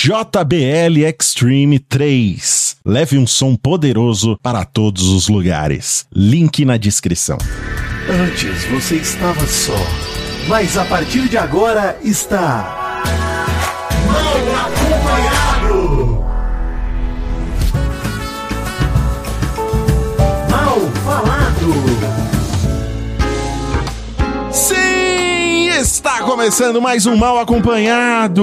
JBL Extreme 3. Leve um som poderoso para todos os lugares. Link na descrição. Antes você estava só, mas a partir de agora está. Mal acompanhado! Mal falado! Sim, está começando mais um Mal Acompanhado.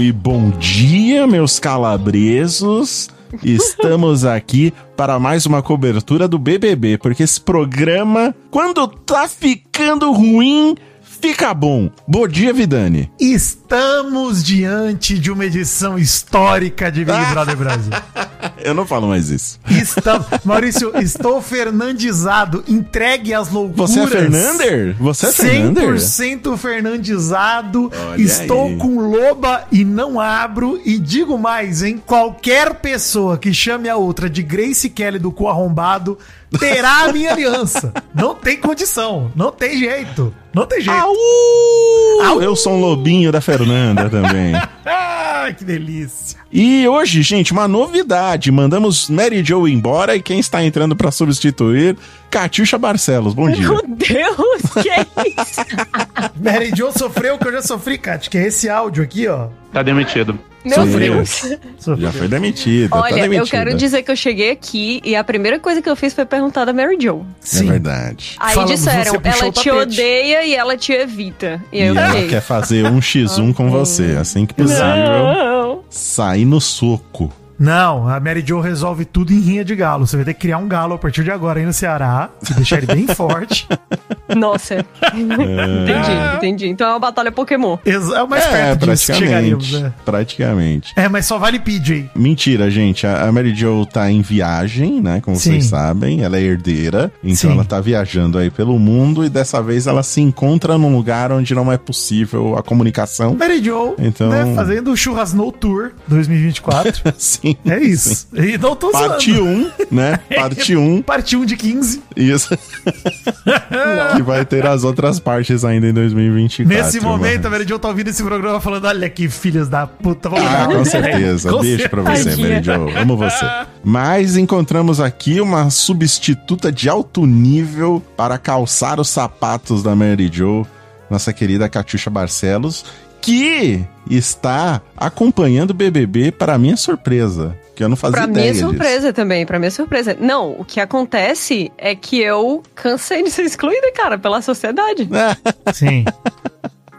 E bom dia, meus calabresos. Estamos aqui para mais uma cobertura do BBB, porque esse programa, quando tá ficando ruim, fica bom. Bom dia, Vidani. Estamos diante de uma edição histórica de Big Brother Brasil. Eu não falo mais isso. Estamos... Maurício, estou fernandizado. Entregue às loucuras. Você é Fernandes? Você é Fernandes? 100% fernandizado. Olha estou aí. com loba e não abro. E digo mais, hein? Qualquer pessoa que chame a outra de Grace Kelly do cu arrombado terá a minha aliança. Não tem condição. Não tem jeito. Não tem jeito. Au! Au! Eu sou um lobinho da Fernanda também. Ah, que delícia. E hoje, gente, uma novidade. Mandamos Mary Jo embora e quem está entrando para substituir, Catiuxa Barcelos. Bom dia. Meu Deus, que é isso? Mary Jo sofreu o que eu já sofri, Kat, que é esse áudio aqui, ó. Tá demitido. Meu Sofreu. Deus. Sofreu. Já foi demitida. tá Olha, eu demitida. quero dizer que eu cheguei aqui e a primeira coisa que eu fiz foi perguntar da Mary Jo. É verdade. Aí Falamos, disseram, ela te odeia e ela te evita. E E eu ela quer fazer um x1 com você, assim que possível. Não. Sair no soco. Não, a Mary Jo resolve tudo em rinha de galo. Você vai ter que criar um galo a partir de agora aí no Ceará e deixar ele bem forte. Nossa. entendi, entendi. Então é uma batalha Pokémon. Ex- É o mais É, perto disso que chegaríamos, praticamente. né? Praticamente. É, mas só vale PJ. Mentira, gente. A Mary Jo tá em viagem, né? Como Sim. vocês sabem. Ela é herdeira. Então Sim. ela tá viajando aí pelo mundo e dessa vez ela se encontra num lugar onde não é possível a comunicação. Mary Jo, Então- né, fazendo o Churras No Tour 2024. Sim. É isso. E não tô Parte zoando. 1, né? Parte 1. Parte 1 de 15. Isso. que vai ter as outras partes ainda em 2024. Nesse momento, a mas- Mary Jo tá ouvindo esse programa falando: olha que filhos da puta, vamos Ah, com certeza. Com Beijo pra você, Jo. Amo você. Mas encontramos aqui uma substituta de alto nível para calçar os sapatos da Mary Jo, nossa querida Catiuxa Barcelos, que está acompanhando o BBB para minha surpresa. Que eu não fazia Pra ideia minha disso. surpresa também, pra minha surpresa. Não, o que acontece é que eu cansei de ser excluída, cara, pela sociedade. Sim.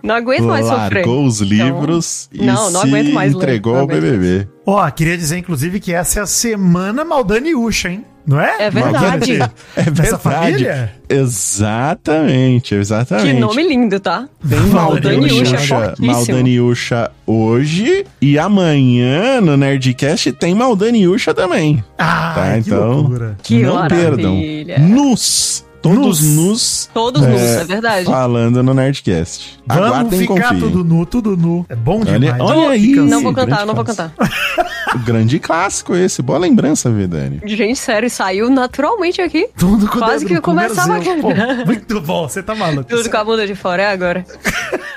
Não aguento mais sofrer. Largou os Então, livros e não, não se aguento mais ler, entregou não ao BBB. Ó, queria dizer, inclusive, que essa é a semana Maldani Ucha, hein? Não é? É verdade. É verdade. família? Exatamente, exatamente. Que nome lindo, tá? Tem Maldani Maldaniucha, Ucha, fortíssimo. Maldaniucha hoje e amanhã no Nerdcast tem Maldaniucha também. Ah, Tá, que então- loucura. Que Não perdam. maravilha. Nus. Todos Nus. nus. Todos nus, é verdade. Falando no Nerdcast. Vamos Aguardem ficar confiem. tudo nu, tudo nu. É bom Olha- demais. olha aí. Fica Não assim. vou cantar, não vou clássico. cantar. Grande clássico esse. Boa lembrança, Vidani. Gente, sério, saiu naturalmente aqui. Tudo com o Quase que começava a Pô, cantar. Muito bom, você tá maluco. Tudo com a bunda de fora, é agora.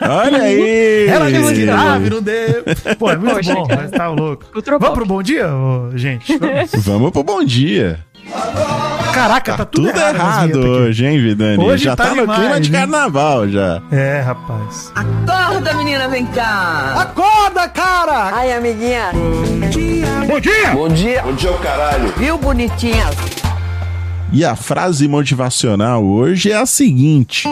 Olha aí! Ela vou te dar, não deu. Pô, é muito Poxa, bom, cara. mas tá louco. Vamos pro bom dia, gente? Vamos. Vamos pro bom dia. Caraca, tá, tudo, Tudo errado, aqui. hoje, hein, Vidani? Hoje Já tá tá, no demais, clima de carnaval já. É, rapaz. Acorda, menina, vem cá. Acorda, cara! Ai, amiguinha. Bom dia! Bom dia. Bom dia, o caralho. Viu, bonitinha? E a frase motivacional hoje é a seguinte: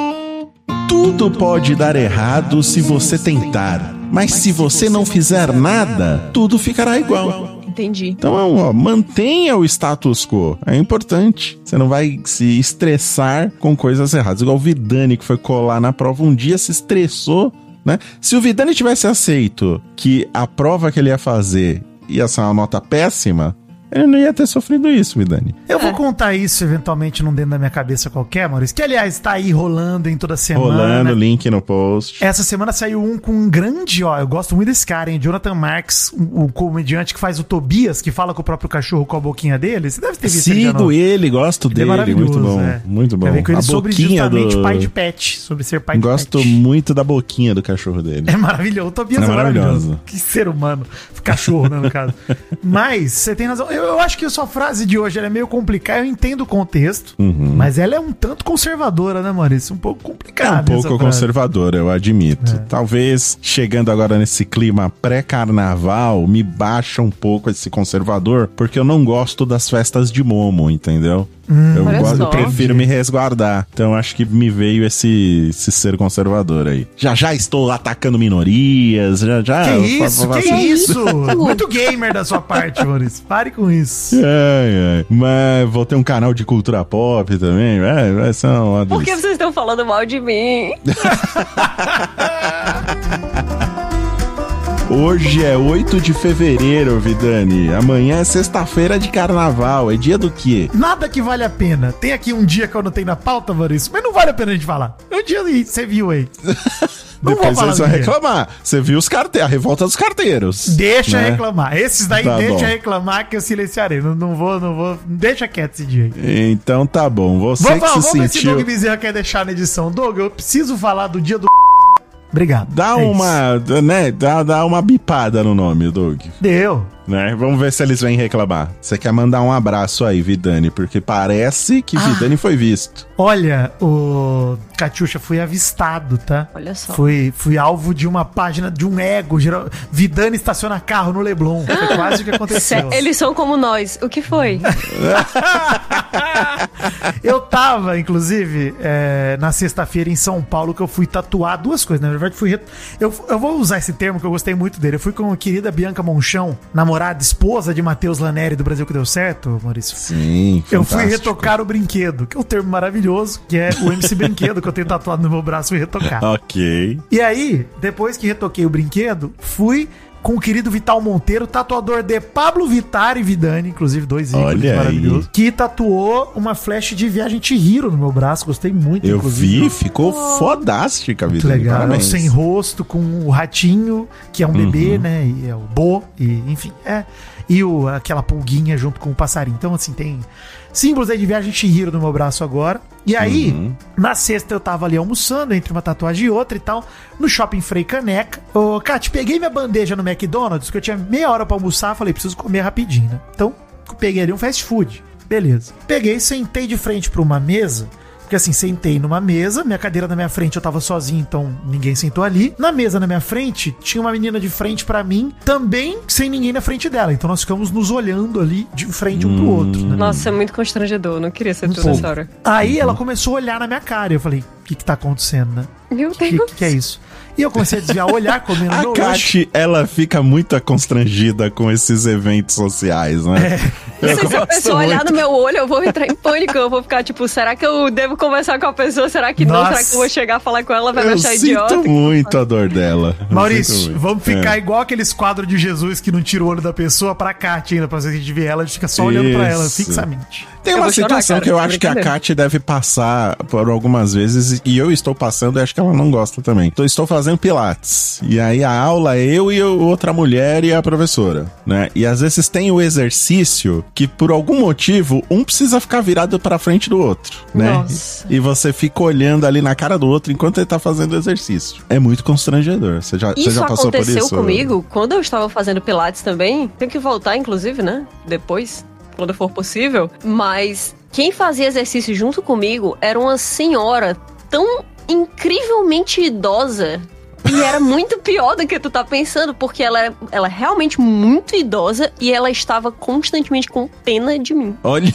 Tudo pode dar errado se você tentar, mas se você não fizer nada, tudo ficará igual. Entendi. Então, ó, mantenha o status quo. É importante. Você não vai se estressar com coisas erradas. Igual o Vidani, que foi colar na prova um dia, se estressou, né? Se o Vidani tivesse aceito que a prova que ele ia fazer ia ser uma nota péssima, ele não ia ter sofrido isso, Vidani. Eu vou contar isso eventualmente num dentro da minha cabeça qualquer, Maurício. Que, aliás, tá aí rolando em toda semana. Rolando, link no post. Essa semana saiu um com um grande, ó. Eu gosto muito desse cara, hein? Jonathan Marks, o, o comediante que faz o Tobias, que fala com o próprio cachorro com a boquinha dele. Você deve ter visto ele Sigo no- ele, gosto Ele é dele. maravilhoso, muito bom. é. Muito bom. Quer ver com ele A sobre boquinha justamente do... pai de pet, sobre ser pai Gosto de pet. muito da boquinha do cachorro dele. É maravilhoso. O Tobias É é, maravilhoso. maravilhoso. Que ser humano. Cachorro, né, no caso. Mas, você tem razão. Eu, eu acho que a sua frase de hoje é meio complicada. Eu entendo o contexto. Uhum. Mas ela é um tanto conservadora, né, Maurício? Um pouco É complicada. um pouco essa frase. conservador, eu admito. É. Talvez, chegando agora nesse clima pré-carnaval, me baixa um pouco esse conservador, porque eu não gosto das festas de Momo, entendeu? Gosto- eu só. prefiro me resguardar. Então acho que me veio esse, esse ser conservador aí. Já já estou atacando minorias, já já. Que isso, que faço- isso? Muito gamer da sua parte, Maurício. Pare com isso. Ai, ai. Mas vou ter um canal de cultura pop também. É, vai ser uma Por que vocês estão falando mal de mim? Hoje é 8 de fevereiro, Vidani. Amanhã é sexta-feira de carnaval. É dia do quê? Nada que vale a pena. Tem aqui um dia que eu não tenho na pauta, Maurício, mas não vale a pena a gente falar. É um dia aí, você viu aí. Não Depois falar eles vão reclamar. Você viu os carteiros, a revolta dos carteiros. Deixa né? reclamar. Esses daí Tá deixa bom. reclamar que eu silenciarei. Não, não vou, não vou. Deixa quieto esse dia aí. Então tá bom. Você Vamos, que vamos, se vamos ver se sentiu. Doug Bezerra quer deixar na edição. Doug, eu preciso falar do dia do. Obrigado. Dá É isso. uma, né, dá, dá uma bipada no nome, Doug. Deu. Né? Vamos ver se eles vêm reclamar. Você quer mandar um abraço aí, Vidani, porque parece que Ah. Vidani foi visto. Olha, o Catiuxa, fui avistado, tá? Olha só. Fui, fui alvo de uma página, de um ego. Geral... Vidani estaciona carro no Leblon. Foi quase o que aconteceu. Eles são como nós. O que foi? Eu tava, inclusive, é, na sexta-feira em São Paulo, que eu fui tatuar duas coisas. Na verdade, fui. Eu, eu vou usar esse termo que eu gostei muito dele. Eu fui com a querida Bianca Monchão, namorada, esposa de Matheus Laneri do Brasil que deu certo, Maurício. Sim, Eu fui fantástico. retocar o brinquedo, que é um termo maravilhoso, que é o MC Brinquedo, que eu tenho tatuado no meu braço e retocar. Ok. E aí, depois que retoquei o brinquedo, fui com o querido Vital Monteiro, tatuador de Pablo Vittar e Vidani, inclusive dois ícones Olha aí. maravilhosos, que tatuou uma flecha de viagem Chihiro no meu braço. Gostei muito, Eu inclusive. vi, ficou fodástica, Muito Vidani. legal, Parabéns. sem rosto, com o ratinho, que é um bebê, né? E é o Bo, e enfim, é. E o, aquela pulguinha junto com o passarinho. Então, assim, tem símbolos aí de viagem Chihiro no meu braço agora. E aí, na sexta eu tava ali almoçando, entre uma tatuagem e outra e tal, no shopping Frei Caneca. Ô, Kat, peguei minha bandeja no McDonald's, que eu tinha meia hora pra almoçar, falei, preciso comer rapidinho, né? Então, peguei ali um fast food. Beleza. Peguei, sentei de frente pra uma mesa. Porque assim, sentei numa mesa, minha cadeira na minha frente eu tava sozinho, então ninguém sentou ali. Na mesa na minha frente, tinha uma menina de frente pra mim, também sem ninguém na frente dela. Então nós ficamos nos olhando ali de frente um pro outro, né? Nossa, é muito constrangedor. Não queria ser tu pouco. nessa hora. Aí ela começou a olhar na minha cara e eu falei: o que que tá acontecendo, né? Meu O que, Deus. que é isso? E eu comecei a desviar o olhar, comendo A meu. Kat, ela fica muito constrangida com esses eventos sociais, né? Eu Se a pessoa olhar muito. no meu olho, eu vou entrar em pânico. Eu vou ficar tipo, será que eu devo conversar com a pessoa? Será que não? Nossa. Será que eu vou chegar a falar com ela? Vai me Eu achar sinto idiota? muito a dor dela. Eu Maurício, vamos ficar É. igual aqueles quadros de Jesus que não tira o olho da pessoa pra Kat ainda, pra gente ver ela, a gente fica só olhando pra ela Isso. fixamente. Tem Eu uma chorar, situação cara, que eu acho que a brincando. Kat deve passar por algumas vezes e eu estou passando e acho que ela não gosta também. Então, eu estou fazendo pilates. E aí a aula é eu e outra mulher e a professora, né? E às vezes tem o exercício que por algum motivo um precisa ficar virado pra frente do outro, né? Nossa. E você fica olhando ali na cara do outro enquanto ele tá fazendo o exercício. É muito constrangedor. Você já, você Isso já passou por aconteceu isso? comigo quando eu estava fazendo Pilates também. Tenho que voltar, inclusive, né? Depois, quando for possível. Mas quem fazia exercício junto comigo era uma senhora tão incrivelmente idosa. E era muito pior do que tu tá pensando, porque ela, é- ela é realmente muito idosa e ela estava constantemente com pena de mim. Olha,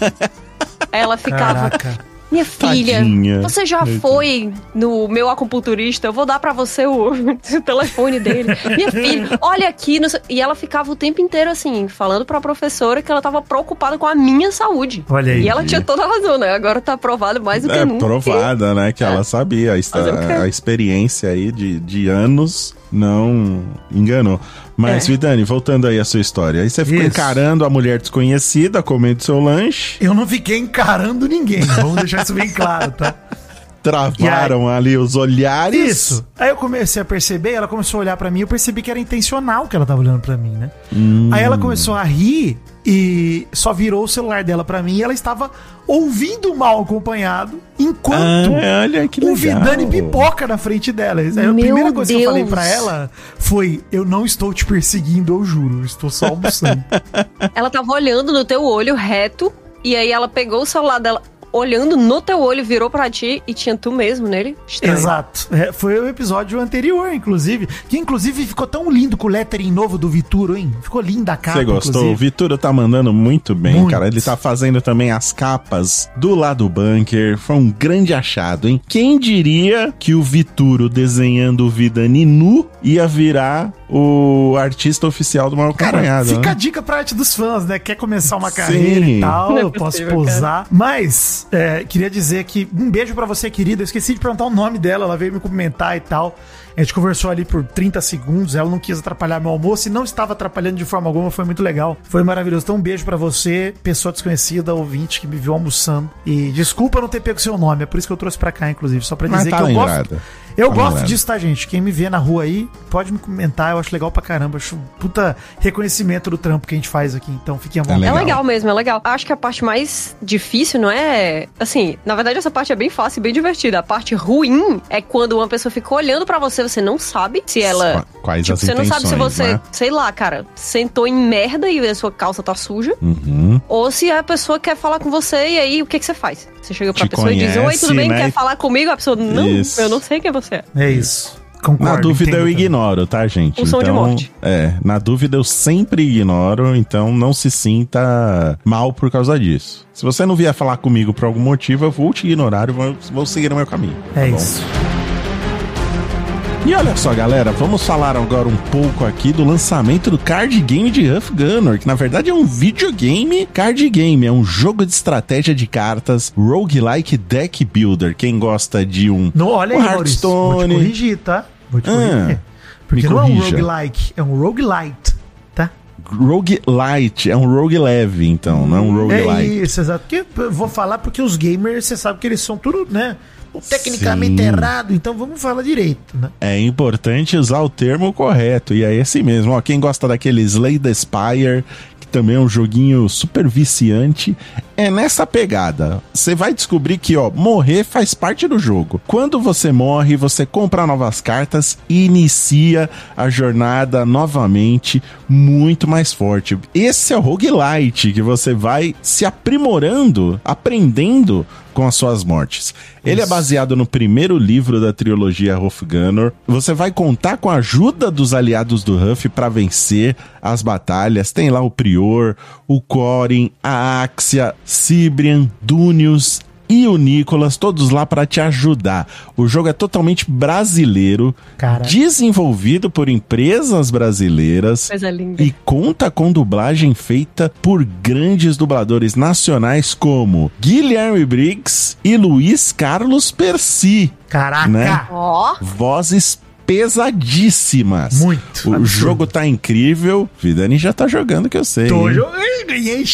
Aí ela ficava, Caraca. Minha filha, Tadinha. você já Eita. foi no meu acupunturista? Eu vou dar pra você o, o telefone dele. Minha filha, olha aqui. sei- E ela ficava o tempo inteiro assim, falando pra professora que ela tava preocupada com a minha saúde. Olha aí. E ela tinha toda a razão, né? Agora tá provado mais do que é nunca. provada, né? Que É. ela sabia. A, quê? a experiência aí de, de anos não enganou. Mas, É. Vidani, voltando aí à sua história. Aí você ficou Isso. encarando a mulher desconhecida, comendo seu lanche, Eu não fiquei encarando ninguém, vamos deixar isso bem claro, tá? travaram ali os olhares. Isso. Aí eu comecei a perceber, ela começou a olhar pra mim, eu percebi que era intencional que ela tava olhando pra mim, né? Aí ela começou a rir e só virou o celular dela pra mim e ela estava ouvindo mal acompanhado enquanto Ah, olha que o legal. Vidani pipoca na frente dela. Aí a Meu primeira coisa que eu falei Deus. pra ela foi: Eu não estou te perseguindo, eu juro, eu estou só almoçando. Ela tava olhando no teu olho reto, e aí ela pegou o celular dela, olhando no teu olho, virou pra ti e tinha tu mesmo nele. Estranho. Exato. É, foi o episódio anterior, inclusive. Que inclusive ficou tão lindo com o lettering novo do Vituro, hein? Ficou linda a capa. Você gostou? O inclusive. Vituro tá mandando muito bem, Muito. cara. Ele tá fazendo também as capas do lado bunker. Foi um grande achado, hein? Quem diria que o Vituro desenhando o Vidani nu ia virar o artista oficial do Mal Cara, Acompanhado, fica né? a dica pra arte dos fãs, né? Quer começar uma Sim. carreira e tal, é eu posso posar. Mas, é, queria dizer que um beijo pra você, querida. Eu esqueci de perguntar o nome dela, ela veio me cumprimentar e tal. A gente conversou ali por 30 segundos, ela não quis atrapalhar meu almoço e não estava atrapalhando de forma alguma, foi muito legal. Foi maravilhoso. Então, um beijo pra você, pessoa desconhecida, ouvinte que me viu almoçando. E desculpa não ter pego seu nome, é por isso que eu trouxe pra cá, inclusive, só pra Mas dizer tá que eu lembrada. gosto. Eu gosto disso, tá, gente? Quem me vê na rua aí, pode me comentar, eu acho legal pra caramba. Acho um puta reconhecimento do trampo que a gente faz aqui, então fiquem à vontade. É Legal. legal mesmo, é legal. Acho que a parte mais difícil não é. Assim, na verdade, essa parte é bem fácil e bem divertida. A parte ruim é quando uma pessoa fica olhando pra você, você não sabe se ela. Qua- Quais Tipo, as você não sabe se você, né? sei lá, cara, sentou em merda e a sua calça tá suja. Uhum. Ou se a pessoa quer falar com você e aí o que, que você faz? Você chega pra Te pessoa e diz: Oi, conhece, tudo bem? né? Quer falar comigo? A pessoa, não, Isso. eu não sei quem você é. É isso. Concordo. Na dúvida entendo eu ignoro, tá, gente? Um som de morte. É, na dúvida eu sempre ignoro, então não se sinta mal por causa disso. Se você não vier falar comigo por algum motivo, eu vou te ignorar e vou, vou seguir no meu caminho. tá É bom? E olha só, galera, vamos falar agora um pouco aqui do lançamento do card game de Huff Gunner, que na verdade é um videogame card game, é um jogo de estratégia de cartas, roguelike deck builder. Quem gosta de um, Não, olha um aí, Maurício. Vou te Hearthstone, corrigir, tá? Vou te Ah, corrigir. Porque não é um roguelike, é um roguelite, tá? roguelite, é um rogue leve, então, não é um É roguelike. isso, exato. Porque eu vou falar porque os gamers, você sabe que eles são tudo, né? Tecnicamente Sim. errado, então vamos falar direito, né? É importante usar o termo correto, e é esse mesmo. Ó, quem gosta daquele Slay the Spire, também é um joguinho super viciante, é nessa pegada. Você vai descobrir que, ó, morrer faz parte do jogo. Quando você morre, você compra novas cartas e inicia a jornada novamente muito mais forte. Esse é o roguelite, que você vai se aprimorando, aprendendo com as suas mortes. Ele é baseado no primeiro livro da trilogia Hofgunner. Você vai contar com a ajuda dos aliados do Huff para vencer as batalhas. Tem lá o Prior, o Corin, a Axia, Cibrian, Dunius e o Nicolas, todos lá para te ajudar. O jogo é totalmente brasileiro, Cara. desenvolvido por empresas brasileiras Coisa linda. e conta com dublagem feita por grandes dubladores nacionais como Guilherme Briggs e Luiz Carlos Percy. Caraca! Né? Ó, Vozes pesadíssimas. Muito. O absurdo. jogo tá incrível. Vidani já tá jogando, que eu sei. Tô jogando, ganhei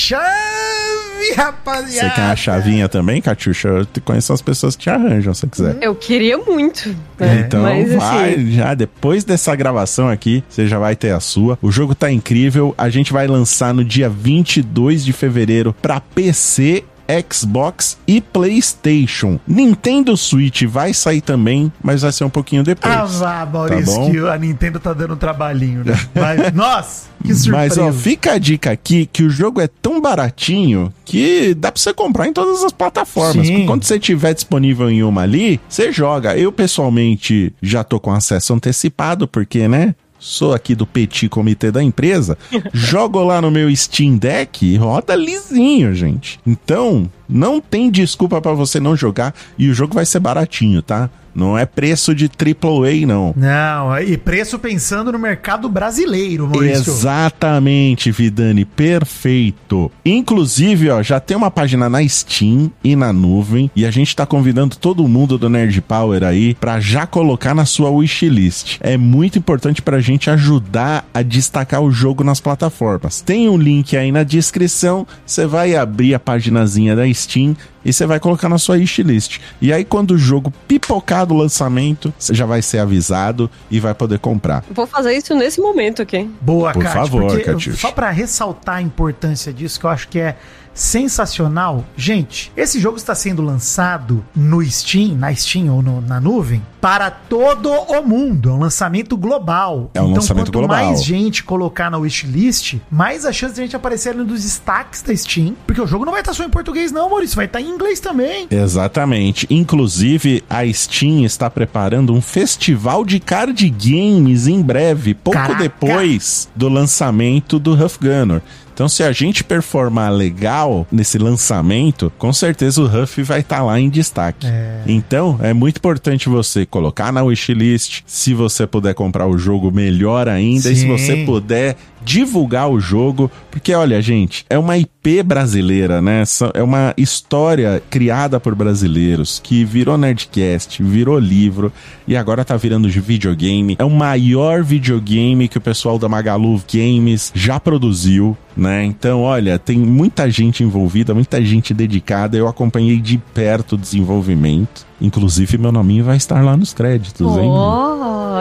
chave, rapaziada. Você quer a chavinha também, Catiuxa? Eu te conheço as pessoas que te arranjam, se você quiser. eu queria muito. né? Então Mas, vai, assim, já depois dessa gravação aqui, você já vai ter a sua. O jogo tá incrível. A gente vai lançar no dia 22 de fevereiro para PC, Xbox e PlayStation. Nintendo Switch vai sair também, mas vai ser um pouquinho depois. Ah, vá, Maurício, Tá que a Nintendo tá dando trabalhinho, né? Mas, nossa, que surpresa. Mas ó, fica a dica aqui que o jogo é tão baratinho que dá pra você comprar em todas as plataformas. Sim. Quando você tiver disponível em uma ali, você joga. Eu pessoalmente já tô com acesso antecipado, porque, né? Sou aqui do Petit Comitê da empresa. jogo lá no meu Steam Deck e roda lisinho, gente. Então, não tem desculpa pra você não jogar e o jogo vai ser baratinho, tá? Não é preço de AAA, não. Não, e preço pensando no mercado brasileiro, Maurício. Exatamente, Vidani, perfeito. Inclusive, ó, já tem uma página na Steam e na nuvem e a gente tá convidando todo mundo do Nerd Power aí pra já colocar na sua wishlist. É muito importante pra gente ajudar a destacar o jogo nas plataformas. Tem um link aí na descrição, você vai abrir a paginazinha da Steam e você vai colocar na sua wishlist. E aí, quando o jogo pipocar do lançamento, você já vai ser avisado e vai poder comprar. Vou fazer isso nesse momento aqui. Boa, Por Kat, favor, Catiuxa. Só pra ressaltar a importância disso, que eu acho que é sensacional. Gente, esse jogo está sendo lançado no Steam, na Steam ou no- na nuvem, para todo o mundo. É um lançamento global. É um lançamento quanto global. mais gente colocar na wishlist, mais a chance de a gente aparecer ali nos destaques da Steam. Porque o jogo não vai estar só em português, não, Maurício. Vai estar em inglês também. Exatamente. Inclusive, a Steam está preparando um festival de card games em breve, pouco Caraca. depois do lançamento do Huff Gunner. Então, se a gente performar legal nesse lançamento, com certeza o Huff vai estar lá em destaque. É. Então, é muito importante você colocar na wishlist. Se você puder comprar o jogo, melhor ainda. E se Sim. você puder divulgar o jogo, porque olha, gente, é uma IP brasileira, né? É uma história criada por brasileiros que virou Nerdcast, virou livro e agora tá virando de videogame. É o maior videogame que o pessoal da Magalu Games já produziu, né? Então, olha, tem muita gente envolvida, muita gente dedicada. Eu acompanhei de perto o desenvolvimento. Inclusive, meu nominho vai estar lá nos créditos, hein? Oh,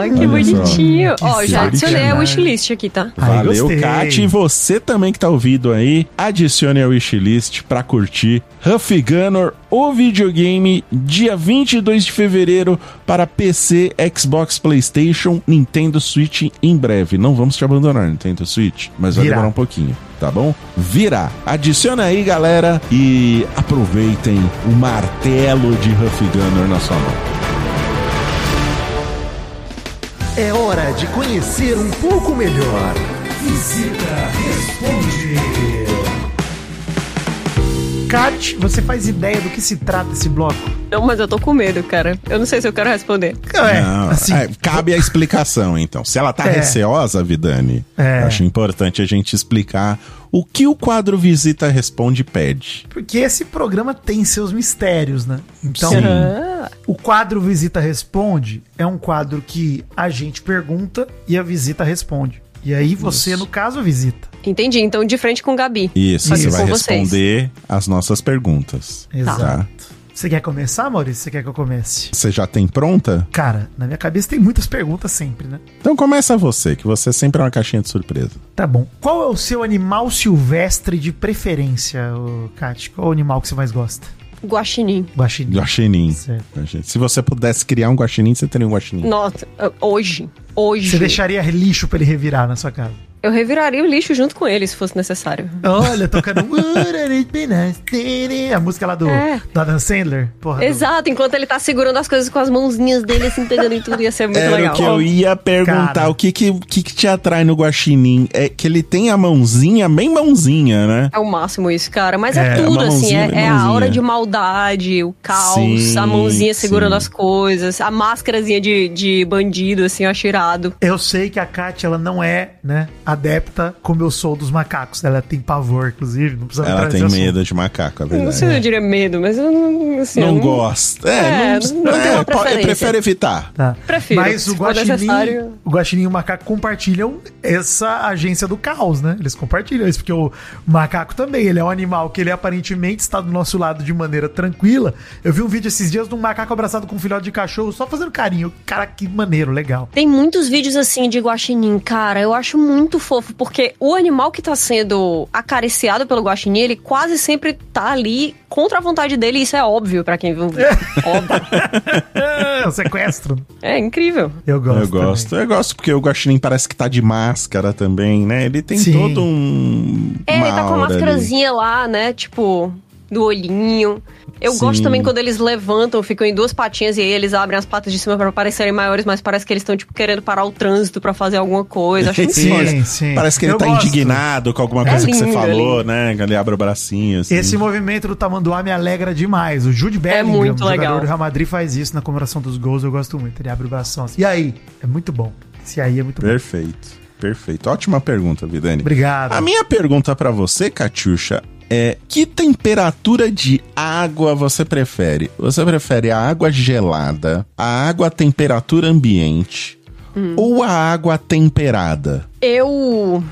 que Olha bonitinho. Ó, já adicionei a wishlist aqui, tá? Valeu. Kat. E você também que tá ouvindo aí, adicione a wishlist pra curtir Huff Gunner, o videogame, dia 22 de fevereiro para PC, Xbox, PlayStation, Nintendo Switch em breve. Não vamos te abandonar, Nintendo Switch, mas vai Virá. demorar um pouquinho, tá bom? Virá. Adiciona aí, galera, e aproveitem o martelo de Huff Gunner na sua mão. É hora de conhecer um pouco melhor. Visita Responde. Kat, você faz ideia do que se trata esse bloco? Não, mas eu tô com medo, cara. Eu não sei se eu quero responder. É, Não, assim, é, cabe a explicação, então. Se ela tá É. receosa, Vidani, É. acho importante a gente explicar o que o quadro Visita Responde pede. porque esse programa tem seus mistérios, né? Então, Sim. O quadro Visita Responde é um quadro que a gente pergunta e a visita responde. E aí você, Isso. no caso, visita. Entendi. Então, de frente com o Gabi. Isso, Pode você vai com vocês. responder as nossas perguntas. Exato. Tá? Você quer começar, Maurício? Você quer que eu comece? Você já tem pronta? Cara, na minha cabeça tem muitas perguntas sempre, né? Então começa você, que você sempre é uma caixinha de surpresa. Tá bom. Qual é o seu animal silvestre de preferência, Kat? Qual é o animal que você mais gosta? Guaxinim. Guaxinim. Guaxinim. Certo. Se você pudesse criar um guaxinim, você teria um guaxinim. Nossa, hoje. Hoje. Você deixaria lixo pra ele revirar na sua casa? Eu reviraria o lixo junto com ele, se fosse necessário. Olha, tocando a música lá do, É. do Adam Sandler. Porra, Exato, enquanto ele tá segurando as coisas com as mãozinhas dele, assim, pegando em tudo, ia ser muito Era legal. o que eu ia perguntar. Cara. O que que, que que te atrai no guaxinim? É que ele tem a mãozinha, bem mãozinha, né? É o máximo isso, cara. Mas É, é, tudo, assim. É, é a aura de maldade, o caos, Sim, a mãozinha segurando sim. as coisas, a máscarazinha de, de bandido, assim, eu acho irado. Eu sei que a Kat, ela não é, né, adepta como eu sou dos macacos. Ela tem pavor, inclusive. Não precisa Ela tem medo de macaco, é Não verdade. sei se eu diria medo, mas eu não. Assim, eu não gosta. É, É, não, não tem é, uma preferência. prefiro evitar. Tá. Prefiro, Mas o Guaxinim, o Guaxinim e o Macaco compartilham essa agência do caos, né? Eles compartilham isso, porque o macaco também, ele é um animal que ele aparentemente está do nosso lado de maneira tranquila. Eu vi um vídeo esses dias de um macaco abraçado com um filhote de cachorro, só fazendo carinho. Cara, que maneiro, legal. Tem muitos vídeos assim de guaxinim, cara. Eu acho muito fofo, porque o animal que tá sendo acariciado pelo guaxinim, ele quase sempre tá ali contra a vontade dele, e isso é óbvio pra quem viu óbvio. É, o sequestro. É incrível. Eu gosto. eu gosto. Eu gosto porque o guaxinim parece que tá de máscara também, né? Ele tem Sim. todo um É, ele tá com a aura ali. máscarazinha lá, né? Tipo, do olhinho. Eu Sim. gosto também quando eles levantam, ficam em duas patinhas e aí eles abrem as patas de cima pra parecerem maiores, mas parece que eles estão, tipo, querendo parar o trânsito pra fazer alguma coisa. Acho muito Sim. Sim. Parece que ele Eu tá gosto. indignado com alguma É coisa que você lindo, é falou, lindo. né? Que ele abre o bracinho. Assim. Esse movimento do Tamanduá me alegra demais. O Jude Bellingham, muito jogador legal. do Real Madrid, faz isso na comemoração dos gols. Eu gosto muito. Ele abre o bração assim. E aí? É muito bom. Esse aí é muito bom. Perfeito, perfeito. Ótima pergunta, Vidani. Obrigado. A minha pergunta pra você, Catiuxa, é que temperatura de água você prefere? Você prefere a água gelada, a água a temperatura ambiente Hum. ou a água temperada? Eu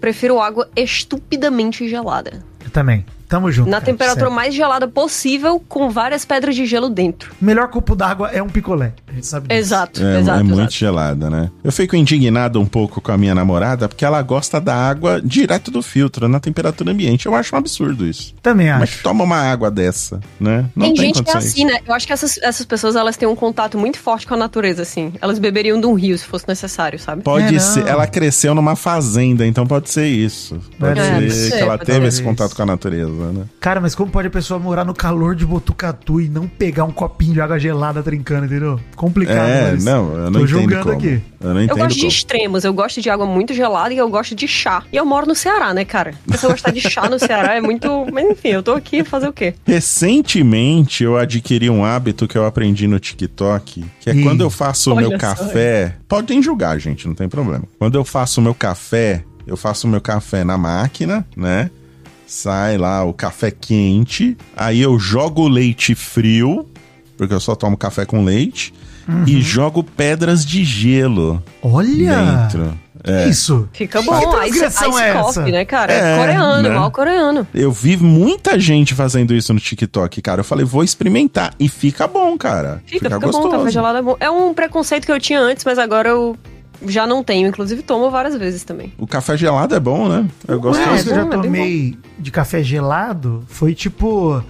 prefiro água estupidamente gelada. Eu também. Tamo junto. Na cara, temperatura sério. mais gelada possível, com várias pedras de gelo dentro. O melhor copo d'água é um picolé. A gente sabe disso. Exato, É, exato. é muito exato. gelada, né? Eu fico indignado um pouco com a minha namorada porque ela gosta da água direto do filtro, na temperatura ambiente. Eu acho um absurdo isso. Também acho. toma uma água dessa, né? tem, gente que é assim, né? Eu acho que essas, essas pessoas, elas têm um contato muito forte com a natureza, assim. Elas beberiam de um rio, se fosse necessário, sabe? Pode É, não. ser. Ela cresceu numa fazenda, então pode ser isso. Pode É, ser pode que ela teve esse isso. contato com a natureza, né? Cara, mas como pode a pessoa morar no calor de Botucatu e não pegar um copinho de água gelada trincando, entendeu? Complicado. É, mas não, eu não tô entendo julgando como. aqui. Eu não Eu gosto de como. extremos, eu gosto de água muito gelada e eu gosto de chá. E eu moro no Ceará, né, cara? Se eu gostar de chá no Ceará é muito. Mas enfim, eu tô aqui fazer o quê? Recentemente eu adquiri um hábito que eu aprendi no TikTok, que é Ih. quando eu faço o meu só. café. Podem julgar, gente, não tem problema. Quando eu faço o meu café, eu faço o meu café na máquina, né? Sai lá o café quente, aí eu jogo o leite frio, porque eu só tomo café com leite, Uhum. e jogo pedras de gelo Olha! dentro. Que É. isso? Fica Que bom. Ice, transgressão ice é essa? coffee, né, cara? É, coreano, né? mal coreano. Eu vi muita gente fazendo isso no TikTok, cara. Eu falei, vou experimentar. E fica bom, cara. Fica, fica, bom, café gelado é bom. É um preconceito que eu tinha antes, mas agora eu já não tenho. Inclusive, tomo várias vezes também. O café gelado é bom, né? Eu gosto máximo que eu é já bom, é tomei de café gelado foi tipo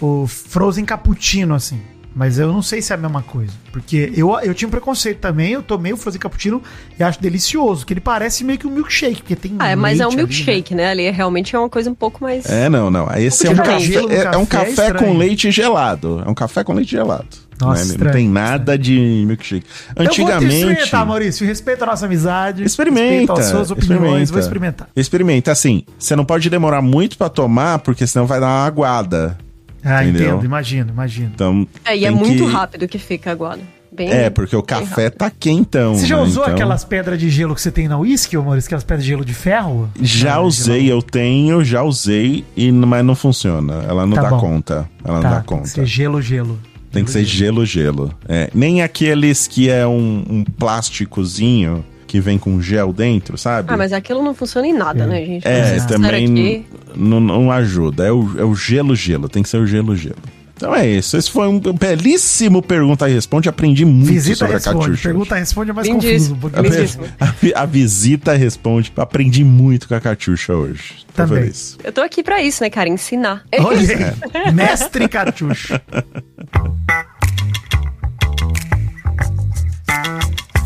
o Frozen Cappuccino, assim. Mas eu não sei se é a mesma coisa. Porque eu, eu tinha um preconceito também, eu tomei o Frozen Cappuccino e acho delicioso, que ele parece meio que um milkshake, porque tem Ah, é, mas é um leite ali, milkshake, né? Ali é realmente é uma coisa um pouco mais. É, não, não. Esse é um café, é, é um café é café com leite gelado. É um café com leite gelado. Nossa, né? Não estranho, tem nada de milkshake. Eu vou Antigamente. experimentar, Maurício. Respeita a nossa amizade. Experimenta. As suas opiniões. experimenta. Vou experimentar. Experimenta. Assim, você não pode demorar muito pra tomar, porque senão vai dar uma aguada. Ah, Entendeu? entendo. Imagino, imagino. Então. É, e é tem muito que- rápido que fica aguado. Bem, É, porque o café rápido. tá quentão. Você já né? usou Então- aquelas pedras de gelo que você tem na whisky, ô Maurício? Aquelas pedras de gelo de ferro? Já Não, usei, eu tenho, já usei, e, mas não funciona. Ela não Tá dá bom. conta. Ela não Tá, dá tem conta. que ser gelo, gelo. Tem que ser gelo, gelo. É, nem aqueles que é um, um plásticozinho que vem com gel dentro, sabe? Ah, mas aquilo não funciona em nada, né, gente? É, também não, não ajuda. É o, é o gelo, gelo. Tem que ser o gelo, gelo. Então é isso. Esse foi um belíssimo pergunta e responde. Aprendi muito Visita sobre a responde. Catiuxa. Pergunta responde é mais Lindíssimo. confuso. Lindíssimo. A, vi- a visita responde. Aprendi muito com a Catiuxa hoje. Tô Também. feliz. Eu tô aqui pra isso, né, cara? Ensinar. Olha aí. Mestre Catiuxa.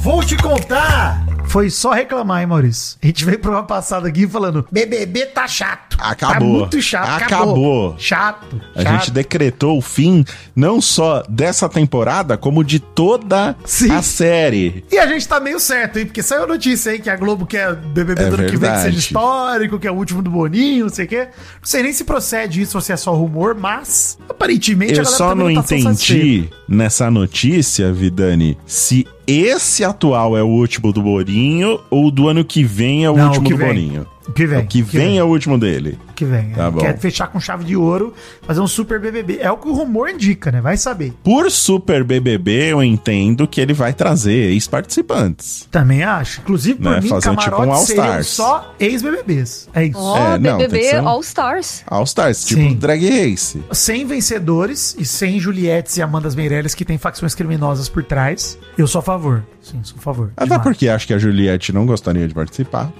Vou te contar! Foi só reclamar, hein, Maurício? A gente veio pro ano passado aqui falando: BBB tá chato. Tá Acabou. muito chato. Acabou. Chato. A chato. gente decretou o fim não só dessa temporada, como de toda Sim. a série. E a gente tá meio certo, hein? Porque saiu a notícia aí que a Globo quer BBB É do ano que vem que seja histórico, que é o último do Boninho, não sei o quê. Não sei nem se procede isso ou se é só rumor, mas aparentemente Eu a galera só não tá entendi nessa notícia, Vidani, se esse atual é o último do Boninho ou do ano que vem é o Não, último do vem. Boninho. O que vem. O que vem é o último dele. que vem. Tá é. bom. Quer fechar com chave de ouro, fazer um super BBB. É o que o rumor indica, né? Vai saber. Por Super BBB, eu entendo que ele vai trazer ex-participantes. Também acho. Inclusive, por Né, mim, fazer tipo camarote um seriam All-Stars. só ex-BBBs. É isso. Ó, É, não, que BBB um- All Stars. All Stars, tipo Sim. Drag Race. Sem vencedores e sem Juliettes e Amandas Meirelles que tem facções criminosas por trás. Eu sou a favor. Sim, sou a favor. Até Demais. porque acho que a Juliette não gostaria de participar.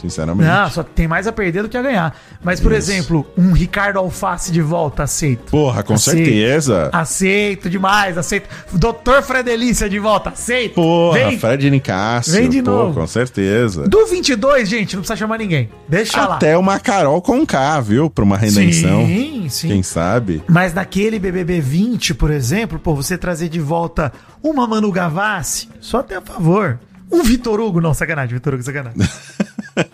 Sinceramente. Não, só tem mais a perder do que a ganhar. Mas, por Isso. exemplo, um Ricardo Alface de volta, aceito. Porra, com Aceito. certeza. Aceito demais, aceito. Doutor Fredelícia de volta, aceito. Porra, Vem. Fred Nicásio. Vem de pô, novo. com certeza. Do 22, gente, não precisa chamar ninguém. Deixa lá. Até uma Carol com K, viu? Pra uma redenção. Sim, sim. Quem sabe? Mas naquele BBB 20, por exemplo, pô, você trazer de volta uma Manu Gavassi, só tem a favor. Um Vitor Hugo, não, sacanagem, Vitor Hugo, sacanagem.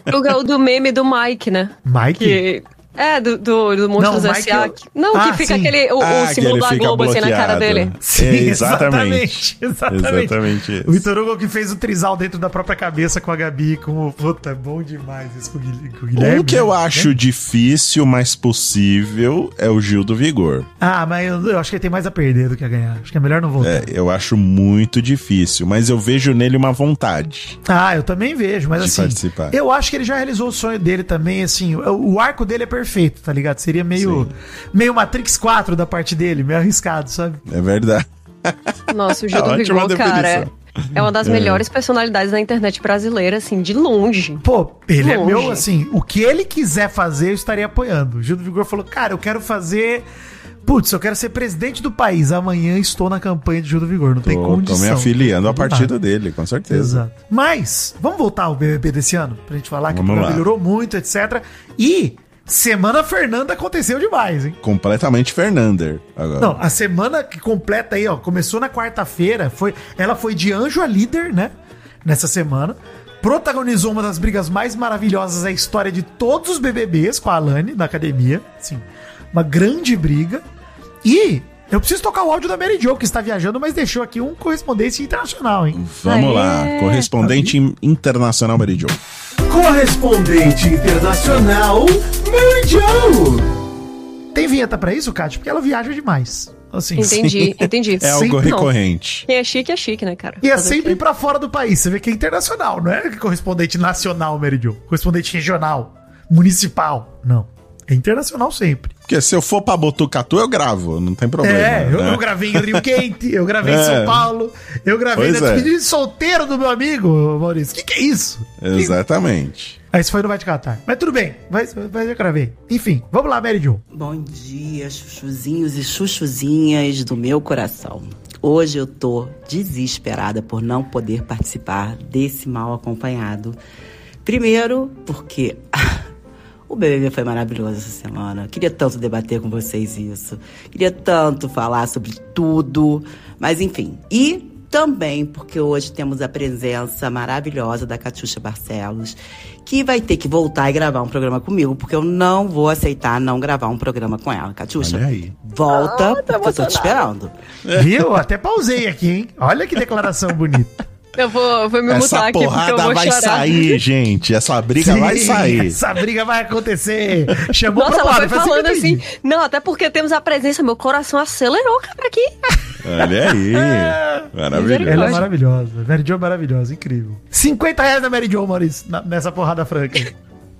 O, o do meme do Mike, né? Mike? Que. É, do, do, do Monstros o S.A. que- Não, Ah, que fica sim. aquele. O, o Ah, que símbolo da Globo assim na cara bloqueado. dele. Sim, exatamente. Exatamente. Exatamente isso. O Vitor Hugo que fez o trisal dentro da própria cabeça com a Gabi, com o. Puta, é bom demais isso com o Guilherme. o que eu né? acho difícil, mas possível, é o Gil do Vigor. Ah, mas eu, eu acho que ele tem mais a perder do que a ganhar. Acho que é melhor não voltar. É, eu acho muito difícil, mas eu vejo nele uma vontade. Ah, eu também vejo, mas De assim, participar. eu acho que ele já realizou o sonho dele também, assim, o, o arco dele é perfeito, tá ligado? Seria meio, meio Matrix 4 da parte dele, meio arriscado, sabe? É verdade. Nossa, o Gil do Ótima Vigor, cara, é, é uma das melhores personalidades da internet brasileira, assim, de longe. Pô, ele é Longe. meu, assim, o que ele quiser fazer, eu estaria apoiando. O Gil do Vigor falou, cara, eu quero fazer... Putz, eu quero ser presidente do país. Amanhã estou na campanha de Gil do Vigor, não tem Tô, condição. tô me afiliando a Não partido dá. dele, com certeza. Exato. Mas, vamos voltar ao BBB desse ano, pra gente falar que o Vamos programa lá. melhorou muito, etc. E Semana Fernanda aconteceu demais, hein? Completamente Fernander. Agora. Não, a semana que completa aí, ó, começou na quarta-feira, foi, ela foi de anjo a líder, né? Nessa semana. Protagonizou uma das brigas mais maravilhosas da história de todos os BBBs com a Alane na academia. Sim, uma grande briga. E eu preciso tocar o áudio da Mary Jo, que está viajando, mas deixou aqui um correspondente internacional, hein? Vamos Aê. lá. Correspondente internacional Meridio. Correspondente internacional, Mary Jo. Tem vinheta pra isso, Kátia? Porque ela viaja demais. Assim, Entendi, entendi. É algo Sempre não. recorrente. Quem é chique é chique, né, cara? E é Fazer sempre pra fora do país. Você vê que é internacional, não é correspondente nacional, Meridio. Correspondente regional, municipal. Não. É internacional sempre. Porque se eu for pra Botucatu, eu gravo, não tem problema. é, eu, né? eu gravei em Rio Quente, eu gravei em É. São Paulo, eu gravei Pois na é. despedida de solteiro do meu amigo, Maurício. O que, que é isso? Exatamente. Aí isso foi no Vai Te Catar. Mas tudo bem, mas, mas eu gravei. Enfim, vamos lá, Mary Jo. Bom dia, chuchuzinhos e chuchuzinhas do meu coração. Hoje eu tô desesperada por não poder participar desse mal acompanhado. Primeiro, porque o BBB foi maravilhoso essa semana. Queria tanto debater com vocês isso. Queria tanto falar sobre tudo. Mas enfim. E também porque hoje temos a presença maravilhosa da Catiuxa Barcelos, que vai ter que voltar e gravar um programa comigo, porque eu não vou aceitar não gravar um programa com ela. Catiuxa, volta, Ah, tá porque eu tô te esperando. Viu? Até pausei aqui, hein? Olha que declaração bonita. Eu vou, vou me mutar Essa aqui porque eu porrada vou vai chorar. sair, gente. Essa briga vai Sim, sair. Essa briga vai acontecer. Chamou Nossa, pra ela foi falando assim. Não, até porque temos a presença, meu coração acelerou, cara, aqui. Olha aí. Maravilhoso. Ela é maravilhosa. Mary Jo é maravilhosa, incrível. 50 reais da Mary Jo, Maurício, nessa porrada franca.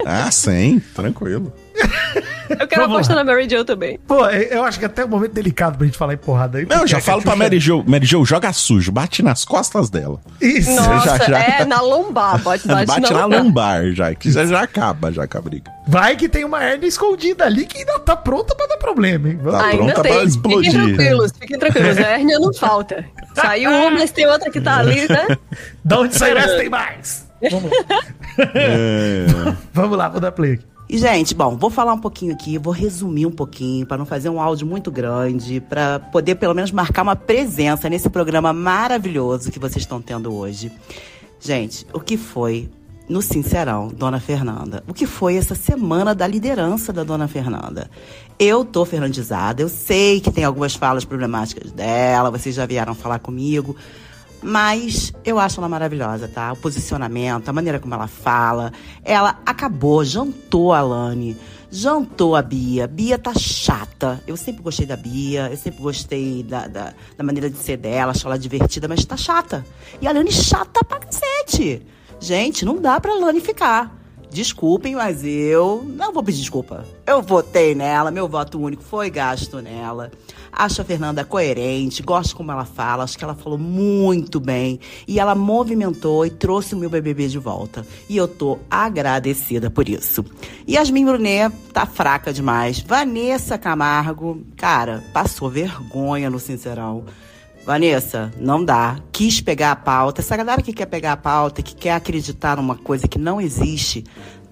Ah, sim. Tranquilo. Eu quero Vamos apostar lá. na Mary Jo também. Pô, eu acho que até é um momento delicado pra gente falar em porrada aí. Não, já falo pra Mary Jo. Mary Jo, joga sujo. Bate nas costas dela. Isso. Nossa, já- já- é na lombar, bate, bate, Bate, na na lombar. já. Que já, já acaba já com a briga. Vai que tem uma hernia escondida ali que ainda tá pronta pra dar problema, hein? Vamos- Tá Ainda pronta tem. pra explodir. Fiquem tranquilos, fiquem tranquilos. A hérnia não falta. Saiu uma, mas tem outra que tá ali, né? Da onde saiu essa tem mais. Vamos lá. É. Vamos lá, vou dar play aqui. E, gente, bom, vou falar um pouquinho aqui, vou resumir um pouquinho, para não fazer um áudio muito grande, para poder pelo menos marcar uma presença nesse programa maravilhoso que vocês estão tendo hoje. Gente, o que foi no Sincerão, Dona Fernanda? O que foi essa semana da liderança da Dona Fernanda? Eu tô fernandizada, eu sei que tem algumas falas problemáticas dela, vocês já vieram falar comigo, mas eu acho ela maravilhosa, tá? O posicionamento, a maneira como ela fala. Ela acabou, jantou a Lani, jantou a Bia. Bia tá chata. Eu sempre gostei da Bia, eu sempre gostei da, da, da maneira de ser dela, acho ela divertida, mas tá chata. E a Lani chata pra cacete. Gente, não dá pra Lani ficar. Desculpem, mas eu não vou pedir desculpa. Eu votei nela, meu voto único foi gasto nela. Acho a Fernanda coerente, gosto como ela fala, acho que ela falou muito bem. E ela movimentou e trouxe o meu BBB de volta. E eu tô agradecida por isso. Yasmin Brunet tá fraca demais. Vanessa Camargo, cara, passou vergonha no Sincerão. Vanessa, não dá. Quis pegar a pauta. Essa galera que quer pegar a pauta, que quer acreditar numa coisa que não existe,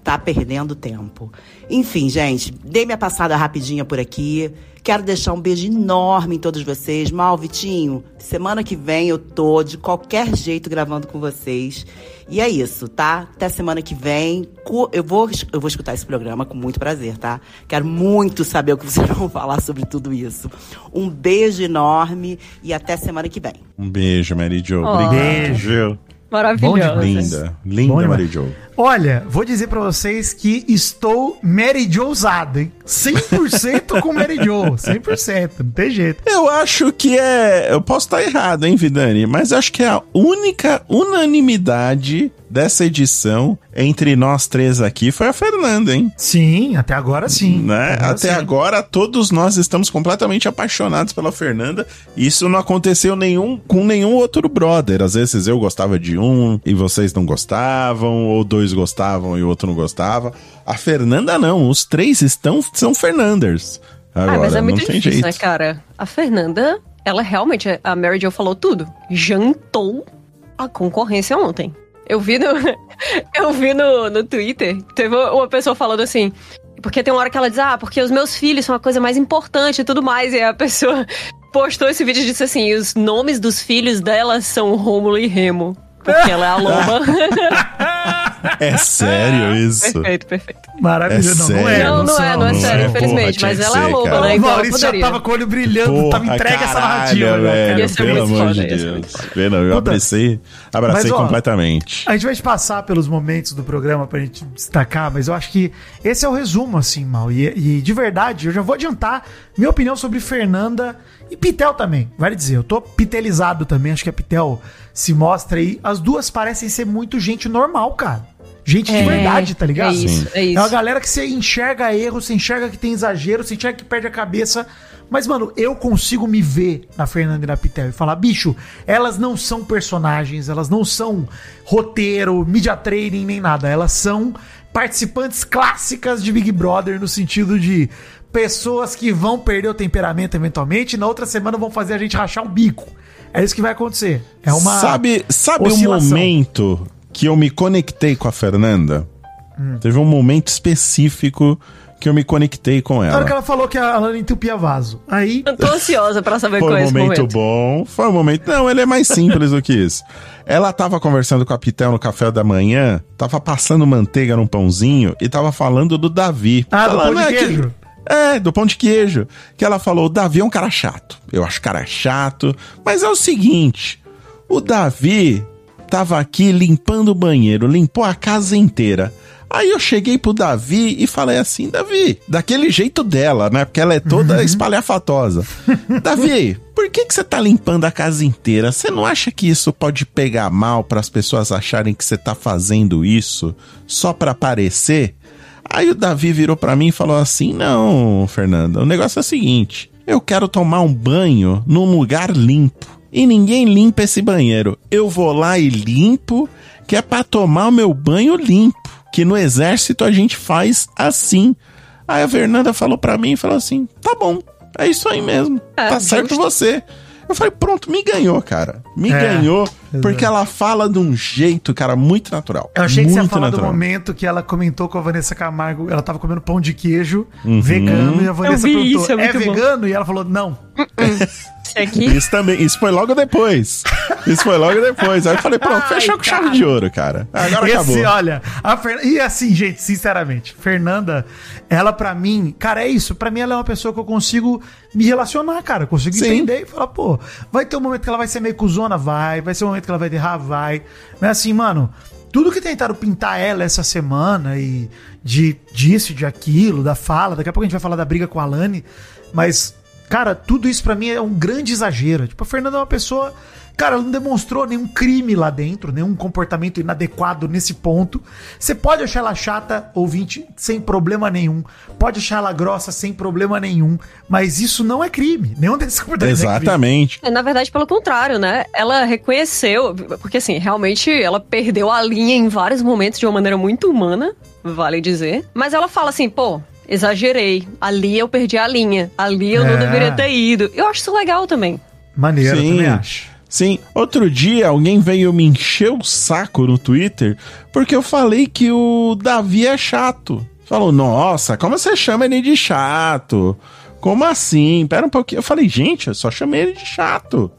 tá perdendo tempo. Enfim, gente, dei minha passada rapidinha por aqui. Quero deixar um beijo enorme em todos vocês. Mal, Vitinho, semana que vem eu tô de qualquer jeito gravando com vocês. E é isso, tá? Até semana que vem. Eu vou, eu vou escutar esse programa com muito prazer, tá? Quero muito saber o que vocês vão falar sobre tudo isso. Um beijo enorme e até semana que vem. Um beijo, Mary Jo. Obrigado, Beijo. Maravilhosa. Linda. Bom Linda, demais. Mary Jo. Olha, vou dizer pra vocês que estou Mary Jo usado, hein? 100% com Mary Jo. 100%, não tem jeito. Eu acho que é. Eu posso estar errado, hein, Vidani? Mas acho que é a única unanimidade dessa edição entre nós três aqui foi a Fernanda, hein? Sim, até agora sim. Né? Agora Até sim. agora, todos nós estamos completamente apaixonados pela Fernanda. Isso não aconteceu nenhum, com nenhum outro brother. Às vezes eu gostava de um e vocês não gostavam, ou dois gostavam e o outro não gostava. A Fernanda não, os três estão são Fernanders. Agora, ah, mas é muito não tem difícil, jeito. né, cara? A Fernanda, ela realmente, a Mary Jo falou tudo. Jantou a concorrência ontem. Eu vi no, eu vi no, no Twitter, teve uma pessoa falando assim, porque tem uma hora que ela diz, ah, porque os meus filhos são a coisa mais importante e tudo mais, e a pessoa postou esse vídeo e disse assim, os nomes dos filhos dela são Rômulo e Remo. Porque ela é a loba. É sério isso? perfeito, perfeito. Maravilhoso. É não, não é. sério? Não, não é, não é Não sério, é, infelizmente. porra, mas ela é ser, loba, cara. né? O Então ela Maurício já tava com o olho brilhando, tava entregue essa caralho, narrativa. né, velho? Ia ser pelo amor de Deus. Pena, eu abracei, abracei Mas, ó, completamente. A gente vai te passar pelos momentos do programa pra gente destacar, mas eu acho que esse é o resumo, assim, mal. E, e de verdade, eu já vou adiantar minha opinião sobre Fernanda e Pitel também. Vale dizer, eu tô pitelizado também, acho que a Pitel se mostra aí. As duas parecem ser muito gente normal, cara. Gente de É, verdade, tá ligado? é isso, é isso. É uma galera que você enxerga erro, você enxerga que tem exagero, você enxerga que perde a cabeça. Mas, mano, eu consigo me ver na Fernanda e na Pitel e falar, bicho, elas não são personagens, elas não são roteiro, media training, nem nada. Elas são participantes clássicas de Big Brother no sentido de pessoas que vão perder o temperamento eventualmente e na outra semana vão fazer a gente rachar o bico. É isso que vai acontecer. É uma. sabe sabe o momento que eu me conectei com a Fernanda? Hum. Teve um momento específico que eu me conectei com Na hora ela. que ela falou que a Alana entupia vaso. Aí. Eu tô ansiosa pra saber Foi qual é um esse momento, momento. bom, foi um momento. Não, ele é mais simples do que isso. Ela tava conversando com a Pitel no café da manhã, tava passando manteiga num pãozinho e tava falando do Davi. Ah, do pão de "É que- queijo?" É, do pão de queijo. Que ela falou: o Davi é um cara chato. Eu acho cara chato. Mas é o seguinte: o Davi tava aqui limpando o banheiro, limpou a casa inteira. Aí eu cheguei pro Davi e falei assim: Davi, daquele jeito dela, né? Porque ela é toda espalhafatosa. Davi, por que, que você tá limpando a casa inteira? Você não acha que isso pode pegar mal para as pessoas acharem que você tá fazendo isso só pra aparecer? Aí o Davi virou pra mim e falou assim: Não, Fernanda, o negócio é o seguinte: eu quero tomar um banho num lugar limpo. E ninguém limpa esse banheiro. Eu vou lá e limpo, que é pra tomar o meu banho limpo. Que no exército a gente faz assim. Aí a Fernanda falou pra mim e falou assim: Tá bom, é isso aí mesmo. É, tá certo justo. você. Eu falei, pronto, me ganhou, cara. Me É, ganhou, porque exato. ela fala de um jeito, cara, muito natural. Eu achei que você ia muito falar do momento que ela comentou com a Vanessa Camargo. Ela tava comendo pão de queijo vegano e a Vanessa perguntou: isso, é é, muito bom." vegano? E ela falou: não. Esse aqui. Isso também, isso foi logo depois. Isso foi logo depois. Aí eu falei, pronto, Ai, fechou com chave de ouro, cara. Agora acabou. Esse, olha, a Fer... e assim, gente, sinceramente, Fernanda, ela pra mim, cara, é isso. Pra mim, ela é uma pessoa que eu consigo me relacionar, cara. Eu consigo Sim. entender e falar, pô, vai ter um momento que ela vai ser meio cuzona, vai. Vai ser um momento que ela vai errar, vai. Mas assim, mano, tudo que tentaram pintar ela essa semana e de disso, de aquilo, da fala, daqui a pouco a gente vai falar da briga com a Alane, mas Cara, tudo isso pra mim é um grande exagero. Tipo, a Fernanda é uma pessoa. Cara, ela não demonstrou nenhum crime lá dentro, nenhum comportamento inadequado nesse ponto. Você pode achar ela chata, ouvinte, sem problema nenhum. Pode achar ela grossa, sem problema nenhum. Mas isso não é crime. Nenhum desses comportamentos é crime. Exatamente. É, Na verdade, pelo contrário, né? Ela reconheceu, porque assim, realmente ela perdeu a linha em vários momentos de uma maneira muito humana, vale dizer. Mas ela fala assim, pô, exagerei. Ali eu perdi a linha. Ali eu não É. deveria ter ido. Eu acho isso legal também. Maneiro, Sim. também acho. Sim, outro dia alguém veio me encher o saco no Twitter porque eu falei que o Davi é chato. Falou, nossa, como você chama ele de chato? Como assim? Pera um pouquinho. Eu falei, gente, eu só chamei ele de chato.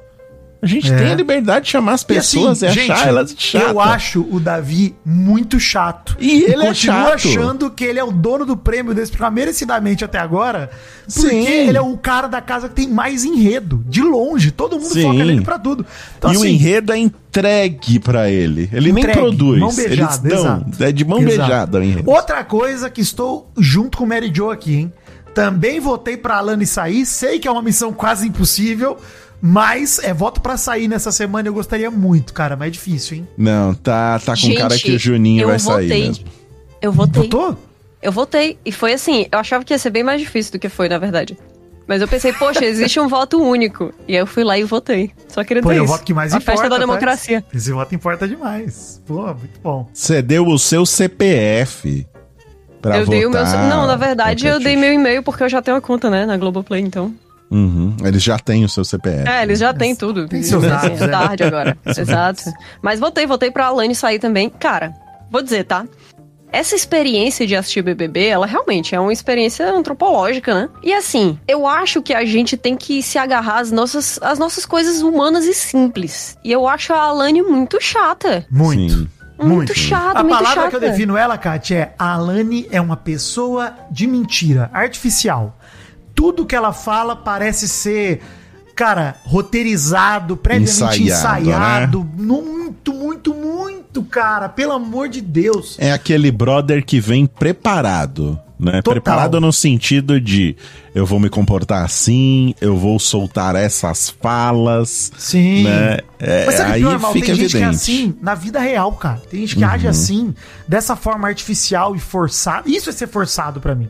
A gente É. tem a liberdade de chamar as E assim, pessoas e, achar elas de chato. eu acho o Davi muito chato. E ele é continuo chato. achando que ele é o dono do prêmio desse programa merecidamente até agora, porque Sim. ele é o cara da casa que tem mais enredo, de longe. Todo mundo Sim. foca nele pra tudo. Então, e o assim, enredo é entregue pra ele. Ele nem Entregue, produz. mão beijada, Eles dão. É de mão Exato. beijada o enredo. Outra coisa que estou junto com o Mary Jo aqui, hein? Também votei pra Alane sair. Sei que é uma missão quase impossível, mas é voto pra sair nessa semana. Eu gostaria muito, cara, mas é difícil, hein? Não, tá, tá com Gente, cara que o Juninho vai sair votei. mesmo. Eu votei. Votou? Eu votei. E foi assim, eu achava que ia ser bem mais difícil do que foi, na verdade. Mas eu pensei, poxa, existe um voto único. E aí eu fui lá e votei. Só queria dizer é o voto que mais A importa. festa da tá? democracia. Esse voto importa demais. Pô, muito bom. Você deu o seu CPF pra eu votar. dei o meu. Não, na verdade, eu dei meu. e-mail porque eu já tenho uma conta, né, na Globoplay, então. Uhum, eles já têm o seu CPF. É, eles já têm tudo. Tem seus dados, é tarde agora. Exato. Mas votei, votei pra Alane sair também. Cara, vou dizer, tá? Essa experiência de assistir BBB, ela realmente é uma experiência antropológica, né? E assim, eu acho que a gente tem que se agarrar às nossas, às nossas coisas humanas e simples. E eu acho a Alane muito chata. Muito. Sim. Muito, Muito. chata, A muito palavra chata. que eu defino ela, Kátia, é a Alane é uma pessoa de mentira, artificial. Tudo que ela fala parece ser, cara, roteirizado, previamente Ensaiado, ensaiado. Muito, muito, muito, cara. Pelo amor de Deus. É aquele brother que vem preparado, né? Total. Preparado no sentido de eu vou me comportar assim, eu vou soltar essas falas, Sim. né? É, Mas sabe aí pior, Mal? fica Tem gente que é evidente. assim na vida real, cara. Tem gente que Uhum. age assim, dessa forma artificial e forçada. Isso é ser forçado pra mim.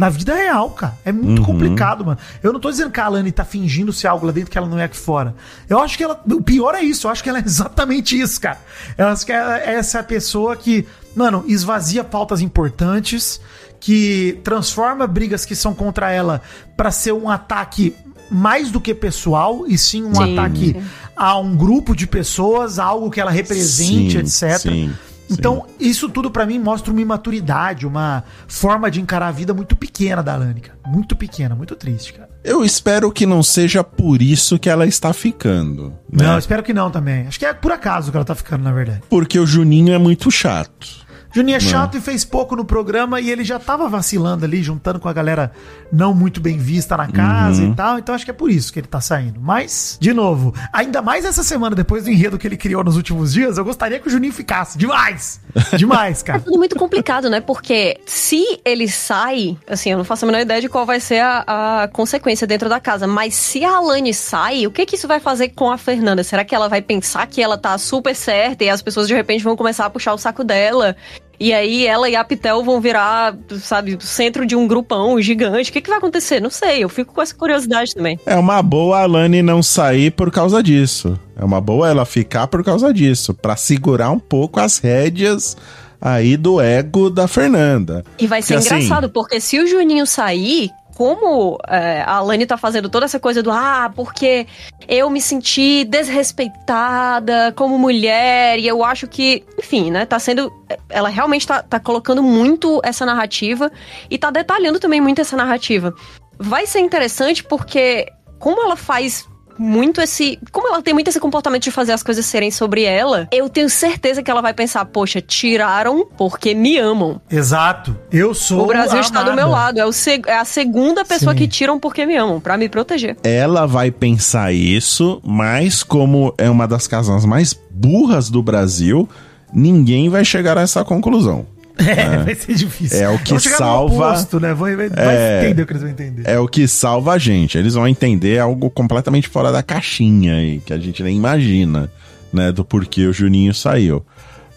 Na vida real, cara. É muito Uhum. complicado, mano. Eu não tô dizendo que a Alane tá fingindo ser algo lá dentro que ela não é aqui fora. Eu acho que ela. O pior é isso. Eu acho que ela é exatamente isso, cara. Eu acho que ela, essa é a pessoa que, mano, esvazia pautas importantes, que transforma brigas que são contra ela pra ser um ataque mais do que pessoal, e sim um Sim. ataque a um grupo de pessoas, a algo que ela represente, Sim, etc. sim, então, isso tudo pra mim mostra uma imaturidade, uma forma de encarar a vida muito pequena da Alane, cara. Muito pequena, muito triste, cara. Eu espero que não seja por isso que ela está ficando. Né? Não, espero que não também. Acho que é por acaso que ela tá ficando, na verdade. Porque o Juninho é muito chato. Juninho é chato e fez pouco no programa e ele já tava vacilando ali, juntando com a galera não muito bem vista na casa Uhum. e tal. Então acho que é por isso que ele tá saindo. Mas, de novo, ainda mais essa semana, depois do enredo que ele criou nos últimos dias, eu gostaria que o Juninho ficasse. Demais! Demais, É cara. tudo muito complicado, né? Porque se ele sai, assim, eu não faço a menor ideia de qual vai ser a, a consequência dentro da casa, mas se a Alane sai, o que que isso vai fazer com a Fernanda? Será que ela vai pensar que ela tá super certa e as pessoas de repente vão começar a puxar o saco dela? E aí ela e a Pitel vão virar, sabe, centro de um grupão gigante. O que que vai acontecer? Não sei, eu fico com essa curiosidade também. É uma boa a Alane não sair por causa disso. É uma boa ela ficar por causa disso. Pra segurar um pouco as rédeas aí do ego da Fernanda. E vai ser Porque, assim, engraçado, porque se o Juninho sair, como é, a Alane tá fazendo toda essa coisa do ah, porque eu me senti desrespeitada como mulher, e eu acho que, enfim, né, tá sendo. Ela realmente tá, tá colocando muito essa narrativa e tá detalhando também muito essa narrativa. Vai ser interessante porque, como ela faz muito esse. Como ela tem muito esse comportamento de fazer as coisas serem sobre ela, eu tenho certeza que ela vai pensar, poxa, tiraram porque me amam. Exato. Eu sou O Brasil está do amada. meu lado. É, o seg- é a segunda pessoa Sim. que tiram porque me amam, pra me proteger. Ela vai pensar isso, mas como é uma das casas mais burras do Brasil, ninguém vai chegar a essa conclusão. É, vai ser difícil. É o que salva- oposto, né? Vai, vai, vai É. entender o que eles vão entender. É o que salva a gente. Eles vão entender algo completamente fora da caixinha aí, que a gente nem imagina, né, do porquê o Juninho saiu.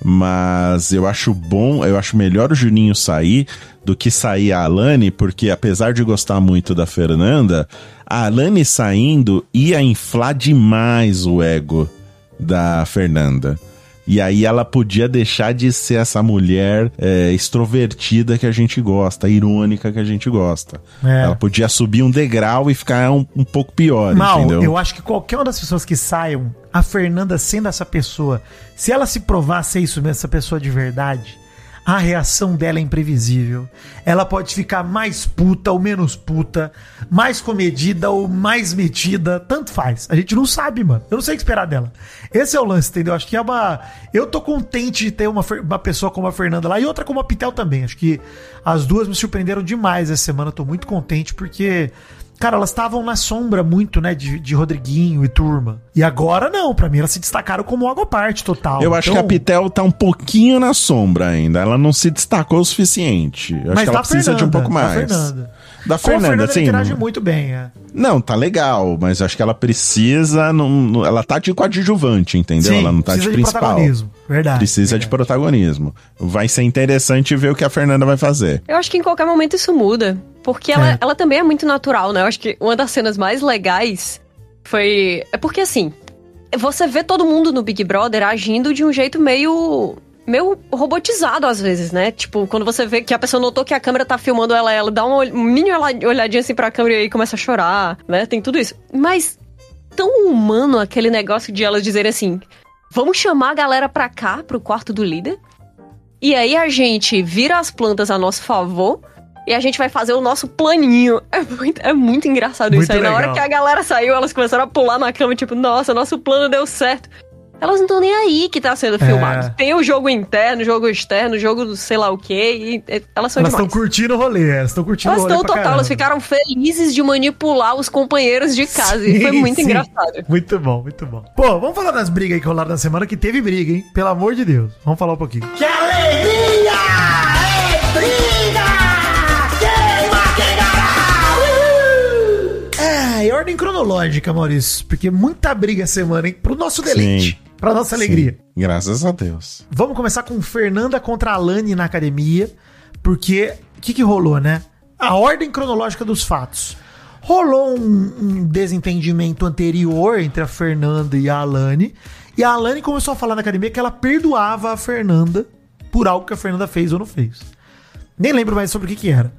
Mas eu acho bom, eu acho melhor o Juninho sair do que sair a Alane, porque apesar de gostar muito da Fernanda, a Alane saindo ia inflar demais o ego da Fernanda. E aí ela podia deixar de ser essa mulher é, extrovertida que a gente gosta, irônica que a gente gosta. É. Ela podia subir um degrau e ficar um, um pouco pior, Mal, entendeu? eu acho que qualquer uma das pessoas que saiam, a Fernanda sendo essa pessoa, se ela se provar ser isso mesmo, essa pessoa de verdade, a reação dela é imprevisível. Ela pode ficar mais puta ou menos puta, mais comedida ou mais metida, tanto faz. A gente não sabe, mano. Eu não sei o que esperar dela. Esse é o lance, entendeu? Acho que é uma. Eu tô contente de ter uma, uma pessoa como a Fernanda lá e outra como a Pitel também. Acho que as duas me surpreenderam demais essa semana. Tô muito contente porque. Cara, elas estavam na sombra muito, né, de, de Rodriguinho e turma. E agora não, pra mim elas se destacaram como algo à parte total. Eu acho que Então, a Pitel tá um pouquinho na sombra ainda. Ela não se destacou o suficiente. Eu acho Mas que ela da precisa de um Fernanda, pouco da mais. Fernanda. Da Com a Fernanda, Fernanda sim. interage muito bem, é. Não, tá legal, mas acho que ela precisa. Não, não- ela tá de coadjuvante, entendeu? ela não tá de precisa principal. protagonismo. Verdade. Precisa de verdade. protagonismo. Vai ser interessante ver o que a Fernanda vai fazer. Eu acho que em qualquer momento isso muda. Porque ela, É. ela também é muito natural, né? Eu acho que uma das cenas mais legais foi. É porque assim, você vê todo mundo no Big Brother agindo de um jeito meio. meio robotizado às vezes, né? Tipo, quando você vê que a pessoa notou que a câmera tá filmando ela, ela dá uma mini olha- olhadinha assim pra câmera e aí começa a chorar, né? Tem tudo isso. Mas tão humano aquele negócio de elas dizerem assim: vamos chamar a galera pra cá, pro quarto do líder. E aí a gente vira as plantas a nosso favor e a gente vai fazer o nosso planinho. É muito, é muito engraçado Muito isso aí. Na hora legal. que a galera saiu, elas começaram a pular na cama, tipo, nossa, nosso plano deu certo. Elas não estão nem aí que tá sendo É. filmado. Tem o jogo interno, o jogo externo, o jogo do sei lá o quê, elas são Elas estão curtindo o rolê, elas estão curtindo Elas o rolê. estão pra total, elas ficaram felizes de manipular os companheiros de casa. e foi Sim, muito sim. engraçado. Muito bom, muito bom. Pô, vamos falar das brigas aí que rolaram na semana, que teve briga, hein? Pelo amor de Deus. Vamos falar um pouquinho. Que alegria! Ordem cronológica, Maurício, porque muita briga semana, hein? Pro nosso deleite, Sim. pra nossa alegria. Sim, graças a Deus. Vamos começar com Fernanda contra Alane na academia, porque o que, que rolou, né? A ordem cronológica dos fatos. Rolou um, um desentendimento anterior entre a Fernanda e a Alane, e a Alane começou a falar na academia que ela perdoava a Fernanda por algo que a Fernanda fez ou não fez. Nem lembro mais sobre o que, que era.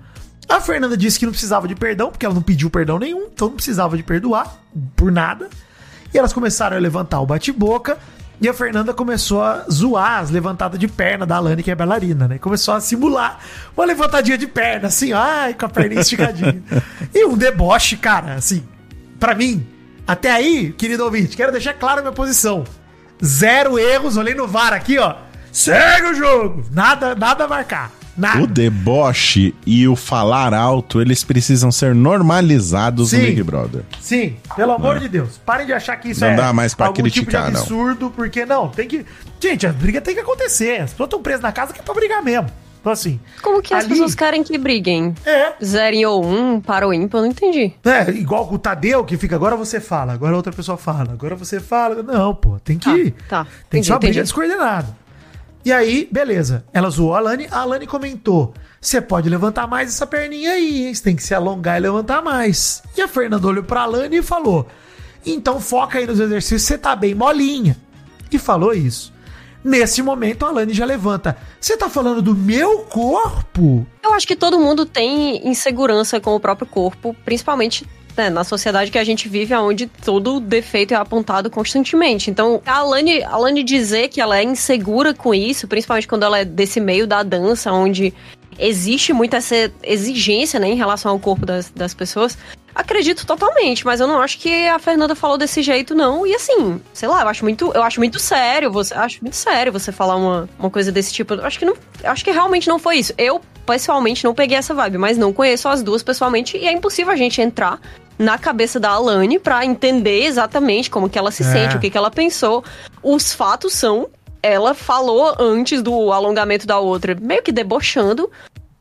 A Fernanda disse que não precisava de perdão, porque ela não pediu perdão nenhum, então não precisava de perdoar por nada. E elas começaram a levantar o bate-boca. E a Fernanda começou a zoar as levantadas de perna da Alane, que é bailarina, né? Começou a simular uma levantadinha de perna, assim, ai, com a perninha esticadinha. e um deboche, cara, assim, pra mim, até aí, querido ouvinte, quero deixar claro a minha posição. Zero erros, olhei no VAR aqui, ó. Segue o jogo! Nada, nada a marcar. Nada. O deboche e o falar alto, eles precisam ser normalizados Sim. no Big Brother. Sim, pelo amor de Deus. Parem de achar que isso Não é dá mais pra algum criticar, tipo de não. absurdo, porque não, tem que... Gente, a briga tem que acontecer. As pessoas estão presas na casa que é pra brigar mesmo. Então assim... Como que as Ali- pessoas querem que briguem? É, Zero ou um, para o ímpar, eu não entendi. é, igual o Tadeu que fica, agora você fala, agora outra pessoa fala, agora você fala. Não, pô, tem que... Tá, tá. Tem Entendi, que ser uma briga descoordenada. E aí, beleza. Ela zoou a Alane, a Alane comentou: Você pode levantar mais essa perninha aí, hein? Você tem que se alongar e levantar mais. E a Fernanda olhou pra Alane e falou: Então foca aí nos exercícios, você tá bem molinha. E falou isso. Nesse momento, a Alane já levanta. Você tá falando do meu corpo? Eu acho que todo mundo tem insegurança com o próprio corpo, principalmente né, na sociedade que a gente vive, onde todo defeito é apontado constantemente. Então, a Alane, a Alane dizer que ela é insegura com isso, principalmente quando ela é desse meio da dança, onde existe muita essa exigência né, em relação ao corpo das, das pessoas, acredito totalmente, mas eu não acho que a Fernanda falou desse jeito, não. E assim, sei lá, eu acho muito, eu acho muito sério, você acho muito sério você falar uma, uma coisa desse tipo. Eu acho que não, acho que realmente não foi isso. Eu pessoalmente não peguei essa vibe, mas não conheço as duas pessoalmente e é impossível a gente entrar na cabeça da Alane pra entender exatamente como que ela se É. sente, o que que ela pensou. Os fatos são ela falou antes do alongamento da outra, meio que debochando.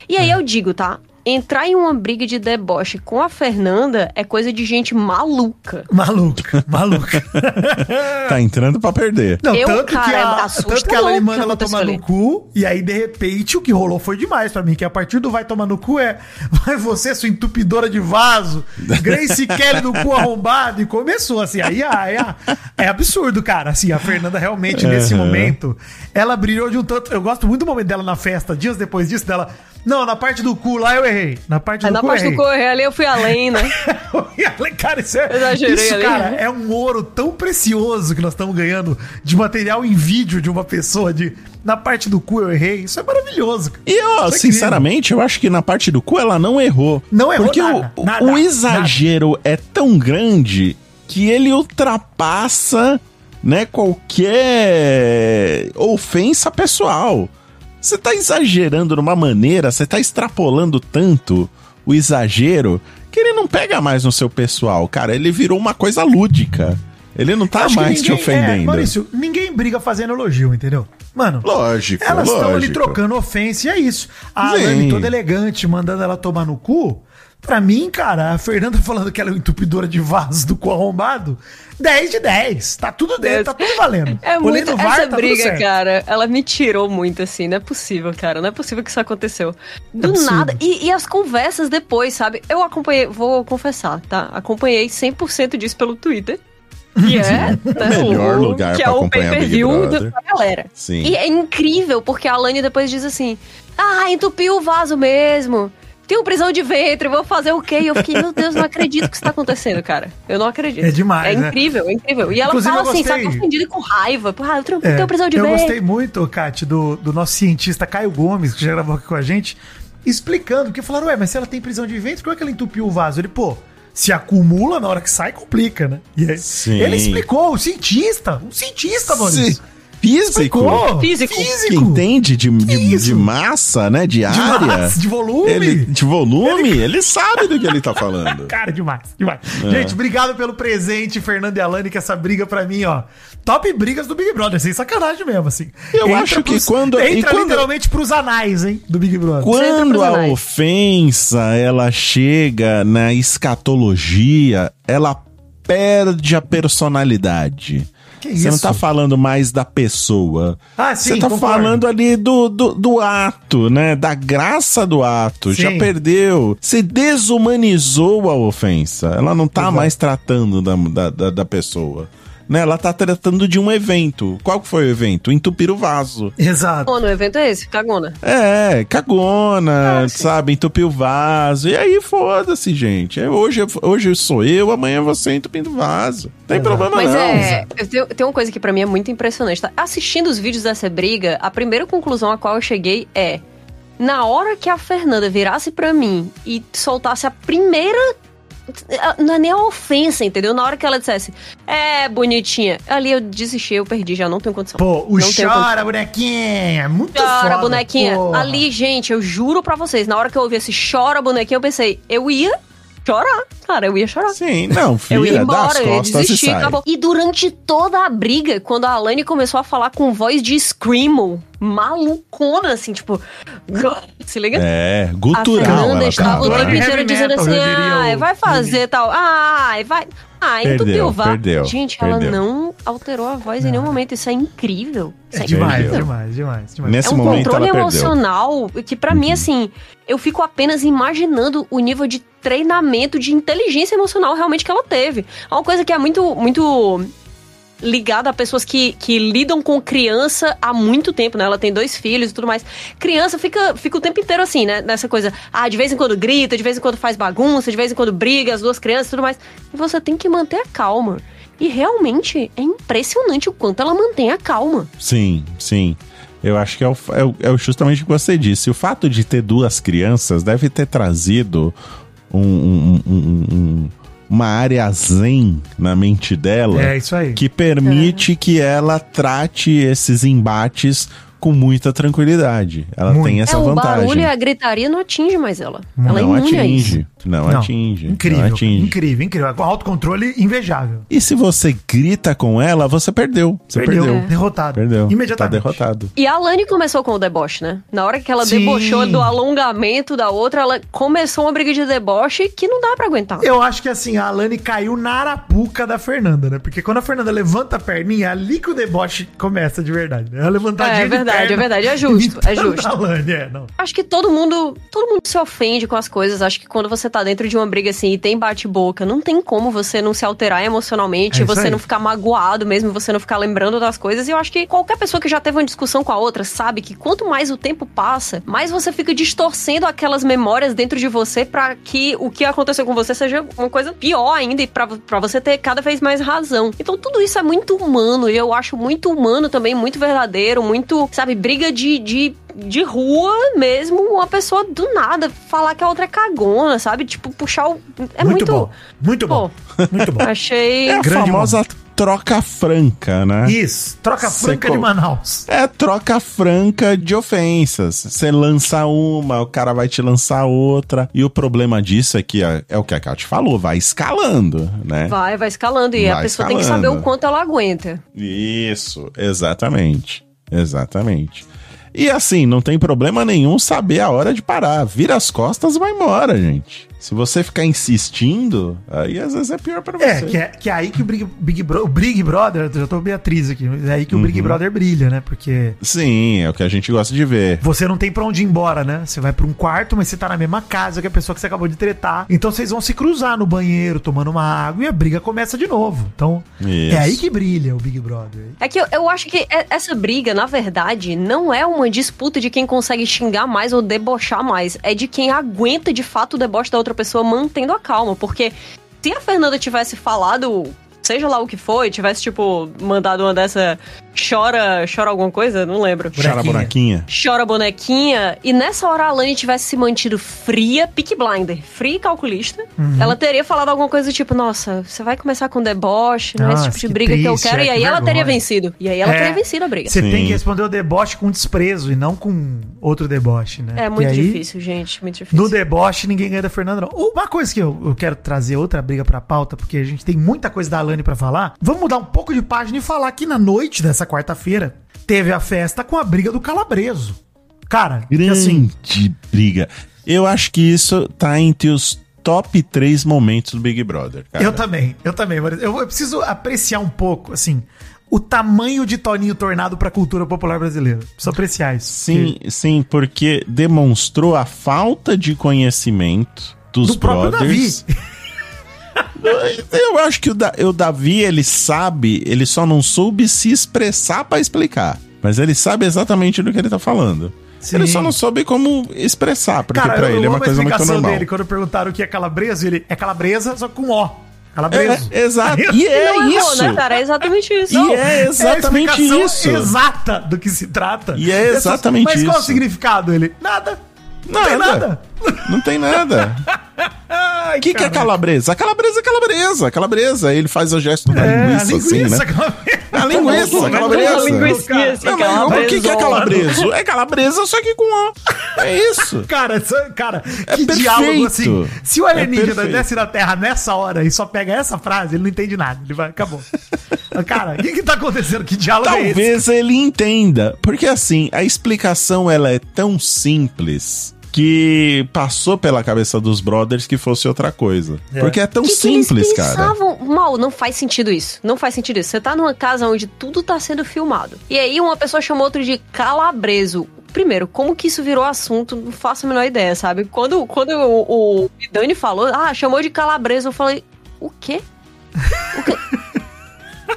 E aí eu digo, tá? Entrar em uma briga de deboche com a Fernanda é coisa de gente maluca. Maluca, maluca. Tá entrando pra perder. Não, Eu, tanto, que cara, a, assusta tanto que ela manda que ela tomar no cu, e aí, de repente, o que rolou foi demais pra mim, que a partir do vai tomar no cu é vai você, sua entupidora de vaso, Grace Kelly no cu arrombado, e começou, assim, aí é, é, é absurdo, cara, assim, a Fernanda realmente, nesse Uhum. momento, ela brilhou de um tanto, eu gosto muito do momento dela na festa, dias depois disso, dela, não, na parte do cu lá eu errei, na parte Aí do na cu parte eu do errei. correr ali eu fui além, né? cara, isso é, Exagerei isso, ali. cara, é um ouro tão precioso que nós estamos ganhando de material em vídeo de uma pessoa de na parte do cu eu errei. Isso é maravilhoso. cara. E eu, Isso é incrível. sinceramente, eu acho que na parte do cu ela não errou. Não errou Porque nada, o, nada, o exagero é tão grande que ele ultrapassa, né, qualquer ofensa pessoal. Você tá exagerando de uma maneira, você tá extrapolando tanto o exagero que ele não pega mais no seu pessoal, cara. Ele virou uma coisa lúdica. Ele não tá Acho mais te ninguém- É, ofendendo. Maurício, ninguém briga fazendo elogio, entendeu? Mano, lógico, elas estão ali trocando ofensa e é isso. A Sim. Alane toda elegante, mandando ela tomar no cu. Pra mim, cara, a Fernanda falando que ela é uma entupidora de vasos do cu arrombado, 10 de 10. Tá tudo dentro, tá tudo valendo. É Olhei muito. VAR, essa tá briga, cara, ela me tirou muito, assim. Não é possível, cara. Não é possível que isso aconteceu. Do absurdo. nada. E, e as conversas depois, sabe? Eu acompanhei, vou confessar, tá? Acompanhei 100% disso pelo Twitter. Que é né, Melhor lugar que pra é o acompanhar Big pay-per-view Brother. da galera. Sim. E é incrível, porque a Alane depois diz assim: Ah, entupiu o vaso mesmo. Tenho prisão de ventre, vou fazer o quê? E eu fiquei, meu Deus, não acredito que isso tá acontecendo, cara. Eu não acredito. É demais, É né? incrível, é incrível. E ela Inclusive, fala eu assim, gostei. sabe, ofendida e com raiva. Porra, eu tenho, É, tenho prisão de eu ventre. gostei muito, Kat, do, do nosso cientista Caio Gomes, que já gravou aqui com a gente, explicando, porque falaram, ué, mas se ela tem prisão de ventre, como é que ela entupiu o vaso? Ele, pô, se acumula na hora que sai, complica, né? E aí, Sim. ele explicou, o cientista, um cientista, Maurício. Sim. Físico. Físico. Que entende de, de, de massa, né? De, De área. massa, de volume. Ele, de volume, ele... sabe do que ele tá falando. Cara, demais, demais. É. Gente, obrigado pelo presente, Fernando e Alane, que essa briga pra mim, ó. Top brigas do Big Brother, sem sacanagem mesmo, assim. Eu acho que quando- e Entra quando- literalmente pros anais, hein, do Big Brother. Quando a ofensa ela chega na escatologia, ela perde a personalidade. Que Você não isso? tá falando mais da pessoa. Ah, sim, Você tá concordo. falando ali do, do, do ato, né? Da graça do ato. Já Sim. perdeu. Você desumanizou a ofensa. Ela não tá Exato. mais tratando da, da, da pessoa. Né? Ela tá tratando de um evento. Qual que foi o evento? Entupir o vaso. Exato. Pô, no evento é esse, cagona. É, cagona, Ah, sabe? Entupiu o vaso. E aí, foda-se, gente. É, Hoje, hoje sou eu, amanhã você entupindo o vaso. Não tem Exato. problema Mas não. é. eu tenho- Tem uma coisa que pra mim é muito impressionante. Tá? Assistindo os vídeos dessa briga, a primeira conclusão a qual eu cheguei é. Na hora que a Fernanda virasse pra mim e soltasse a primeira. Não é nem a ofensa, entendeu? Na hora que ela dissesse, é, bonitinha. Ali eu desisti, eu perdi, já não tenho condição. Pô, o não chora, bonequinha. é Muito Chora, foda, bonequinha. porra. Ali, gente, eu juro pra vocês, na hora que eu ouvi esse chora, bonequinha, eu pensei, eu ia chorar. Cara, eu ia chorar. Sim, não, Eu ia filha, dá as embora, eu ia costas e desistir, acabou. E durante toda a briga, quando a Alane começou a falar com voz de Screamo, malucona, assim, tipo. Se liga? É, a gutural Fernanda ela estava o tempo inteiro dizendo assim: eu o- vai fazer tal. Ai, vai. Ah, entupiu Perdeu, vaso. perdeu, Gente, perdeu. ela não alterou a voz em nenhum momento. Isso é incrível. Isso É é demais, demais, demais, demais. Nesse é um momento controle ela perdeu. emocional que, pra mim, assim, eu fico apenas imaginando o nível de treinamento de inteligência emocional realmente que ela teve. É uma coisa que é muito, muito ligada a pessoas que, que lidam com criança há muito tempo, né? Ela tem dois filhos e tudo mais. Criança fica, fica o tempo inteiro assim, né? Nessa coisa, ah, de vez em quando grita, de vez em quando faz bagunça, de vez em quando briga, as duas crianças e tudo mais. E você tem que manter a calma. E realmente é impressionante o quanto ela mantém a calma. Sim, sim. Eu acho que é, o, é, é justamente o que você disse. O fato de ter duas crianças deve ter trazido um- um- um- um- uma área zen na mente dela É isso aí. que permite que ela trate esses embates com muita tranquilidade. Ela Muito. tem essa é, o vantagem. barulho e a gritaria não atinge mais ela. ela é não atinge. Não, atinge. Incrível, Não atinge. incrível, incrível. Com autocontrole invejável. E se você grita com ela, você perdeu. Você perdeu. Derrotado. Perdeu. Imediatamente. Tá derrotado. E a Alane começou com o deboche, né? Na hora que ela Sim. debochou do alongamento da outra, ela começou uma briga de deboche que não dá pra aguentar. Eu acho que assim, a Alane caiu na arapuca da Fernanda, né? Porque quando a Fernanda levanta a perninha, é ali que o deboche começa de verdade. né? Ela levantadinha É de verdade, é verdade, é justo, é justo. É, não. Acho que todo mundo, todo mundo se ofende com as coisas. Acho que quando você tá dentro de uma briga assim e tem bate-boca, não tem como você não se alterar emocionalmente, É você aí. não ficar magoado mesmo, você não ficar lembrando das coisas. E eu acho que qualquer pessoa que já teve uma discussão com a outra sabe que quanto mais o tempo passa, mais você fica distorcendo aquelas memórias dentro de você pra que o que aconteceu com você seja uma coisa pior ainda e pra, pra você ter cada vez mais razão. Então tudo isso é muito humano e eu acho muito humano também, muito verdadeiro, muito, sabe, briga de, de de rua mesmo, uma pessoa do nada falar que a outra é cagona, sabe? Tipo, puxar o. É muito. muito, bom. Muito bom. Muito bom. Achei. É a Grande famosa troca franca, né? Isso. Troca franca co- de Manaus. É troca franca de ofensas. Você lança uma, o cara vai te lançar outra. E o problema disso é que é, é o que a Kat falou, vai escalando, né? Vai, vai escalando. E a Vai pessoa tem que escalando. saber o quanto ela aguenta. Isso, exatamente. Exatamente. E assim, não tem problema nenhum saber a hora de parar. Vira as costas e vai embora, gente. Se você ficar insistindo, aí às vezes é pior pra você. É, que é, que é aí que o Big, Big, Bro- o Big Brother, eu já tô Beatriz aqui, mas é aí que o Uhum. Big Brother brilha, né? Porque Sim, é o que a gente gosta de ver. você não tem pra onde ir embora, né? Você vai pra um quarto, mas você tá na mesma casa que a pessoa que você acabou de tretar. Então vocês vão se cruzar no banheiro, tomando uma água e a briga começa de novo. Então Isso. é aí que brilha o Big Brother. É que eu, eu acho que é- essa briga, na verdade, não é uma disputa de quem consegue xingar mais ou debochar mais. É de quem aguenta de fato o deboche da outra pessoa mantendo a calma. Porque se a Fernanda tivesse falado, seja lá o que foi, tivesse, tipo, mandado uma dessa chora, chora alguma coisa, não lembro. Chora bonequinha. Chora bonequinha, e nessa hora a Alane tivesse se mantido fria, pick blinder, fria e calculista, Uhum. ela teria falado alguma coisa do tipo, nossa, você vai começar com deboche, não é esse tipo de briga que eu triste, quero, é, e aí que ela teria vergonha. vencido. E aí ela É, teria vencido a briga. Você Sim. tem que responder o deboche com desprezo e não com outro deboche, né? É muito aí, difícil, gente, muito difícil. No deboche, ninguém ganha da Fernanda, não. Uma coisa que eu, eu quero trazer, outra briga pra pauta, porque a gente tem muita coisa da Alane pra falar. Vamos mudar um pouco de página e falar que na noite dessa quarta-feira teve a festa com a briga do Calabreso. Cara, Grande assim, briga. Eu acho que isso tá entre os top 3 momentos do Big Brother. Cara. eu também, eu também, eu, eu preciso apreciar um pouco, assim, o tamanho de Toninho Tornado pra cultura popular brasileira. Preciso apreciar isso. Sim, sim, porque demonstrou a falta de conhecimento dos Do próprio brothers. Eu acho que o, da- o Davi, ele sabe, ele só não soube se expressar pra explicar. Mas ele sabe exatamente do que ele tá falando. Sim. Ele só não soube como expressar, porque Cara, pra ele é uma coisa muito explicação normal. dele quando perguntaram o que é calabreso, ele é calabresa, só com O. Calabreso. É, exato. Aí eu- E é não errou, isso. né, cara? É exatamente isso. E é exatamente a explicação isso. exata do que se trata. E é exatamente Mas qual é o isso. significado? Ele, nada. Não tem nada. Não tem nada. O que, que é calabresa? A calabresa é calabresa. A calabresa, ele faz o gesto da É, linguiça, a linguiça, assim, né? calabresa. A linguiça, Uma calabresa. linguicinha, assim, Não, mas o que, que é calabreso? É calabresa, só que com O. É isso. Cara, cara, que perfeito. diálogo assim. Se o alienígena É desce na Terra nessa hora e só pega essa frase, ele não entende nada. Ele vai, acabou. cara, o que que tá acontecendo? Que diálogo é esse? Talvez ele entenda. Porque assim, a explicação ela é tão simples que passou pela cabeça dos brothers que fosse outra coisa. Porque é tão que que simples, eles cara. pensavam? Mal, não faz sentido isso. Não faz sentido isso. Você tá numa casa onde tudo tá sendo filmado. E aí uma pessoa chamou outro de calabreso. Primeiro, como que isso virou assunto? Não faço a menor ideia, sabe? Quando, quando o, o Dani falou, ah, chamou de calabreso, eu falei, o quê? O quê?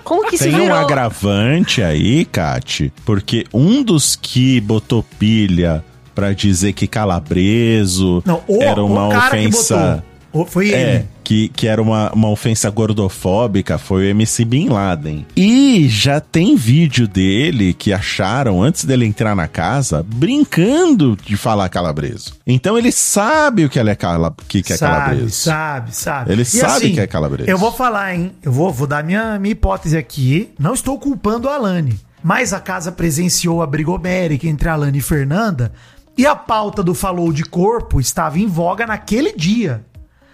Como que isso Tem um virou? agravante aí, Kati, porque um dos que botou pilha pra dizer que calabreso Não, o, era uma ofensa. foi É, ele. que, que era uma, uma ofensa gordofóbica, foi o MC Bin Laden. E já tem vídeo dele que acharam, antes dele entrar na casa, brincando de falar calabreso. Então ele sabe o que, é, cala, que, que é sabe, calabreso. sabe, sabe. Ele E sabe que é calabreso. Eu vou falar, hein? Eu vou, vou dar minha, minha hipótese aqui. Não estou culpando a Alane. mas a casa presenciou a briga homérica entre Alane e Fernanda, e a pauta do falou de corpo estava em voga naquele dia.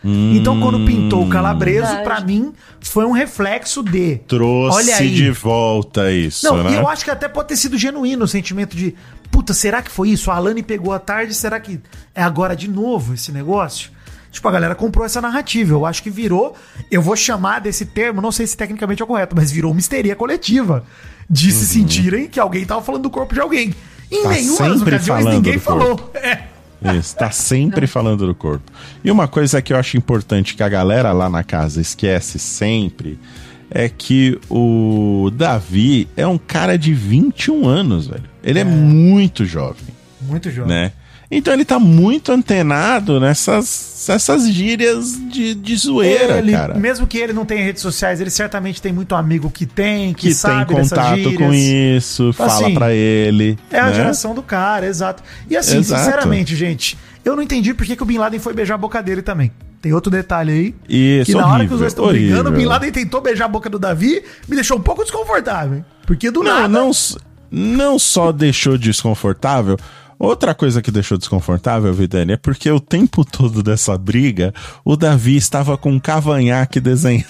Então, quando pintou o calabreso, Verdade. pra mim, foi um reflexo de. Trouxe Olha aí. de volta isso, Não, e né? eu acho que até pode ter sido genuíno o sentimento de, puta, será que foi isso? A Alane pegou à tarde, será que é agora de novo esse negócio? Tipo, a galera comprou essa narrativa. Eu acho que virou, eu vou chamar desse termo, não sei se tecnicamente é o correto, mas virou uma histeria coletiva. De se sentirem que alguém tava falando do corpo de alguém. Em. Tá nenhuma das sempre ocasiões falando ninguém do falou. É. Isso, tá sempre falando do corpo. E uma coisa que eu acho importante que a galera lá na casa esquece sempre é que o Davi é um cara de 21 anos, velho. Ele é, muito jovem, Muito jovem. né? Então ele tá muito antenado nessas essas gírias de, de zoeira, Ele, cara. Mesmo que ele não tenha redes sociais, ele certamente tem muito amigo que tem, que, Que tem sabe dessas contato com isso, fala Assim, pra ele. É a né? geração do cara, exato. E assim, Exato. sinceramente, gente, eu não entendi por que, o Bin Laden foi beijar a boca dele também. Tem outro detalhe aí. Isso, que na hora que horrível, os dois estão horrível. brigando, o Bin Laden tentou beijar a boca do Davi, me deixou um pouco desconfortável? Porque do Não, nada. não, não só deixou desconfortável. Outra coisa que deixou desconfortável, Vidani, é porque o tempo todo dessa briga, o Davi estava com um cavanhaque desenhado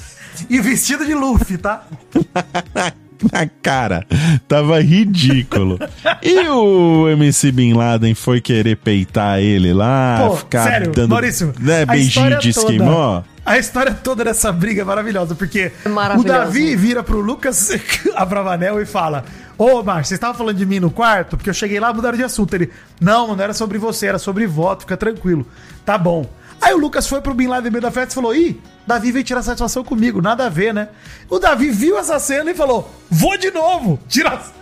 E vestido de Luffy, tá? na cara. Tava ridículo. E o MC Bin Laden foi querer peitar ele lá, Pô, ficar sério, dando Maurício. né, beijinho de toda- esquimó. A história toda dessa briga é maravilhosa, porque o Maravilhosa. Davi vira pro Lucas Abravanel e fala: Ô, Márcio, vocês estavam falando de mim no quarto? Porque eu cheguei lá e mudaram de assunto. Ele, não, não era sobre você, era sobre voto, fica tranquilo. Tá bom. Aí o Lucas foi pro Bin Laden no meio da festa e falou: Ih, Davi veio tirar satisfação comigo, nada a ver, né? O Davi viu essa cena e falou: Vou de novo, tirar.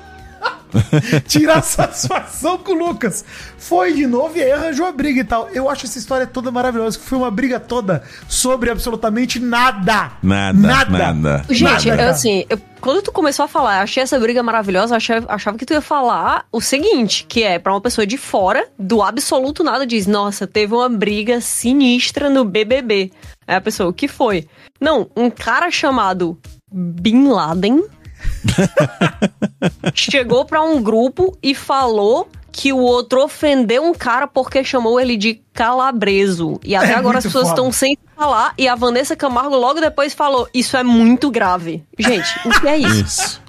tirar satisfação com o Lucas. Foi de novo e aí arranjou a briga e tal. Eu acho essa história toda maravilhosa, que foi uma briga toda sobre absolutamente nada. Nada, nada. Gente, Nada, eu, cara. assim, eu- quando tu começou a falar, eu achei essa briga maravilhosa, eu achava, achava que tu ia falar o seguinte, que é pra uma pessoa de fora, do absoluto nada, diz, nossa, teve uma briga sinistra no BBB. Aí a pessoa, o que foi? Não, um cara chamado Bin Laden chegou pra um grupo e falou que o outro ofendeu um cara porque chamou ele de calabreso. E até É agora as pessoas foda. estão sem falar. E a Vanessa Camargo logo depois falou: Isso é muito grave. Gente, o que é isso? Isso.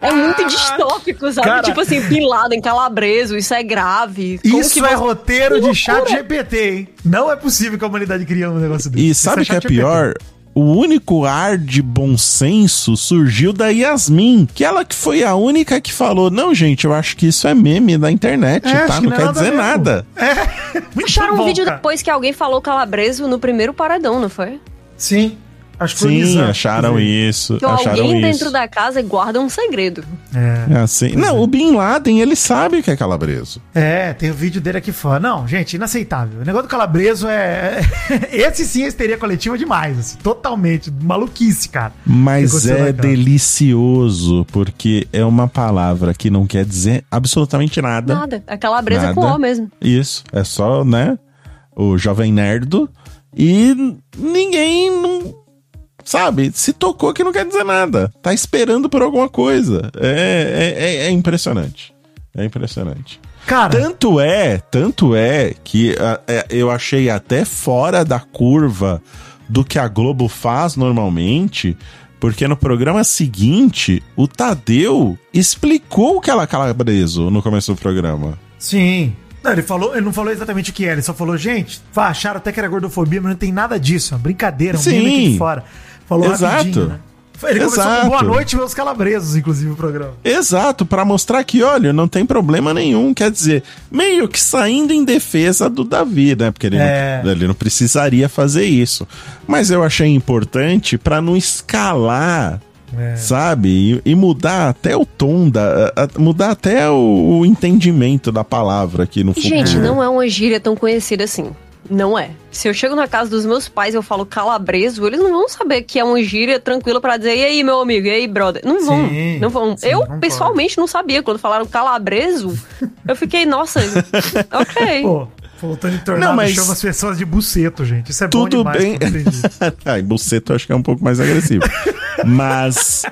É muito distópico, sabe? Cara. tipo assim, Bin Laden, calabreso, isso é grave. Como Isso que é você- roteiro de chat. GPT, hein? Não é possível que a humanidade crie um negócio desse. E Isso sabe o que é chat GPT. O único ar de bom senso surgiu da Yasmin, que ela que foi a única que falou: Não, gente, eu acho que isso é meme da internet, É, tá? Não, não quer nada dizer mesmo. nada. É, Acharam um vídeo depois que alguém falou calabreso no primeiro paredão, não foi? Sim. Acho que foi o Sim, acharam isso. Que acharam alguém isso. dentro da casa guarda um segredo. É. É assim. Não, o Bin Laden, ele sabe que é calabreso. É, tem o vídeo dele aqui fora. Não, gente, inaceitável. O negócio do calabreso é. Esse sim é histeria coletiva demais, assim, totalmente. Maluquice, cara. Mas é delicioso, porque é uma palavra que não quer dizer absolutamente nada. Nada. A calabresa é com Nada. O mesmo. Isso, é só, né? O jovem nerdo. E ninguém não. Sabe, se tocou que não quer dizer nada. Tá esperando por alguma coisa. É, é, é- é impressionante. É impressionante. Cara, Tanto é, tanto é que ah, é, eu achei até fora da curva do que a Globo faz normalmente, porque no programa seguinte, o Tadeu explicou o que ela calabreso no começo do programa. sim. Não, ele falou, ele não falou exatamente o que era, ele só falou, gente, acharam até que era gordofobia, mas não tem nada disso, é uma brincadeira, um Sim. meme aqui de fora. Falou Exato. rapidinho, né? Ele começou Exato. com boa noite, meus calabresos, inclusive, o programa. Exato, pra mostrar que, olha, não tem problema nenhum. Quer dizer, meio que saindo em defesa do Davi, né? Porque ele, É. não, ele não precisaria fazer isso. Mas eu achei importante pra não escalar, É. sabe? E, e mudar até o tom da. a- a- mudar até o, o entendimento da palavra aqui no futuro. Gente, não é uma gíria tão conhecida assim. Não é. Se eu chego na casa dos meus pais e eu falo calabreso, eles não vão saber que é uma gíria tranquila pra dizer, e aí, meu amigo, e aí, brother? Não vão. Sim, não vão. sim, eu, concordo. pessoalmente, não sabia. Quando falaram calabreso, eu fiquei, nossa, ok. Pô, voltando em tornado, Não, mas- chama as pessoas de buceto, gente. Isso é bom Tudo demais. bem. Ai, buceto eu acho que é um pouco mais agressivo. Mas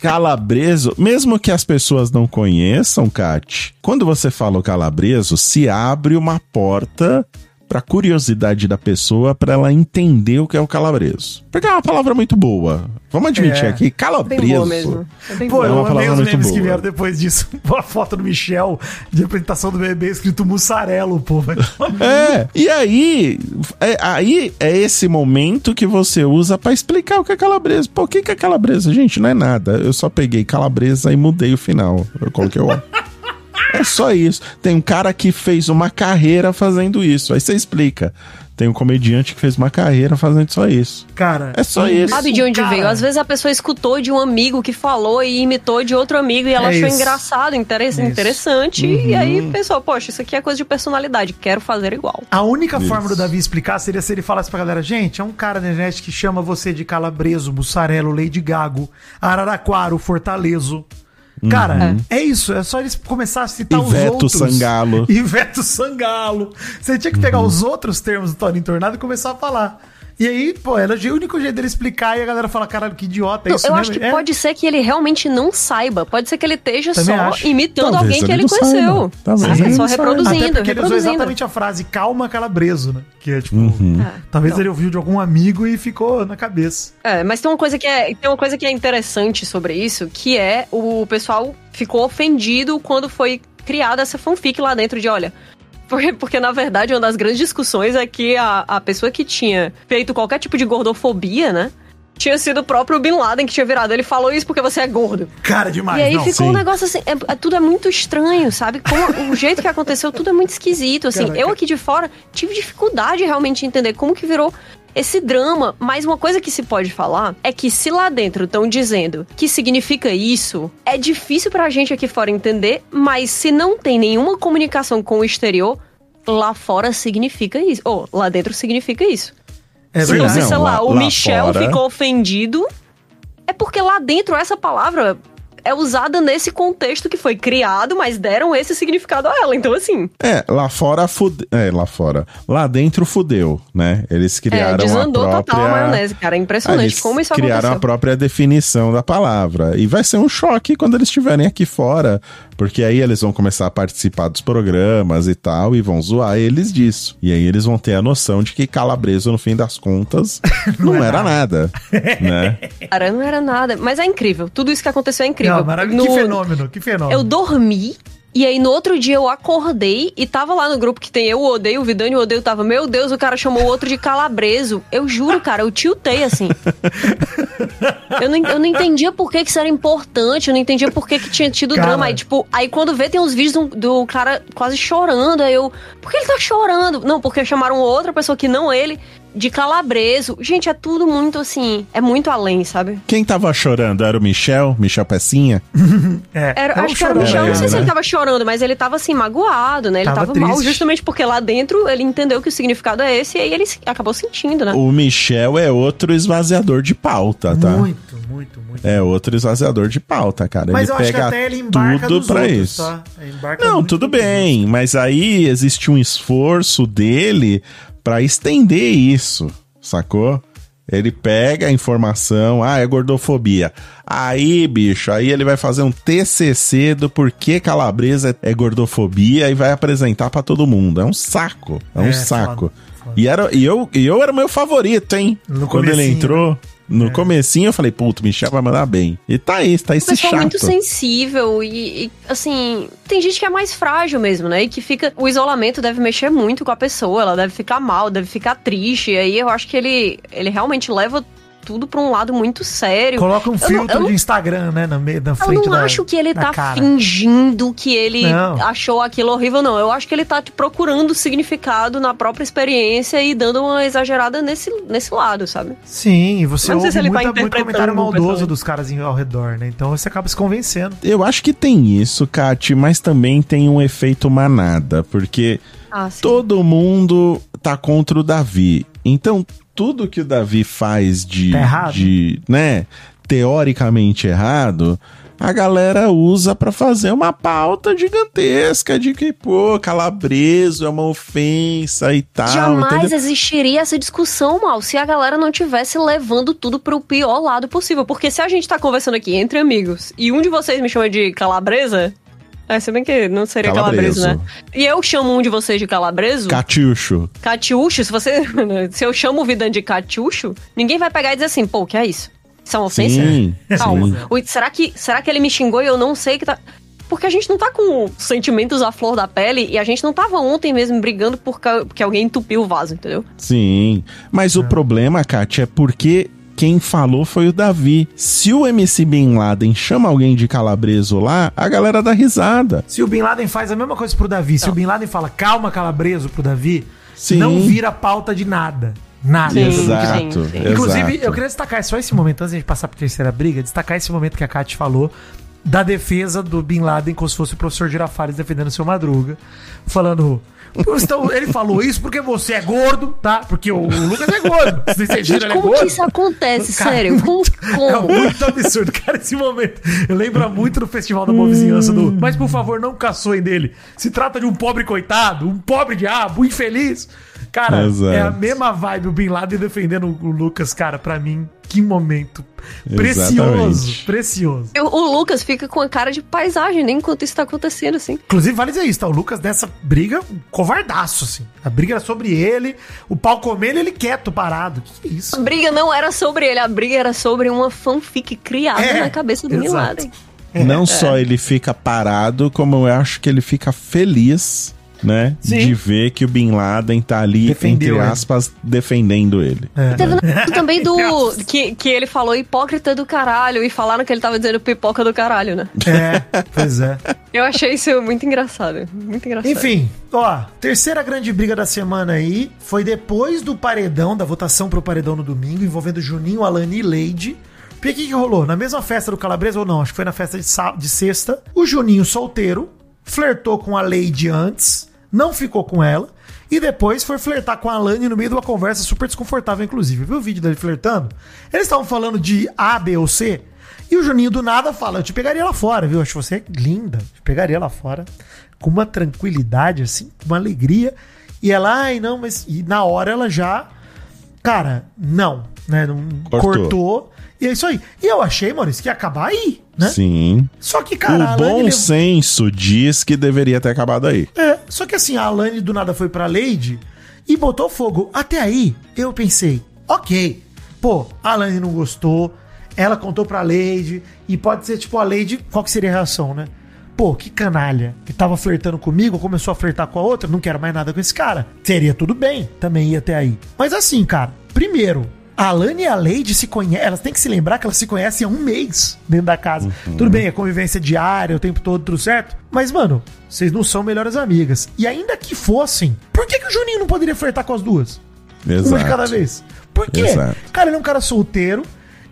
calabreso, mesmo que as pessoas não conheçam, Kat, quando você fala o calabreso, se abre uma porta pra curiosidade da pessoa pra ela entender o que é o calabreso. Porque é uma palavra muito boa. Vamos admitir É. aqui, Bem calabreso. boa mesmo. É bem Pô, boa. É eu uma amei palavra os muito memes que boa. vieram depois disso. Uma foto do Michel de apresentação do bebê escrito mussarelo, pô. É, e aí, é, aí é esse momento que você usa pra explicar o que é calabresa. Pô, o que que é calabresa? Gente, não é nada. Eu só peguei calabresa e mudei o final. Eu coloquei o... É só isso. Tem um cara que fez uma carreira fazendo isso. Aí você explica. Tem um comediante que fez uma carreira fazendo só isso. Cara, É só isso. Sabe de onde Cara, veio? Às vezes a pessoa escutou de um amigo que falou e imitou de outro amigo e ela É achou isso. engraçado, interess- Isso. interessante. E aí Uhum. pensou, poxa, isso aqui é coisa de personalidade, quero fazer igual. A única Isso. forma do Davi explicar seria se ele falasse pra galera, gente, é um cara na internet que chama você de calabreso, mussarelo, Lady Gago, Araraquara, o Cara, é isso, é só eles começar a citar os Iveto outros. Sangalo. Iveto Sangalo. Você tinha que pegar os outros termos do Toninho Tornado e começar a falar. E aí, pô, era o único jeito dele explicar e a galera fala, caralho, que idiota, é isso eu mesmo? acho que É. pode ser que ele realmente não saiba. Pode ser que ele esteja Também só acho. imitando Talvez alguém que ele conheceu. saiba. Talvez ele Só reproduzindo, Até porque ele usou exatamente a frase calma calabreso, né? Que é tipo, Uhum. talvez então. ele ouviu de algum amigo e ficou na cabeça. É, mas tem uma coisa que é, tem uma coisa que é interessante sobre isso, que é o pessoal ficou ofendido quando foi criada essa fanfic lá dentro de, olha, porque, porque na verdade uma das grandes discussões é que a, a pessoa que tinha feito qualquer tipo de gordofobia, né, tinha sido o próprio Bin Laden que tinha virado. Ele falou isso porque você é gordo. Cara, demais, e aí não. ficou um sim. negócio assim, é- é- tudo é muito estranho, sabe? Como, o jeito que aconteceu, tudo é muito esquisito, assim. Caraca. Eu aqui de fora tive dificuldade realmente de entender como que virou esse drama. Mas uma coisa que se pode falar é que se lá dentro estão dizendo que significa isso, é difícil pra gente aqui fora entender, mas se não tem nenhuma comunicação com o exterior, lá fora significa isso. Ou lá dentro significa isso. É Se verdade. você, não, sei lá, lá- o lá Michel fora- ficou ofendido, é porque lá dentro essa palavra é usada nesse contexto que foi criado, mas deram esse significado a ela. Então, assim, É, lá fora fude... É, lá fora. Lá dentro fudeu, né? Eles é, criaram desandou a própria... total a maionese, cara. É impressionante eles como isso criaram aconteceu. a própria definição da palavra. E vai ser um choque quando eles estiverem aqui fora, porque aí eles vão começar a participar dos programas e tal, e vão zoar eles disso. E aí eles vão ter a noção de que calabreso, no fim das contas, não, é era nada, né? Cara, não era nada. Mas é incrível. Tudo isso que aconteceu é incrível. Não, maravilhoso. No- Que fenômeno, que fenômeno. Eu dormi. E aí, no outro dia, eu acordei e tava lá no grupo que tem eu, Odeio, o Vidani, Odeio, tava, meu Deus, o cara chamou o outro de calabreso. Eu juro, cara, eu tiltei, assim. eu, não, eu não entendia por que, que isso era importante, eu não entendia por que, que tinha tido Cara. drama. Aí, tipo, aí quando vê, tem uns vídeos do, do cara quase chorando, aí eu, por que ele tá chorando? Não, porque chamaram outra pessoa que não ele de calabreso. Gente, é tudo muito, assim, é muito além, sabe? Quem tava chorando? Era o Michel? Michel Pecinha? É, Era, o acho que era o. Michel, não sei Era, se né? ele tava chorando, mas ele tava assim, magoado, né? Ele Tava tava, mal, justamente porque lá dentro ele entendeu que o significado é esse e aí ele acabou sentindo, né? O Michel é outro esvaziador de pauta, tá? Muito, muito, muito. É outro esvaziador de pauta, cara. Mas ele eu acho que pega até ele embarca tudo pra outros, isso. tá? Não, tudo bem, mas aí existe um esforço dele pra estender isso, sacou? Ele pega a informação, ah, é gordofobia. Aí, bicho, aí ele vai fazer um TCC do porquê calabresa é gordofobia e vai apresentar pra todo mundo. É um saco, é um É, saco. foda, foda. E, era, e, eu, e eu era o meu favorito, hein? No Quando ele entrou, no É. comecinho eu falei, puto, Michel vai mandar bem. E tá aí, tá esse pessoal chato. muito sensível e, e, assim, tem gente que é mais frágil mesmo, né? E que fica. O isolamento deve mexer muito com a pessoa, ela deve ficar mal, deve ficar triste. E aí eu acho que ele, ele realmente leva tudo pra um lado muito sério. Coloca um Eu filtro eu não- de Instagram, né? Na, me- na Eu frente não da acho que ele tá cara. fingindo que ele Não. achou aquilo horrível, não. Eu acho que ele tá procurando significado na própria experiência e dando uma exagerada nesse, nesse lado, sabe? Sim, e você Eu não sei ouve se ele tá muita, muito interpretando comentário maldoso dos caras em- ao redor, né? Então você acaba se convencendo. Eu acho que tem isso, Kati, mas também tem um efeito manada, porque Ah, todo mundo tá contra o Davi. Então, tudo que o Davi faz de. Tá errado. de né? teoricamente errado, a galera usa pra fazer uma pauta gigantesca de que, pô, calabreso é uma ofensa e tal. Jamais entendeu? existiria essa discussão, mal, se a galera não tivesse levando tudo pro pior lado possível. Porque se a gente tá conversando aqui entre amigos e um de vocês me chama de calabresa. É, se bem que não seria calabreso, Calabreso. né? E eu chamo um de vocês de calabreso. Catiucho. Catiucho, se você. Se eu chamo o Vidan de Catiucho, ninguém vai pegar e dizer assim, pô, o que é isso? Isso é uma ofensa? Sim, Calma. sim. Ui, será, que, será que ele me xingou e eu não sei que tá. Porque a gente não tá com sentimentos à flor da pele e a gente não tava ontem mesmo brigando por ca- porque alguém entupiu o vaso, entendeu? Sim. Mas o problema, Kátia, é porque quem falou foi o Davi. Se o MC Bin Laden chama alguém de calabreso lá, a galera dá risada. Se o Bin Laden faz a mesma coisa pro Davi, se o Bin Laden fala calma, calabreso pro Davi, Sim. não vira pauta de nada. Nada. Sim, Exato. sim, sim. Inclusive, exato. eu queria destacar só esse momento, antes de passar pra terceira briga, destacar esse momento que a Kátia falou da defesa do Bin Laden como se fosse o professor Girafales defendendo o seu Madruga, falando... Então, ele falou isso porque você é gordo, tá? Porque o, o Lucas é gordo. Se você Gente, gira, é como gordo. que isso acontece? Cara, Sério? Como? É muito absurdo, cara, esse momento. Eu lembro muito do Festival da Boa Vizinhança do. Mas por favor, não caçoem dele. Se trata de um pobre coitado, um pobre diabo, um infeliz. Cara, Exato. é a mesma vibe o Bin Laden defendendo o Lucas, cara, pra mim, que momento precioso, Exatamente. precioso. Eu- o Lucas fica com a cara de paisagem, nem enquanto isso tá acontecendo, assim. Inclusive, vale dizer isso, tá? O Lucas dessa briga, um covardaço, assim. A briga era sobre ele, o pau comendo ele quieto, parado. Que que é A isso? briga não era sobre ele, a briga era sobre uma fanfic criada É, na cabeça do exato. Laden. Não só ele fica parado, como eu acho que ele fica feliz, né? Sim. De ver que o Bin Laden tá ali, Defendeu entre ele. aspas, defendendo ele. É. Teve na- também do. Que, que ele falou hipócrita do caralho e falaram que ele tava dizendo pipoca do caralho, né? É, pois é. Eu achei isso muito engraçado. Muito engraçado. Enfim, ó, terceira grande briga da semana aí foi depois do paredão, da votação pro paredão no domingo, envolvendo Juninho, Alane e Leide. Porque o que, que rolou? Na mesma festa do Calabresa, ou não, acho que foi na festa de, de sexta, o Juninho solteiro flertou com a Leide antes, não ficou com ela, e depois foi flertar com a Alane no meio de uma conversa super desconfortável, inclusive. Viu o vídeo dele flertando? Eles estavam falando de A, B ou C, e o Juninho do nada fala: Eu te pegaria lá fora, viu? Acho você linda. Te pegaria lá fora. Com uma tranquilidade, assim, com uma alegria. E ela, ai, não, mas. E na hora ela já. Cara, não. Né? Não, cortou. Cortou. E é isso aí. E eu achei, Maurício, que ia acabar aí, né? Sim. Só que, cara, o bom levou- senso diz que deveria ter acabado aí. é, só que assim, a Alane do nada foi pra Lady e botou fogo. Até aí, eu pensei, ok. Pô, a Alane não gostou, ela contou pra Lady, e pode ser tipo a Lady, qual que seria a reação, né? Pô, que canalha, que tava flertando comigo, começou a flertar com a outra, não quero mais nada com esse cara. Seria tudo bem, também ia até aí. Mas assim, cara, primeiro, a Alane e a Lady se conhecem, elas têm que se lembrar que elas se conhecem há um mês dentro da casa. Tudo bem, a convivência diária, o tempo todo, tudo certo. Mas, mano, vocês não são melhores amigas. E ainda que fossem, por que, que o Juninho não poderia flertar com as duas? Uma de cada vez. Por quê? Exato. Cara, ele é um cara solteiro,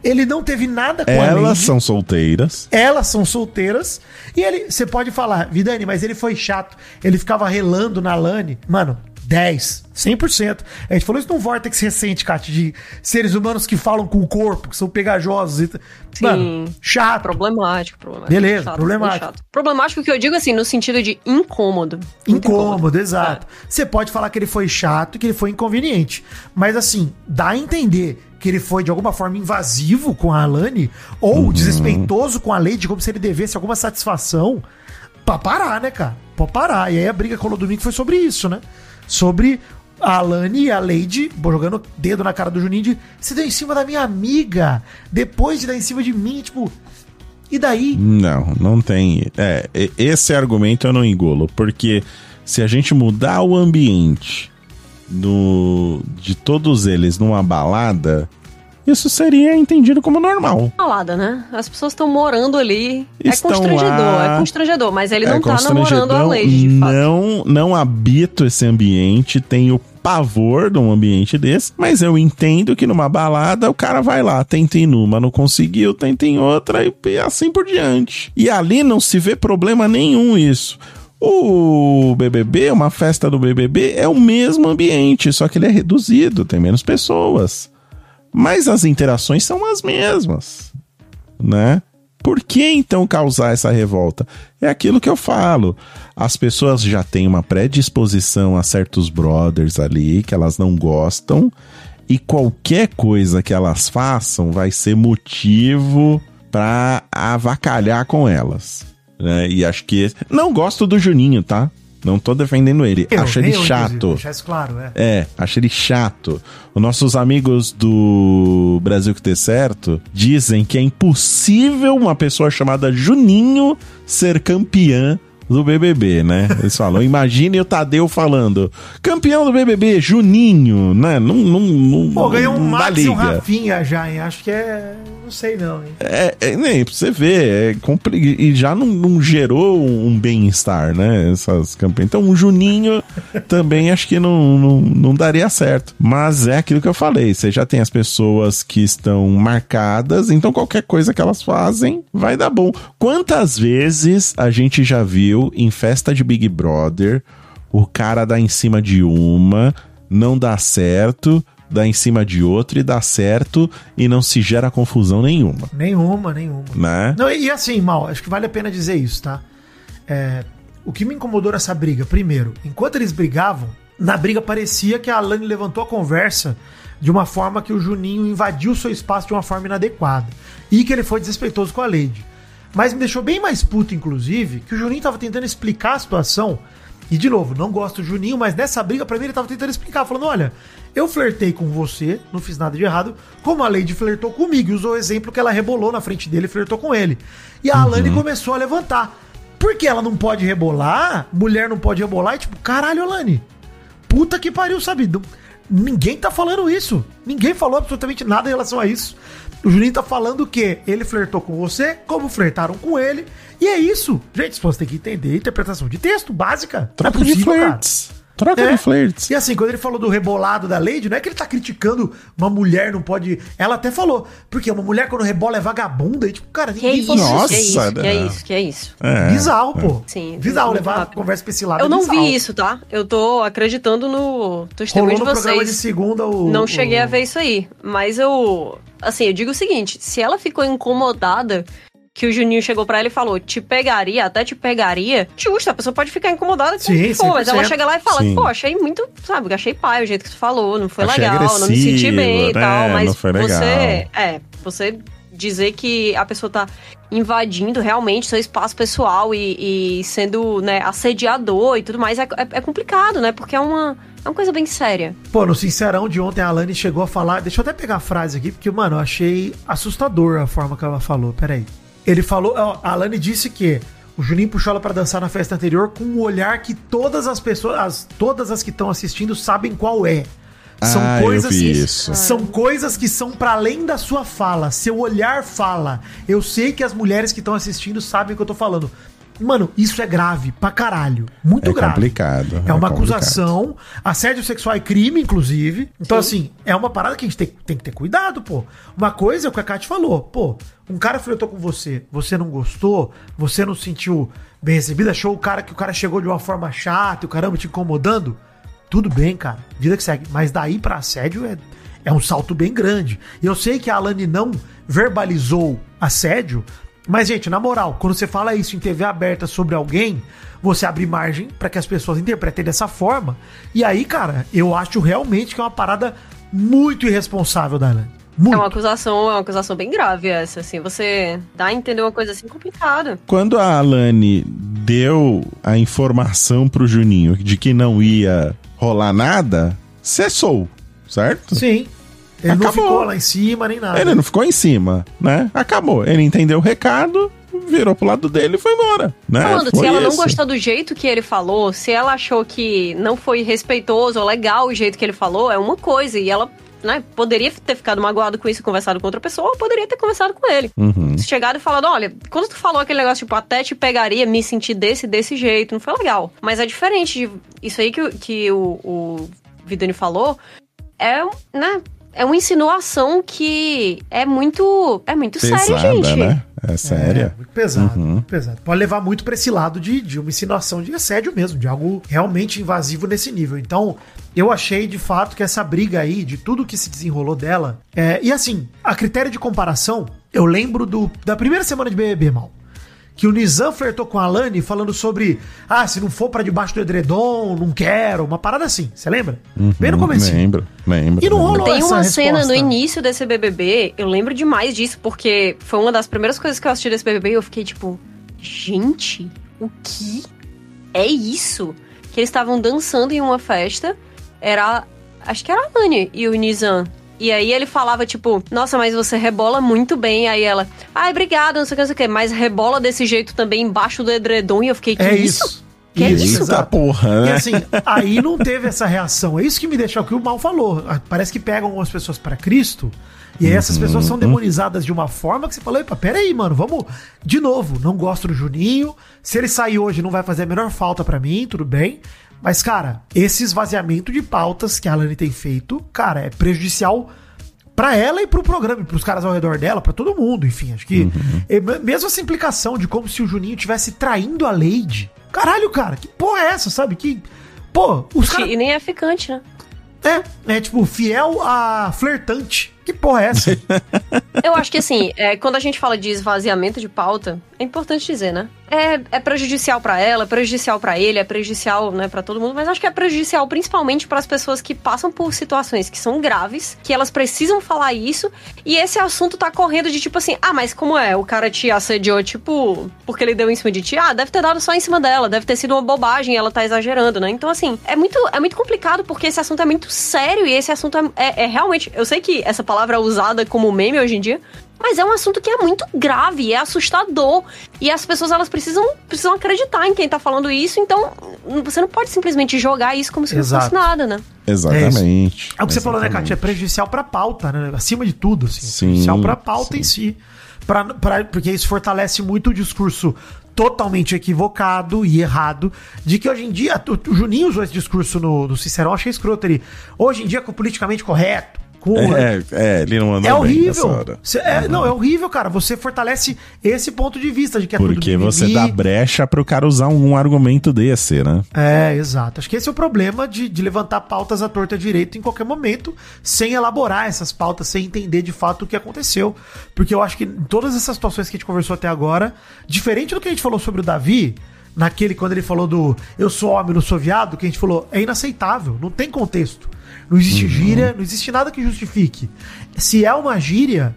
ele não teve nada com a Elas são solteiras. Elas são solteiras. E ele, você pode falar, Vidani, mas ele foi chato. Ele ficava relando na Lani. Mano, 10, 100%. A gente falou isso num vórtex recente, Kat, de seres humanos que falam com o corpo, que são pegajosos. E... t- Sim. Mano, chato. Problemático, problemático. Beleza, Chato, problemático. chato. Problemático que eu digo assim, no sentido de incômodo. Muito Incômodo, exato. Você pode falar que ele foi chato e que ele foi inconveniente. Mas assim, dá a entender que ele foi de alguma forma invasivo com a Alane ou desrespeitoso com a Lady, como se ele devesse alguma satisfação. Pra parar, né, cara? Pra parar. E aí a briga que rolou domingo foi sobre isso, né? Sobre a Alane e a Lady jogando dedo na cara do Juninho de você deu em cima da minha amiga, depois de dar em cima de mim, tipo. E daí? Não, não tem. É, esse argumento eu não engulo, porque se a gente mudar o ambiente do, de todos eles numa balada, isso seria entendido como normal. Balada, né? As pessoas estão morando ali. Estão é constrangedor, lá. é constrangedor, mas ele É não tá namorando a Lady, de fato. Não, não habito esse ambiente, tenho pavor de um ambiente desse, mas eu entendo que numa balada o cara vai lá, tenta em numa, não conseguiu, tenta em outra e e assim por diante. E ali não se vê problema nenhum isso. O BBB, uma festa do BBB, é o mesmo ambiente, só que ele é reduzido, tem menos pessoas. Mas as interações são as mesmas. né? Por que então causar essa revolta? É aquilo que eu falo. As pessoas já têm uma predisposição a certos brothers ali que elas não gostam e qualquer coisa que elas façam vai ser motivo para avacalhar com elas. Né? E acho que. Não gosto do Juninho, tá? Não tô defendendo ele. Eu, acho ele eu, chato. isso claro, é. É, acho ele chato. Os nossos amigos do Brasil que dê certo dizem que é impossível uma pessoa chamada Juninho ser campeã do BBB, né? Eles falam, imagine o Tadeu falando, campeão do BBB, Juninho, né? Não, não, não, Pô, ganhou um Max e um. Rafinha já, hein? Acho que é. Não sei não, hein? É, é, nem pra você ver, é e já não, não gerou um bem-estar, né? Essas campanhas. Então, o Juninho também acho que não, não, não daria certo. Mas é aquilo que eu falei: você já tem as pessoas que estão marcadas, então qualquer coisa que elas fazem vai dar bom. Quantas vezes a gente já viu em festa de Big Brother o cara dar em cima de uma, não dá certo. Dá em cima de outro e dá certo e não se gera confusão nenhuma, Nenhuma, nenhuma. né? Não, e assim, mal, acho que vale a pena dizer isso, tá? É, o que me incomodou nessa briga, primeiro, enquanto eles brigavam, na briga parecia que a Alane levantou a conversa de uma forma que o Juninho invadiu o seu espaço de uma forma inadequada. E que ele foi desrespeitoso com a Lady. Mas me deixou bem mais puto, inclusive, que o Juninho tava tentando explicar a situação. E, de novo, não gosto do Juninho, mas nessa briga, pra mim, ele tava tentando explicar, falando: olha, eu flertei com você, não fiz nada de errado, como a Lady flertou comigo. E usou o exemplo que ela rebolou na frente dele e flertou com ele. E a Alane começou a levantar. Por que ela não pode rebolar? Mulher não pode rebolar? E tipo, caralho, Alane. Puta que pariu, sabe? Ninguém tá falando isso. Ninguém falou absolutamente nada em relação a isso. O Juninho tá falando que ele flertou com você, como flertaram com ele. E é isso. Gente, você tem que entender a interpretação de texto básica. Troca Não é de possível, cara. flirts. Troca É. de flirts. E assim, quando ele falou do rebolado da Lady, não é que ele tá criticando uma mulher não pode. Ela até falou, porque uma mulher quando rebola é vagabunda. E tipo, cara, Que ninguém isso, Nossa, que é isso, que é isso, que é isso. É. Bizarro, pô. Sim, Bizarro levar a rápido. conversa pra esse lado. Eu é não bizarro. vi isso, tá? Eu tô acreditando no testemunho Rolou de no programa de vocês. segunda o. Não o- cheguei a ver isso aí. Mas eu. Assim, eu digo o seguinte: se ela ficou incomodada que o Juninho chegou pra ela e falou, te pegaria, até te pegaria, justo, a pessoa pode ficar incomodada com Sim, for, mas ela 100%. chega lá e fala, Sim. pô, achei muito, sabe, achei pai o jeito que tu falou, não foi Achei legal, não me senti bem e né? tal, mas Não foi legal. você. É, você dizer que a pessoa tá invadindo realmente seu espaço pessoal e, e sendo, né, assediador e tudo mais, é, é- é complicado, né? Porque é uma, é uma coisa bem séria. Pô, no Sincerão de ontem a Alane chegou a falar. Deixa eu até pegar a frase aqui, porque, mano, eu achei assustador a forma que ela falou. Peraí. Ele falou. A Alane disse que o Juninho puxou ela pra dançar na festa anterior com um olhar que todas as pessoas. as- todas as que estão assistindo sabem qual é. São Ah, eu coisas vi que isso. são coisas que são pra além da sua fala. Seu olhar fala. Eu sei que as mulheres que estão assistindo sabem o que eu tô falando. Mano, isso é grave pra caralho. Muito É grave. complicado, É é uma complicado. acusação. Assédio sexual é crime, inclusive. Então, assim, é uma parada que a gente tem, tem que ter cuidado, pô. Uma coisa é o que a Kate falou. Pô, um cara flertou com você, você não gostou, você não se sentiu bem recebido, achou o cara que o cara chegou de uma forma chata e o caramba te incomodando. Tudo bem, cara. Vida que segue. Mas daí pra assédio é, é um salto bem grande. Eu sei que a Alane não verbalizou assédio, mas, gente, na moral, quando você fala isso em TV aberta sobre alguém, você abre margem pra que as pessoas interpretem dessa forma. E aí, cara, eu acho realmente que é uma parada muito irresponsável da Alane. Muito. É uma acusação, é uma acusação bem grave essa, assim. Você dá a entender uma coisa assim complicada. Quando a Alane deu a informação pro Juninho de que não ia rolar nada, cessou, certo? Sim. Ele não Acabou. ficou lá em cima nem nada. Ele não ficou em cima, né? Acabou. Ele entendeu o recado, virou pro lado dele e foi embora, né? Falando, se Foi ela não isso. gostou do jeito que ele falou, se ela achou que não foi respeitoso ou legal o jeito que ele falou, é uma coisa. E ela, né, poderia ter ficado magoado com isso e conversado com outra pessoa, ou poderia ter conversado com ele. Uhum. Chegado e falado, olha, quando tu falou aquele negócio, tipo, até te pegaria, me sentir desse, desse jeito, não foi legal. Mas é diferente de isso aí que, o- que o, o Vidani falou, é, né, é uma insinuação que é muito, é muito séria, Pesada, gente. né? É É, séria. muito pesado, Uhum. muito pesado. Pode levar muito pra esse lado de, de uma insinuação de assédio mesmo, de algo realmente invasivo nesse nível. Então, eu achei de fato que essa briga aí, de tudo que se desenrolou dela, é, e assim, a critério de comparação, Eu lembro do, da primeira semana de BBB, mal. Que o Nizam flertou com a Alane falando sobre. Ah, se não for pra debaixo do edredom, não quero. Uma parada assim. Você lembra? Bem no começo. Lembro, lembro. E não rolou Tem essa uma cena no resposta. início desse BBB, eu lembro demais disso, porque foi uma das primeiras coisas que eu assisti desse BBB e eu fiquei tipo, gente, o que é isso? Que eles estavam dançando em uma festa, era, acho que era a Anne e o Nizam. E aí ele falava, tipo, nossa, mas você rebola muito bem. Aí ela, ai, obrigada, não sei o que, não sei o que. Mas rebola desse jeito também embaixo do edredom. E eu fiquei, que É isso? isso. Que é isso? Eita exato. porra, E né? assim, aí não teve essa reação. É isso que me deixou o que o mal falou. Ah, Parece que pegam algumas pessoas para Cristo. E aí essas pessoas são demonizadas de uma forma que você falou, epa, peraí, mano, vamos. De novo, não gosto do Juninho. Se ele sair hoje, não vai fazer a menor falta pra mim, tudo bem. Mas, cara, esse esvaziamento de pautas que a Alane tem feito, cara, é prejudicial pra ela e pro programa, e pros caras ao redor dela, pra todo mundo, enfim. Acho que e me- mesmo essa implicação de como se o Juninho tivesse traindo a Lady. Caralho, cara, que porra é essa, sabe? Que pô, os caras E nem é ficante, né? é, é tipo fiel a flertante. Que porra é essa? Eu acho que assim, é, quando a gente fala de esvaziamento de pauta, é importante dizer, né? É, é prejudicial pra ela, é prejudicial pra ele, é prejudicial, né, para todo mundo, mas acho que é prejudicial principalmente para as pessoas que passam por situações que são graves, que elas precisam falar isso, e esse assunto tá correndo de tipo assim, ah, mas como é? O cara te assediou, tipo, porque ele deu em cima de ti? Ah, deve ter dado só em cima dela, deve ter sido uma bobagem, ela tá exagerando, né? Então, assim, é muito, é muito complicado porque esse assunto é muito sério e esse assunto é, é- é realmente. Eu sei que essa palavra é usada como meme hoje em dia, mas é um assunto que é muito grave, é assustador. E as pessoas elas precisam, precisam acreditar em quem tá falando isso, então você não pode simplesmente jogar isso como se não Exato. fosse nada, né? Exatamente. É o que você falou, né. Kátia? É prejudicial pra pauta, né? Acima de tudo, assim. Sim, prejudicial pra pauta sim. em si. Pra, pra- porque isso fortalece muito o discurso totalmente equivocado e errado de que hoje em dia. O, o Juninho usou esse discurso no, no Cicerão, achei escroto ele. Hoje em dia, com o politicamente correto. Com, É, é, ele não mandou É horrível. é, Não, é horrível, cara. Você fortalece esse ponto de vista de que é Porque você dá brecha pro cara usar um argumento desse, né? É, exato. Acho que esse é o problema de, de levantar pautas à torta direito em qualquer momento, sem elaborar essas pautas, sem entender de fato o que aconteceu. Porque eu acho que em todas essas situações que a gente conversou até agora, diferente do que a gente falou sobre o Davi, naquele quando ele falou do eu sou homem, não sou viado, que a gente falou, é inaceitável, não tem contexto. Não existe gíria, não existe nada que justifique. Se é uma gíria,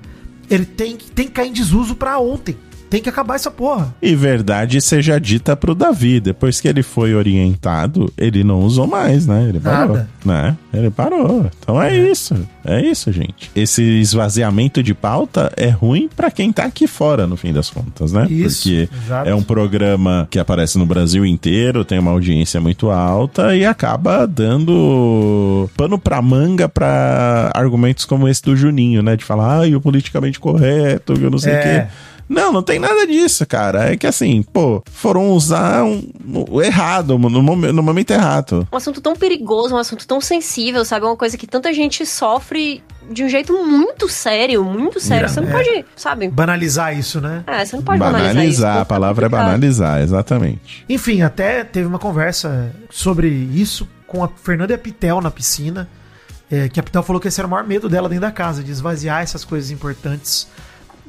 ele tem, que- tem que cair em desuso pra ontem. Tem que acabar essa porra. E verdade seja dita pro Davi, depois que ele foi orientado, ele não usou mais, né? Ele parou, Nada. né? Ele parou. Então é, isso. É isso, gente. Esse esvaziamento de pauta é ruim pra quem tá aqui fora, no fim das contas, né? Isso, Porque exato. é um programa que aparece no Brasil inteiro, tem uma audiência muito alta e acaba dando pano pra manga pra argumentos como esse do Juninho, né? De falar, ai, o politicamente correto, eu não sei o É. quê. Não, não tem nada disso, cara. É que assim, pô, foram usar um, o errado, no, no momento errado. Um assunto tão perigoso, um assunto tão sensível, sabe? Uma coisa que tanta gente sofre de um jeito muito sério, muito sério. Você não É. pode, sabe? Banalizar isso, né? É, você não pode banalizar, isso. Banalizar, a Muito palavra é banalizar, exatamente. Enfim, até teve uma conversa sobre isso com a Fernanda Pitel na piscina. é, que a Pitel falou que esse era o maior medo dela dentro da casa, de esvaziar essas coisas importantes.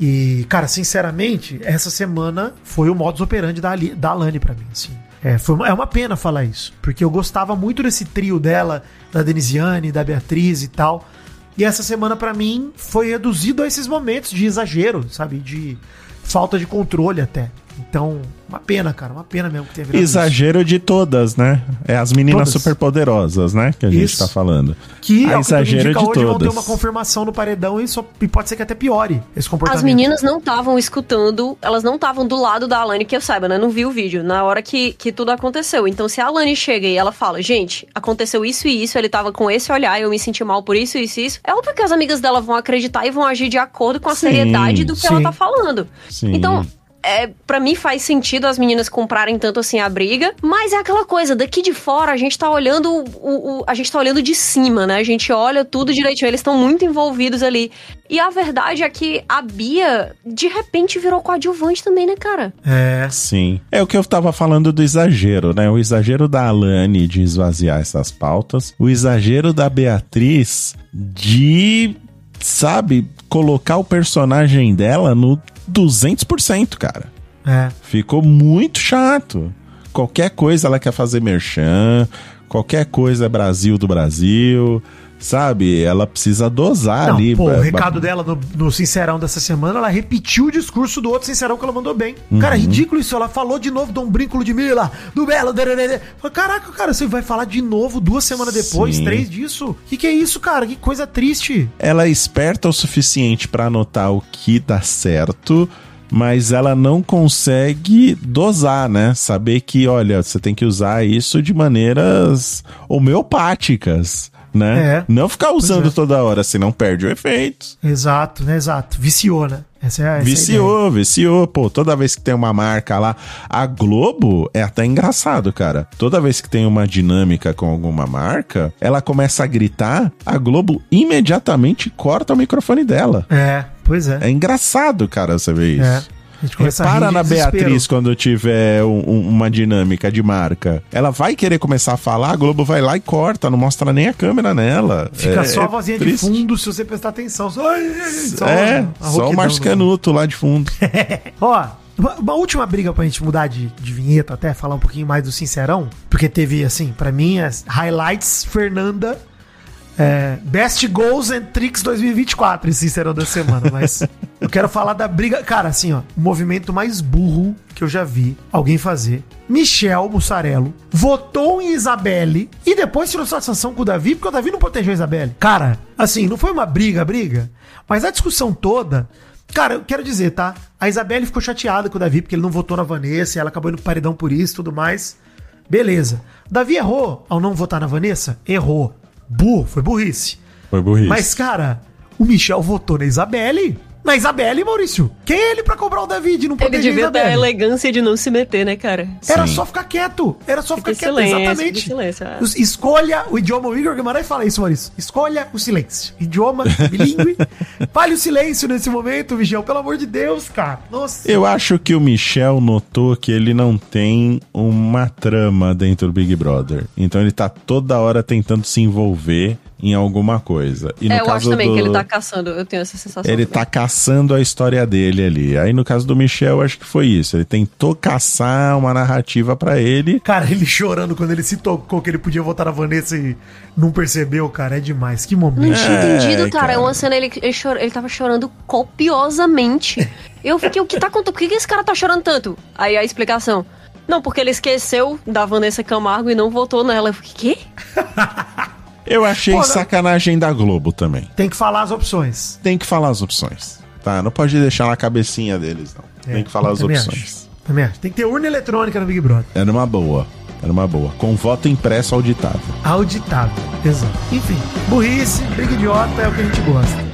E, cara, sinceramente, essa semana foi o modus operandi da, Ali- da Alane pra mim, assim. É, foi é uma pena falar isso, porque eu gostava muito desse trio dela, da Denisiane, da Beatriz e tal. E essa semana, pra mim, foi reduzido a esses momentos de exagero, sabe? De falta de controle até. Então, uma pena, cara, uma pena mesmo que tenha virado isso. Exagero de todas, né? É as meninas Todas. superpoderosas, né? Que a gente Isso. tá falando. Que é que exagero indica, de hoje vão ter todas. uma confirmação no paredão e, só, e pode ser que até piore esse comportamento. As meninas não estavam escutando, elas não estavam do lado da Alane, que eu saiba, né? Não vi o vídeo, na hora que, que tudo aconteceu. Então, se a Alane chega e ela fala, gente, aconteceu isso e isso, ele tava com esse olhar, eu me senti mal por isso, isso e isso, é óbvio que as amigas dela vão acreditar e vão agir de acordo com a Sim, seriedade do que ela sim. tá falando. Sim. Então. É, para mim faz sentido as meninas comprarem tanto assim a briga, mas é aquela coisa, daqui de fora a gente tá olhando o, o- a gente tá olhando de cima, né? A gente olha tudo direitinho, eles estão muito envolvidos ali. E a verdade é que a Bia de repente virou coadjuvante também, né, cara? É. Sim. É o que eu tava falando do exagero, né? O exagero da Alane de esvaziar essas pautas. O exagero da Beatriz de sabe, colocar o personagem dela no 200%, cara. É. Ficou muito chato. Qualquer coisa ela quer fazer merchan, qualquer coisa é Brasil do Brasil, sabe? Ela precisa dosar Não, ali. pô, o recado dela no, no Sincerão dessa semana, ela repetiu o discurso do outro Sincerão que ela mandou bem. Uhum. Cara, ridículo isso. Ela falou de novo Dom Brinco Ludmilla, do Belo. Falei, Caraca, cara, você vai falar de novo duas semanas depois, Sim. três disso? Que que é isso, cara? Que coisa triste. Ela é esperta o suficiente pra anotar o que dá certo, mas ela não consegue dosar, né? Saber que, olha, você tem que usar isso de maneiras homeopáticas, né? É. Não ficar usando é. toda hora, senão perde o efeito. Exato, né? Exato. Viciou, né? Essa é a essa é. Viciou, viciou. Pô, toda vez que tem uma marca lá. A Globo é até engraçado, cara. Toda vez que tem uma dinâmica com alguma marca, ela começa a gritar, a Globo imediatamente corta o microfone dela. É, pois é. É engraçado, cara, você ver isso. É. Repara de na. Beatriz quando tiver um- um- uma dinâmica de marca. Ela vai querer começar a falar, a Globo vai lá e corta, não mostra nem a câmera nela. Fica É- só a é vozinha de triste. fundo se você prestar atenção. Só, só É, só o Márcio do- Canuto lá de fundo. Ó, uma, uma última briga pra gente mudar de, de vinheta até, falar um pouquinho mais do Sincerão, porque teve, assim, pra mim, as highlights Fernanda, é, Best Goals and Tricks 2024, esse Sincerão da semana, mas eu quero falar da briga, cara, assim, ó, o movimento mais burro que eu já vi alguém fazer. Michel Mussarello votou em Isabelle e depois tirou satisfação com o Davi, porque o Davi não protegeu a Isabelle. Cara, assim, não foi uma briga, briga, mas a discussão toda Cara, eu quero dizer, tá? A Isabelle ficou chateada com o Davi porque ele não votou na Vanessa ela acabou indo pro paredão por isso e tudo mais. Beleza. Davi errou ao não votar na Vanessa? Errou. Burro, foi burrice. Foi burrice. Mas, cara, o Michel votou na Isabelle. Na Isabelle, Maurício. Quem é ele pra cobrar o Davi de não Ele proteger a devia ter a Isabelle? elegância de não se meter, né, cara? Era Sim. só ficar quieto. Era só Fica ficar em quieto, silêncio, exatamente. fica silêncio. Os- Escolha o idioma. O Igor Guimarães fala isso, Maurício. Escolha o silêncio. Idioma bilíngue. Fale o silêncio nesse momento, Michel. Pelo amor de Deus, cara. Nossa. Eu acho que o Michel notou que ele não tem uma trama dentro do Big Brother. Então ele tá toda hora tentando se envolver em alguma coisa. E no É, eu caso acho também do... que ele tá caçando, eu tenho essa sensação. Ele também. tá caçando a história dele ali. Aí no caso do Michel, eu acho que foi isso. Ele tentou caçar uma narrativa pra ele. Cara, ele chorando quando ele se tocou que ele podia votar na Vanessa e não percebeu, cara. É demais. Que Não momento. tinha É, entendido, cara. É cara. uma cena, ele, ele, chora- ele tava chorando copiosamente. Eu fiquei, o que tá acontecendo? Por que, que esse cara tá chorando tanto? Aí a explicação. Não, porque ele esqueceu da Vanessa Camargo e não votou nela. Eu fiquei, quê? Eu achei Pô, não- sacanagem da Globo também. Tem que falar as opções. Tem que falar as opções. Tá? Não pode deixar na cabecinha deles, não. É, Tem que falar as opções. acho. Também acho. Tem que ter urna eletrônica no Big Brother. Era uma boa. Era uma boa. Com voto impresso auditável. Auditável. Exato. Enfim, burrice, briga idiota é o que a gente gosta.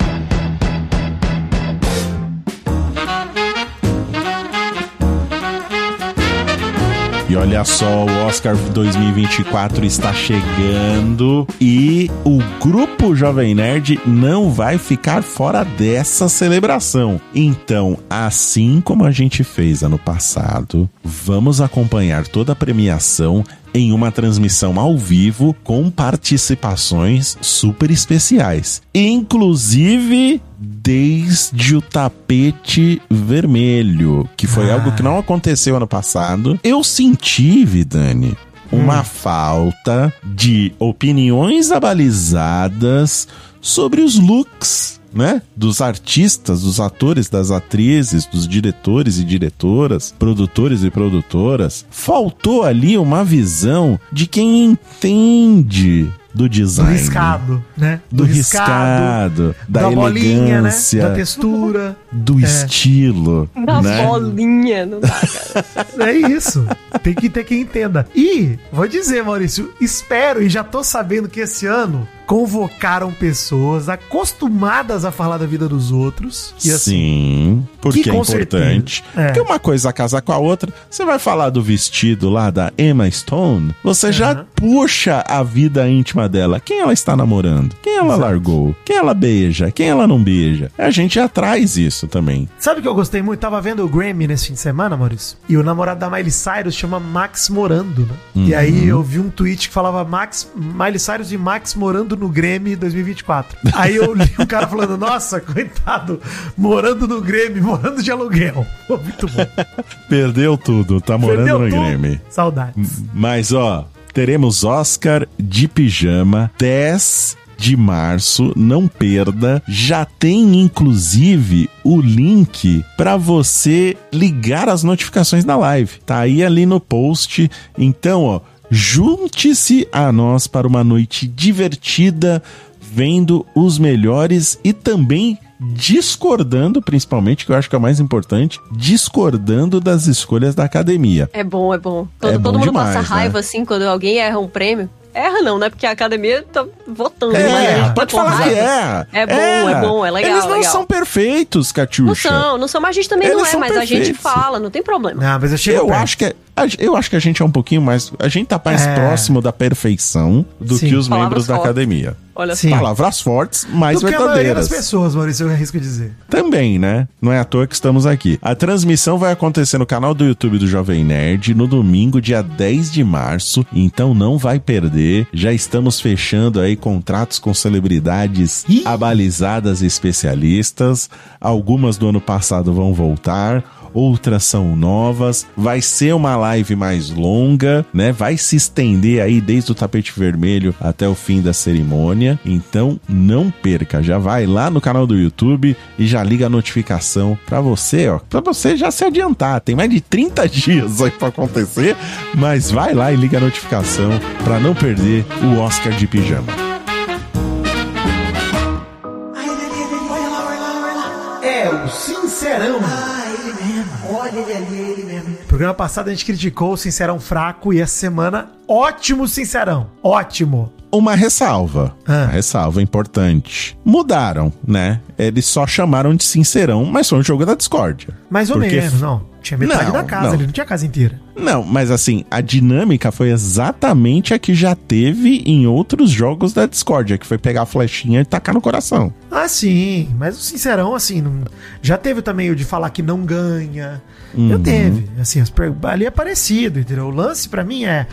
E olha só, o Oscar 2024 está chegando e o grupo Jovem Nerd não vai ficar fora dessa celebração. Então, assim como a gente fez ano passado, vamos acompanhar toda a premiação em uma transmissão ao vivo com participações super especiais, inclusive desde o tapete vermelho, que foi Ah. algo que não aconteceu ano passado. Eu senti, Vidani, uma falta de opiniões abalizadas sobre os looks. Né? Dos artistas, dos atores, das atrizes, dos diretores e diretoras, produtores e produtoras. Faltou ali uma visão de quem entende do Do design. riscado, né? Do riscado, da, da bolinha, né? elegância, Da textura. do É. estilo, Da né? bolinha, não dá, cara. É isso. Tem que ter quem entenda. E, vou dizer, Maurício, espero e já tô sabendo que esse ano convocaram pessoas acostumadas a falar da vida dos outros. E assim, Sim, porque que é importante. certeza, é. Porque uma coisa casa com a outra. Você vai falar do vestido lá da Emma Stone, você já Aham. puxa a vida íntima dela. Quem ela está namorando? Quem ela Exato. largou? Quem ela beija? Quem ela não beija? A gente já traz isso também. sabe o que eu gostei muito? Tava vendo o Grammy nesse fim de semana, Maurício. E o namorado da Miley Cyrus chama Max Morando, né? E aí eu vi um tweet que falava Max, Miley Cyrus e Max Morando no Grêmio 2024. Aí eu li um cara falando, nossa, coitado, morando no Grêmio, morando de aluguel. Muito bom. Perdeu tudo, tá morando Perdeu no tudo. Grêmio. Saudades. Mas ó, teremos Oscar de pijama 10 de março, não perda. Já tem inclusive o link para você ligar as notificações da live. Tá aí ali no post. Então, ó, junte-se a nós para uma noite divertida vendo os melhores e também discordando, principalmente, que eu acho que é o mais importante, discordando das escolhas da academia. É bom, é bom. Todo, É bom todo mundo demais, passa raiva, né? assim, quando alguém erra um prêmio. Erra não, né? Porque a academia tá votando. É, tá pode com falar que é. É bom, é bom, é legal, Eles não legal. são perfeitos, Catiuxa. Não são, não são, mas a gente também Eles não é, mas a gente perfeitos. fala, não tem problema. Não, mas eu chego Eu acho que é, a- eu acho que a gente é um pouquinho mais, a gente tá mais É. próximo da perfeição do Sim. que os Palavras membros da academia. Olha Sim. Palavras fortes, mas Do que a maioria das verdadeiras. pessoas, Maurício, eu arrisco dizer. Também, né? Não é à toa que estamos aqui. A transmissão vai acontecer no canal do YouTube do Jovem Nerd no domingo, dia 10 de março. Então não vai perder. Já estamos fechando aí contratos com celebridades Ih! abalizadas e especialistas. Algumas do ano passado vão voltar. Outras são novas, vai ser uma live mais longa, né? Vai se estender aí desde o tapete vermelho até o fim da cerimônia. Então não perca, já vai lá no canal do YouTube e já liga a notificação pra você, ó, para você já se adiantar. Tem mais de 30 dias aí pra acontecer, mas vai lá e liga a notificação pra não perder o Oscar de pijama. É o Sincerão. Programa passado a gente criticou o Sincerão fraco e essa semana, ótimo Sincerão. Ótimo. Uma ressalva. Ah. Uma ressalva importante. Mudaram, né? Eles só chamaram de Sincerão, mas foi um jogo da discórdia. Mais ou Porque- menos, não. Tinha metade Não, da casa, não. ele não tinha a casa inteira. Não, mas assim, a dinâmica foi exatamente a que já teve em outros jogos da discórdia, que foi pegar a flechinha e tacar no coração. Ah, sim, mas o Sincerão, assim, não- já teve também o de falar que não ganha. Uhum. teve. Assim, as ali é parecido, entendeu? O lance pra mim é.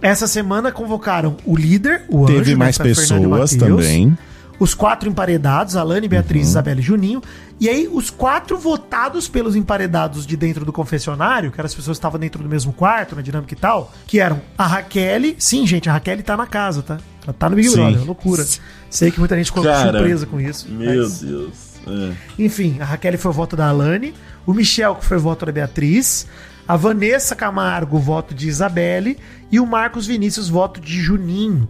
Essa semana convocaram o líder, o teve Anjo, né, mais Fernando pessoas também. Os quatro emparedados, Alane, Beatriz, Uhum. Isabela e Juninho. E aí, os quatro votados pelos emparedados de dentro do confessionário, que eram as pessoas que estavam dentro do mesmo quarto, na dinâmica e tal, que eram a Raquel. Sim, gente, a Raquel tá na casa, tá? Ela tá no Big Sim. Brother, loucura. Sei que muita gente ficou Cara, surpresa com isso. mas- Deus. É. enfim, a Raquel foi o voto da Alane, o Michel, que foi o voto da Beatriz, a Vanessa Camargo, voto de Isabelle, e o Marcos Vinícius, voto de Juninho.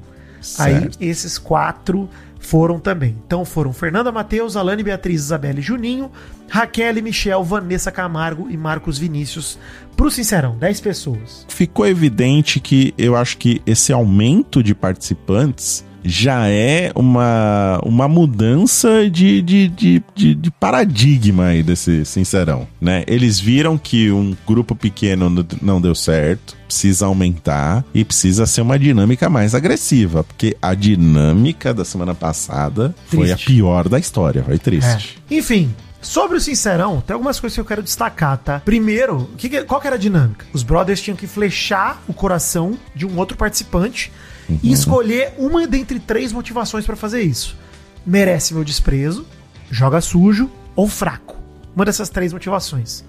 Aí, Certo. esses quatro foram também. Então foram Fernanda Matheus, Alane Beatriz, Isabelle Juninho, Raquel, Michel, Vanessa Camargo e Marcos Vinícius pro Sincerão, 10 pessoas. Ficou evidente que eu acho que esse aumento de participantes já é uma, uma mudança de, de, de, de, de paradigma aí desse Sincerão, né? Eles viram que um grupo pequeno não deu certo, precisa aumentar e precisa ser uma dinâmica mais agressiva, porque a dinâmica da semana passada foi a Triste. pior da história, foi triste. É. Enfim, sobre o Sincerão, tem algumas coisas que eu quero destacar, tá? Primeiro, que- qual que era a dinâmica? Os brothers tinham que flechar o coração de um outro participante e escolher uma dentre três motivações pra fazer isso. Merece meu desprezo, joga sujo ou fraco. Uma dessas três motivações.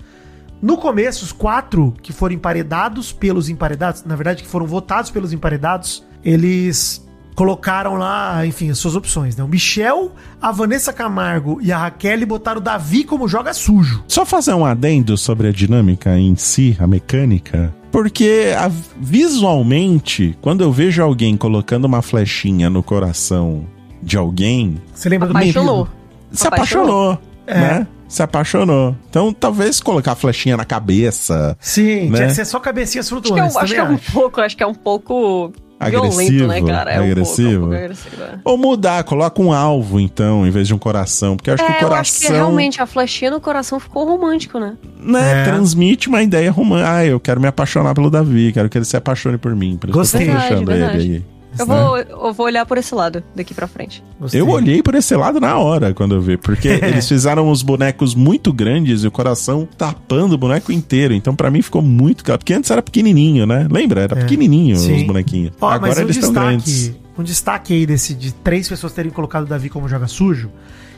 No começo, os quatro que foram emparedados pelos emparedados, na verdade, que foram votados pelos emparedados, eles colocaram lá, enfim, as suas opções, né? O Michel, a Vanessa Camargo e a Raquel botaram o Davi como joga sujo. Só fazer um adendo sobre a dinâmica em si, a mecânica. Porque a- visualmente, quando eu vejo alguém colocando uma flechinha no coração de alguém, Você lembra do Apaixonou. Menino? se apaixonou, É. né? Se apaixonou. Então, talvez colocar a flechinha na cabeça, Sim, Né? tinha que ser só cabecinhas Acho que, é, um- acho que é um pouco, acho que é um pouco violento, Agressivo, né, cara? É um pouco, é um agressivo. pouco agressivo. é. ou mudar, coloca um alvo, então, em vez de um coração. Porque eu acho que o É, eu acho que coração realmente a flechinha no coração ficou romântico, né? né, É. transmite uma ideia romântica. Ah, eu quero me apaixonar pelo Davi, quero que ele se apaixone por mim. Por isso Gostei. que eu tô ele verdade. aí. Eu vou, eu vou olhar por esse lado daqui pra frente. Gostei. Eu olhei por esse lado na hora quando eu vi, porque eles fizeram uns bonecos muito grandes e o coração tapando o boneco inteiro. Então pra mim ficou muito claro, porque antes era pequenininho, né? Lembra? Era É. pequenininho Sim. os bonequinhos. Ó, Agora mas um eles estão grandes. destaque um destaque aí desse de três pessoas terem colocado o Davi como joga sujo.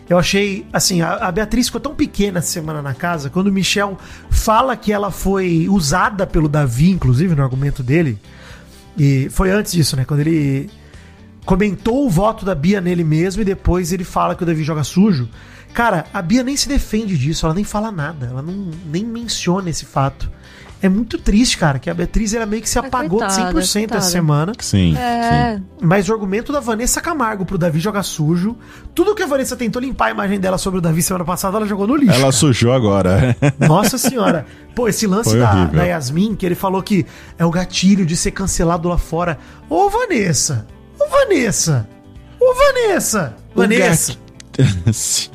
Eu achei, assim, a, a Beatriz ficou tão pequena essa semana na casa, quando o Michel fala que ela foi usada pelo Davi, inclusive, no argumento dele, e foi antes disso, né? Quando ele comentou o voto da Bia nele mesmo e depois ele fala que o Davi joga sujo. Cara, a Bia nem se defende disso, ela nem fala nada, ela não, nem menciona esse fato. É muito triste, cara, que a Beatriz ela meio que se apagou coitada, 100% coitada. essa semana. Sim, É. sim. Mas o argumento da Vanessa Camargo pro Davi jogar sujo, tudo que a Vanessa tentou limpar a imagem dela sobre o Davi semana passada, ela jogou no lixo. Ela cara. sujou agora. Nossa senhora. Pô, esse lance da, da Yasmin, que ele falou que é o gatilho de ser cancelado lá fora. Ô, Vanessa! Ô, Vanessa! Ô, Vanessa! Vanessa!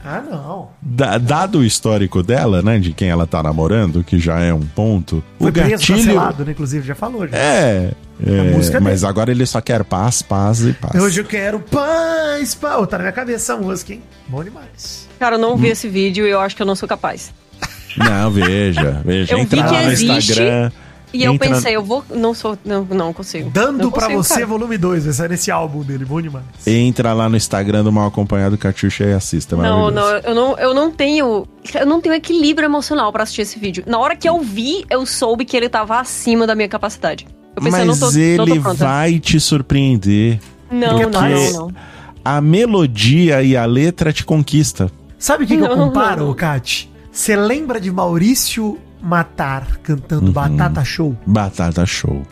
Ah, não. Da- dado o histórico dela, né, de quem ela tá namorando, que já é um ponto, Foi o preso, gatilho... cancelado, né? Inclusive, já falou. Já. É, é, música mas agora ele só quer paz, paz e paz. Hoje eu quero paz, paz. Ô, tá na minha cabeça essa música, hein? Bom demais. Cara, eu não Hum. vi esse vídeo e eu acho que eu não sou capaz. Não, veja, veja. Eu Entra que lá no existe, Instagram. E eu pensei, eu vou. Não sou. Não, não consigo. Dando Não pra consigo, você, cara. volume 2. Vai sair nesse álbum dele. Bom demais. Entra lá no Instagram do Mal Acompanhado Catiuxa e assista. Não, não, eu não, eu não tenho. Eu não tenho equilíbrio emocional pra assistir esse vídeo. Na hora que eu vi, eu soube que ele tava acima da minha capacidade. Eu pensei, Mas eu não tô, não ele vai te surpreender. Não, Porque não, não, não. A melodia e a letra te conquista. Sabe o que, que eu comparo. Kat? Você lembra de Maurício Matar cantando Uhum. Batata Show? Batata show.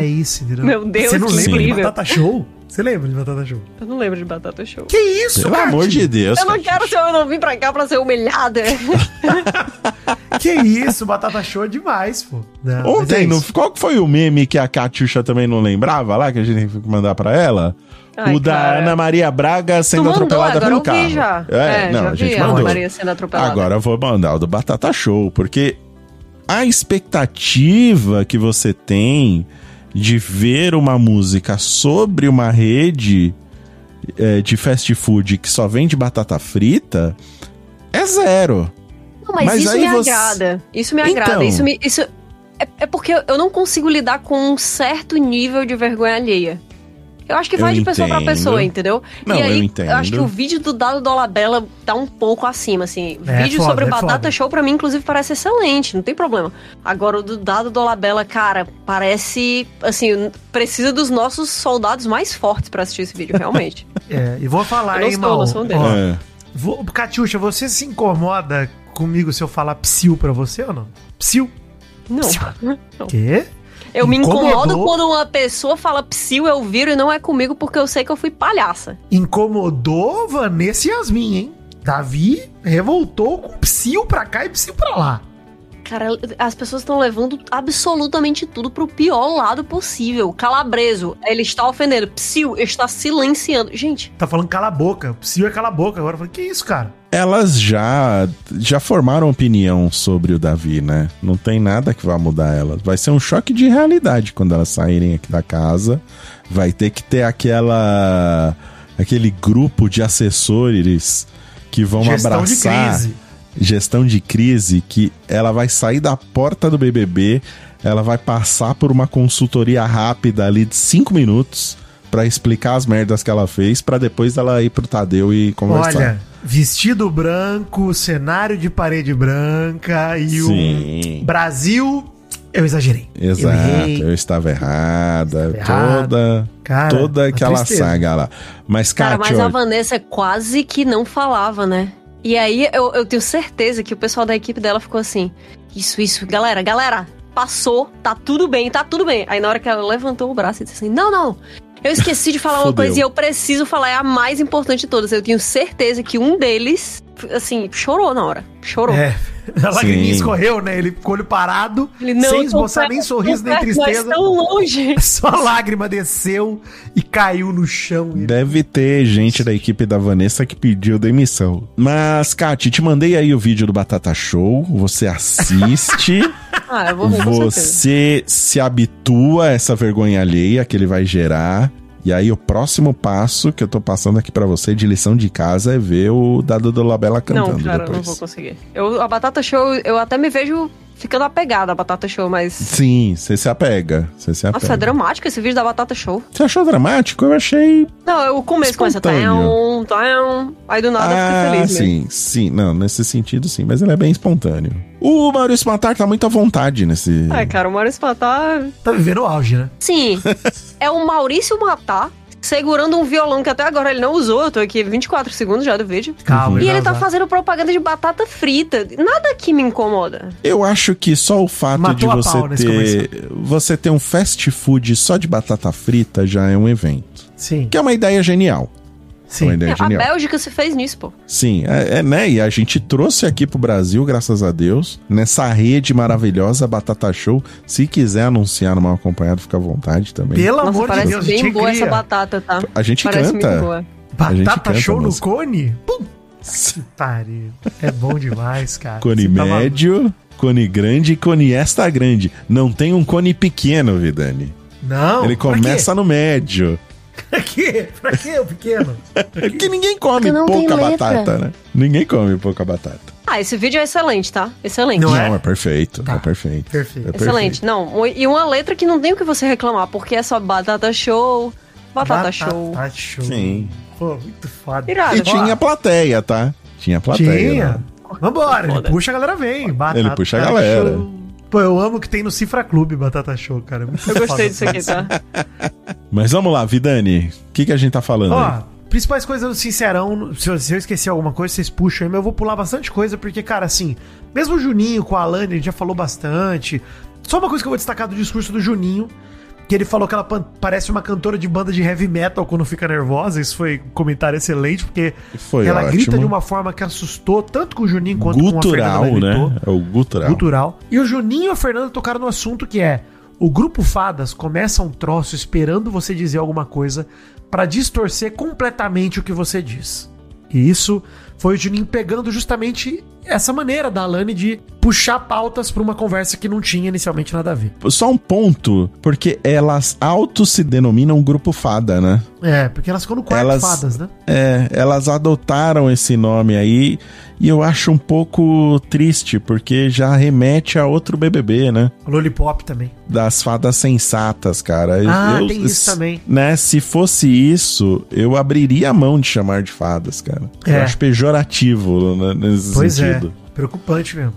É isso, entendeu? Meu Deus, Você não que lembra de incrível. Batata Show? Você lembra de Batata Show? Eu não lembro de Batata Show. Que isso, Pelo amor de Deus. Eu não quero ser, eu não vim pra cá pra ser humilhada. Que isso, Batata Show é demais, pô. Não, é Ontem, não, isso. qual que foi o meme que a Catiuxa também não lembrava lá, que a gente teve que mandar pra ela? Ai, o da cara. Ana Maria Braga sendo mandou, atropelada pelo eu carro. vi já. É, não, já a gente vi mandou. Maria sendo atropelada. Agora eu vou mandar o do Batata Show, porque a expectativa que você tem de ver uma música sobre uma rede é, de fast food que só vende batata frita é zero. Não, mas, Mas isso me você- agrada. Isso me Então. agrada. Isso me. Isso é, é porque eu não consigo lidar com um certo nível de vergonha alheia. Eu acho que Eu vai de pessoa pra entendo. pessoa, entendeu? Não, e aí, eu entendo. acho que o vídeo do Dado Dolabella tá um pouco acima, assim. É vídeo foda, sobre é Batata foda. Show, pra mim, inclusive, parece excelente, não tem problema. Agora, o do Dado Dolabella, cara, parece, assim, precisa dos nossos soldados mais fortes pra assistir esse vídeo, realmente. É, e vou falar, Eu não hein, não um deles. Ó, É. vou- Catiuxa, você se incomoda comigo se eu falar psiu pra você ou não? Psiu? Não. Quê? Eu me incomodo quando uma pessoa fala psiu, eu viro e não é comigo porque eu sei que eu fui palhaça. Incomodou Vanessa e Yasmin, hein? Davi revoltou com psiu pra cá e psiu pra lá. Cara, as pessoas estão levando absolutamente tudo pro pior lado possível. Calabreso, ele está ofendendo. Psiu, está silenciando. Gente, Tá falando cala a boca. Psiu é cala a boca. Agora eu falei, que isso, cara? Elas já já formaram opinião sobre o Davi, né? Não tem nada que vá mudar elas. Vai ser um choque de realidade quando elas saírem aqui da casa. Vai ter que ter aquela aquele grupo de assessores que vão Gestão de abraçar crise. gestão de crise que ela vai sair da porta do BBB, ela vai passar por uma consultoria rápida ali de cinco minutos pra explicar as merdas que ela fez pra depois ela ir pro Tadeu e conversar. Olha, vestido branco, cenário de parede branca e Sim. o Brasil. Eu exagerei. Exato, Eu eu, estava errada, errado. toda Cara, toda aquela saga lá. Mas cara, Kátia, mas a Vanessa quase que não falava, né? E aí eu, eu tenho certeza que o pessoal da equipe dela ficou assim: Isso, isso, galera, galera, passou, tá tudo bem, tá tudo bem. Aí na hora que ela levantou o braço e disse assim: Não, não. Eu esqueci de falar uma coisa e eu preciso falar, é a mais importante de todas. Eu tenho certeza que um deles, assim, chorou na hora. Chorou. É, a lagriminha escorreu, né? Ele com o olho parado, Ele, não, sem esboçar perto, nem sorriso, nem perto, mas tristeza. tão longe. Só a lágrima desceu e caiu no chão. Deve ter gente da equipe da Vanessa que pediu demissão. Mas, Kati, te mandei aí o vídeo do Batata Show. Você assiste. Ah, eu vou ver você se habitua a essa vergonha alheia que ele vai gerar. E aí, o próximo passo que eu tô passando aqui pra você de lição de casa é ver o Dado do Labela cantando Não, cara, depois. não vou conseguir. Eu, a Batata Show, eu até me vejo ficando apegada à Batata Show, mas. Sim, você se apega. Você se apega. Nossa, é dramático esse vídeo da Batata Show. Você achou dramático? Eu achei. Não, o começo começa. Tão, tão, aí do nada ah, fica feliz. sim, mesmo. sim. Não, nesse sentido, sim. Mas ele é bem espontâneo. O Maurício Matar tá muito à vontade nesse. Ai, cara, o Maurício Matar. Tá vivendo o auge, né? Sim. é o Maurício Matar segurando um violão que até agora ele não usou. Eu tô aqui 24 segundos já do vídeo. Calma, E ele tá fazendo propaganda de batata frita. Nada que me incomoda. Eu acho que só o fato Matou de você ter. Você ter um fast food só de batata frita já é um evento. Sim, Que é uma ideia genial. É sim. uma ideia a. Bélgica se fez nisso, pô. Sim, é, é, né? E a gente trouxe aqui pro Brasil, graças a Deus, nessa rede maravilhosa Batata Show. Se quiser anunciar no mal acompanhado, fica à vontade também. Pelo Nossa, amor de parece Deus, a bem gente boa cria. essa batata, tá? A gente parece canta. muito boa. a gente Batata canta show no cone? Putaria. É bom demais, cara. Cone Você tá médio, cone grande e cone extra grande. Não tem um cone pequeno, Vidani. Não. Ele começa no médio. Pra quê? Pra quê, o pequeno? É que ninguém come Porque pouca batata, né? Ninguém come pouca batata. Ah, esse vídeo é excelente, tá? Excelente. Não Não, é? é, perfeito. Tá. É perfeito. Perfeito. É Excelente. Não, e uma letra que não tem o que você reclamar, porque é só batata show, batata, show. Batata show. Sim. Pô, muito foda. Irado. E tinha plateia, tá? Tinha plateia. Tinha. né? Vambora, ele puxa a galera vem. Batata Ele puxa a galera. Show. Pô, eu amo que tem no Cifra Clube Batata Show, cara. Muito Eu gostei disso aqui, tá? Mas vamos lá, Vidani. O que, que a gente tá falando Ó, aí? principais coisas do Sincerão. Se eu, se eu esquecer alguma coisa, vocês puxam aí, mas eu vou pular bastante coisa, porque, cara, assim, mesmo o Juninho com a Alane, a gente já falou bastante. Só uma coisa que eu vou destacar do discurso do Juninho, que ele falou que ela parece uma cantora de banda de heavy metal quando fica nervosa. Isso foi um comentário excelente, porque Foi ela ótimo. grita de uma forma que assustou tanto com o Juninho quanto Gutural, com a Fernanda. gritou. né? É o gutural. Cultural. E o Juninho e a Fernanda tocaram no assunto que é: o grupo Fadas começa um troço esperando você dizer alguma coisa pra distorcer completamente o que você diz. E isso foi o Juninho pegando justamente essa maneira da Alane de puxar pautas pra uma conversa que não tinha inicialmente nada a ver. Só um ponto, porque elas auto se denominam grupo fada, né? É, porque elas ficam no quarto Elas- Fadas, né? É, elas adotaram esse nome aí e eu acho um pouco triste, porque já remete a outro BBB, né? Lollipop também. Das fadas sensatas, cara. Eu- Ah, eu- tem isso também. Né, se fosse isso, eu abriria a mão de chamar de fadas, cara. Eu É. acho pejorativo né, nesse Pois sentido. é, preocupante mesmo.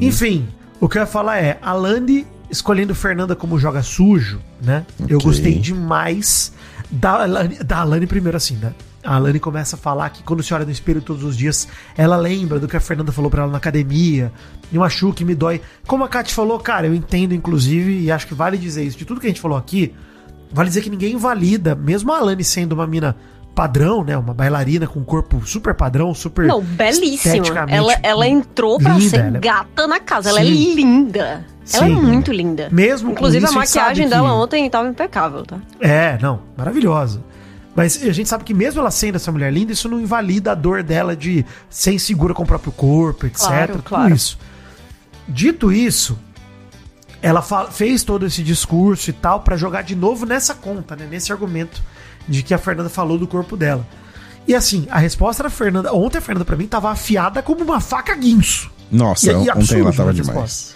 Enfim, o que eu ia falar é, a Landi escolhendo Fernanda como joga sujo, né? Eu Ok. gostei demais da Alane, da Alane primeiro assim, né? A Alane começa a falar que quando se olha no espelho todos os dias, ela lembra do que a Fernanda falou pra ela na academia. E machuca e me dói. Como a Kate falou, cara, eu entendo inclusive e acho que vale dizer isso. De tudo que a gente falou aqui, vale dizer que ninguém invalida, mesmo a Alane sendo uma mina padrão, né? Uma bailarina com um corpo super padrão, super Não, belíssima. Ela, ela entrou pra linda, ser é- gata na casa. Ela é Sim. linda. Ela é Sim. muito linda. Mesmo com Inclusive, isso, a maquiagem que- dela ontem tava impecável, tá? É, não, maravilhosa. Mas a gente sabe que mesmo ela sendo essa mulher linda, isso não invalida a dor dela de ser insegura com o próprio corpo, etc. Claro, tudo claro. isso. Dito isso, ela fez todo esse discurso e tal pra jogar de novo nessa conta, né? Nesse argumento de que a Fernanda falou do corpo dela. E assim, a resposta da Fernanda. Ontem a Fernanda, pra mim, tava afiada como uma faca guinso. Nossa, E- e ontem ela tava demais.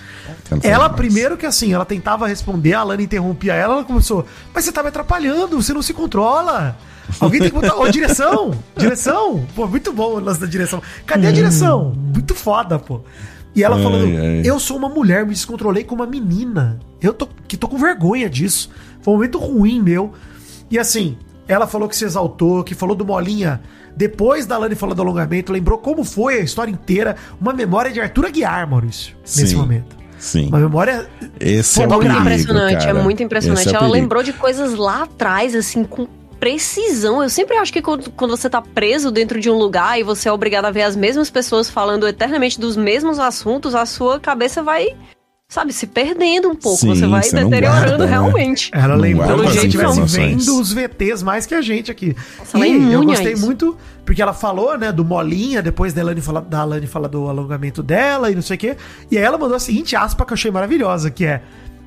ela demais. primeiro que assim, ela tentava responder, a Lana interrompia ela, ela começou, mas você tá me atrapalhando, você não se controla. Alguém tem que botar. Ô, direção! Direção! Pô, muito bom o lance da direção. Cadê a direção? Muito foda, pô. E ela Ai, falando: ai. Eu sou uma mulher, me descontrolei com uma menina. Eu tô, que tô com vergonha disso. Foi um momento ruim meu. E assim, ela falou que se exaltou, que falou do Molinha. Depois da Lani falar do alongamento, lembrou como foi a história inteira. Uma memória de Arthur Aguiar, Maurício, nesse Sim. momento. Sim. Uma memória Esse é, É o muito perigo, impressionante, cara. é muito impressionante. Esse é Ela perigo. lembrou de coisas lá atrás, assim, com precisão. Eu sempre acho que quando, quando você tá preso dentro de um lugar e você é obrigado a ver as mesmas pessoas falando eternamente dos mesmos assuntos, a sua cabeça vai, sabe, se perdendo um pouco. Sim, você vai você deteriorando guarda, né? realmente. Ela Não lembrou que informações. vendo os VTs mais que a gente aqui. Nossa, é e eu imune a gostei muito, porque ela falou, né, do Molinha, depois da Alane falar, da Alane falar do alongamento dela e não sei o quê. E aí ela mandou a seguinte aspa que eu achei maravilhosa, que é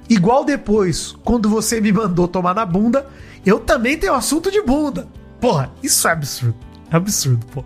igual depois, quando você me mandou tomar na bunda, eu também tenho assunto de bunda. Porra, isso é absurdo. É absurdo, pô.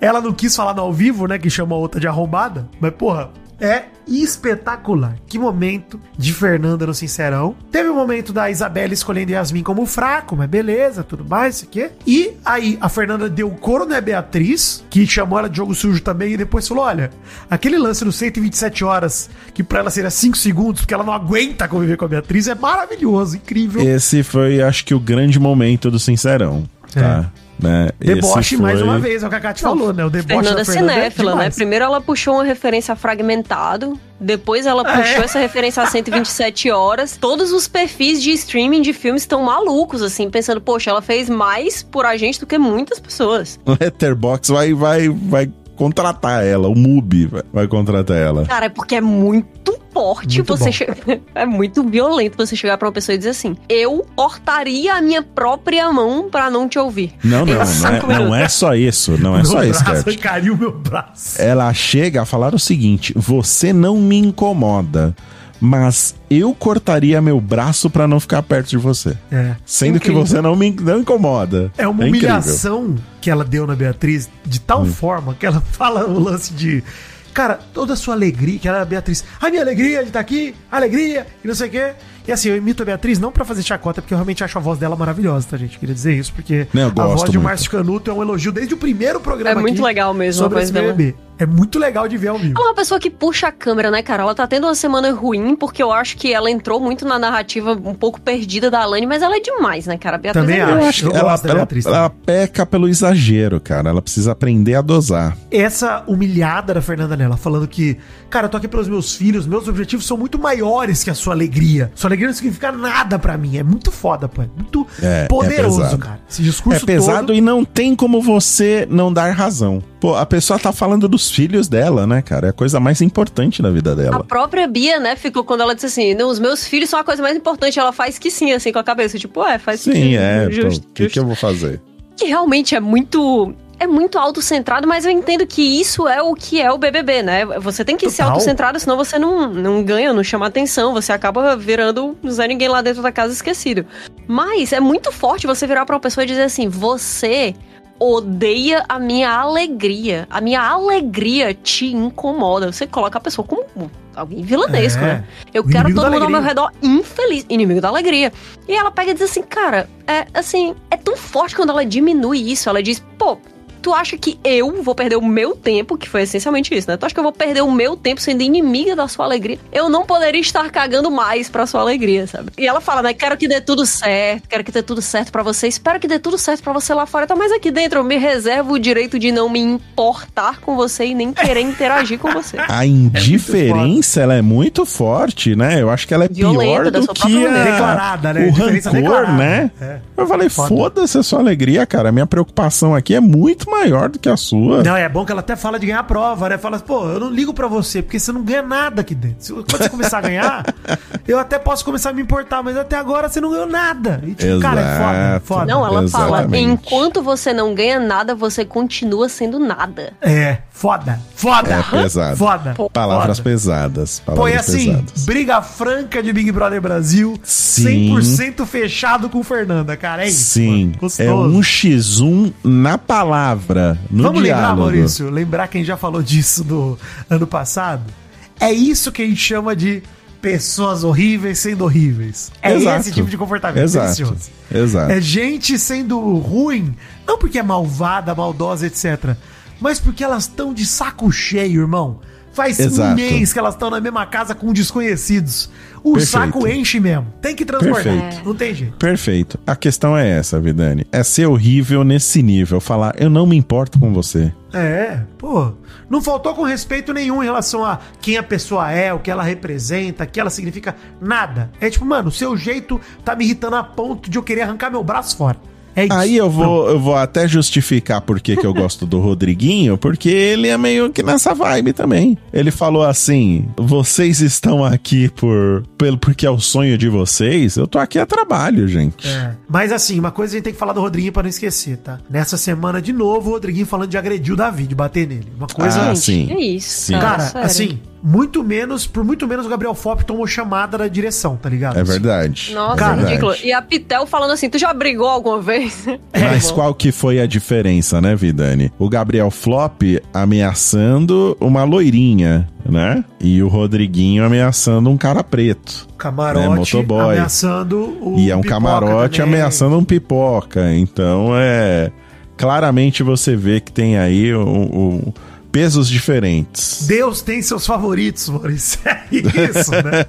Ela não quis falar no ao vivo, né, que chama a outra de arrombada, mas porra, é espetacular. Que momento de Fernanda no Sincerão. Teve o momento da Isabela escolhendo Yasmin como fraco, mas beleza, tudo mais, isso aqui. E aí a Fernanda deu coro na Beatriz, que chamou ela de jogo sujo também, e depois falou: olha, aquele lance no 127 horas, que pra ela seria 5 segundos, porque ela não aguenta conviver com a Beatriz, é maravilhoso, incrível. Esse foi, acho que, o grande momento do Sincerão. Tá? Né? Deboche Esse mais foi- uma vez, é o que a Kate falou, né? O deboche Fernanda da Fernanda é cinéfila, né? demais. Primeiro ela puxou uma referência a fragmentado, depois ela Ah, puxou é? essa referência a 127 horas. Todos os perfis de streaming de filmes estão malucos, assim, pensando, poxa, ela fez mais por a gente do que muitas pessoas. O Letterboxd vai, vai, vai contratar ela, o MUBI vai, contratar ela. Cara, é porque é muito forte Muito você che- É muito violento você chegar pra uma pessoa e dizer assim: Eu cortaria a minha própria mão pra não te ouvir. Não, não, não é, não é só isso, não é Meu só isso, braço, Cat. arrancaria o meu braço. Ela chega a falar o seguinte: você não me incomoda, mas eu cortaria meu braço pra não ficar perto de você. É. Sendo Incrível. que você não me não incomoda. É uma incrível. humilhação que ela deu na Beatriz de tal Hum. forma que ela fala o lance de. Cara, toda a sua alegria, que era a Beatriz. A minha alegria de estar aqui, alegria, e não sei o quê. E assim, eu imito a Beatriz não pra fazer chacota, porque eu realmente acho a voz dela maravilhosa, tá, gente? Queria dizer isso, porque eu a voz de. Márcio Canuto é um elogio desde o primeiro programa É muito aqui legal mesmo a sobre voz esse dela. É muito legal de ver ao vivo. Ela é uma pessoa que puxa a câmera, né, cara? Ela tá tendo uma semana ruim, porque eu acho que ela entrou muito na narrativa um pouco perdida da Alane, mas ela é demais, né, cara? A Beatriz Também é acho. Acho que Eu ela, gosto ela, Beatriz ela peca pelo exagero, cara. Ela precisa aprender a dosar. essa humilhada da Fernanda nela, falando que, cara, eu tô aqui pelos meus filhos, meus objetivos são muito maiores que a sua alegria. Sua alegria não significa nada pra mim. É muito foda, pô. É muito É, é poderoso, pesado. cara. Esse discurso é pesado todo. e não tem como você não dar razão. Pô, a pessoa tá falando dos filhos dela, né, cara? É a coisa mais importante da vida A dela. própria Bia, né, ficou quando ela disse assim: Não, os meus filhos são a coisa mais importante. Ela faz que sim, assim, com a cabeça. Tipo, é, faz Sim, sentido, é. O que, que eu vou fazer? que realmente é muito. É muito autocentrado, mas eu entendo que isso é o que é o BBB, né? Você tem que ser Total. autocentrado, senão você não, não ganha, não chama atenção, você acaba virando Zé Ninguém lá dentro da casa esquecido. Mas é muito forte você virar pra uma pessoa e dizer assim: você odeia a minha alegria. A minha alegria te incomoda. Você coloca a pessoa como alguém vilanesco, É. né? Eu O quero todo mundo ao meu alegria. redor infeliz, inimigo da alegria. E ela pega e diz assim, cara, é assim, é tão forte quando ela diminui isso. Ela diz, pô, tu acha que eu vou perder o meu tempo, que foi essencialmente isso, né? Tu acha que eu vou perder o meu tempo sendo inimiga da sua alegria? Eu não poderia estar cagando mais pra sua alegria, sabe? E ela fala, né? Quero que dê tudo certo, quero que dê tudo certo pra você, espero que dê tudo certo pra você lá fora. Tá, mas aqui dentro eu me reservo o direito de não me importar com você e nem querer interagir com você. A indiferença, ela é muito forte, né? Eu acho que ela é Violenta, pior do que a. Declarada, né? o rancor, declarada. né? É. Eu falei, Foda. foda-se a sua alegria, cara. A minha preocupação aqui é muito maior do que a sua. Não, é bom que ela até fala de ganhar a prova, né? Fala, pô, eu não ligo pra você, porque você não ganha nada aqui dentro. Se- Quando você começar a ganhar, eu até posso começar a me importar, mas até agora você não ganhou nada. E tipo, cara, é foda, Exato. foda. Não, ela fala, Exatamente. enquanto você não ganha nada, você continua sendo nada. É, foda, foda. É pesado. Foda. Palavras foda. pesadas. Pô, e Palavras assim, pesadas. briga franca de Big Brother Brasil, Sim. 100% fechado com Fernanda, cara. É isso. Sim, mano. Gostoso. é um x1 na palavra, no Vamos lembrar, diálogo. Maurício, lembrar quem já falou disso do ano passado? É isso que a gente chama de pessoas horríveis sendo horríveis. É Exato. esse tipo de comportamento Exato. delicioso. Exato. É gente sendo ruim, não porque é malvada, maldosa, etc. Mas porque elas estão de saco cheio, irmão. Faz Exato. um mês que elas estão na mesma casa com desconhecidos. O Perfeito. saco enche mesmo. Tem que transportar. Perfeito. Não tem jeito. Perfeito. A questão é essa, Vidani. É ser horrível nesse nível. Falar, eu não me importo com você. É, pô. Não faltou com respeito nenhum em relação a quem a pessoa é, o que ela representa, o que ela significa. Nada. É tipo, mano, o seu jeito tá me irritando a ponto de eu querer arrancar meu braço fora. É isso. Aí eu vou, eu vou até justificar por que, que eu gosto do Rodriguinho, porque ele é meio que nessa vibe também. Ele falou assim: vocês estão aqui por pelo porque é o sonho de vocês. Eu tô aqui a trabalho, gente. É. Mas assim, uma coisa a gente tem que falar do Rodriguinho pra não esquecer, tá? Nessa semana, de novo, o Rodriguinho falando de agredir o Davi, de bater nele. Uma coisa. Ah, Gente, sim. É isso. Sim. Cara, sério. assim, muito menos, por muito menos o Gabriel Fop tomou chamada da direção, tá ligado? É verdade. Nossa, é Cara, verdade. ridículo. E a Pitel falando assim, tu já brigou alguma vez? Mas bom. qual que foi a diferença, né, Vidani? O Gabriel Flop ameaçando uma loirinha, né? E o Rodriguinho ameaçando um cara preto. Camarote É, motoboy. ameaçando o e é um camarote também. ameaçando um pipoca. Então é. Claramente você vê que tem aí o, o- pesos diferentes. Deus tem seus favoritos, Maurício. É isso, né?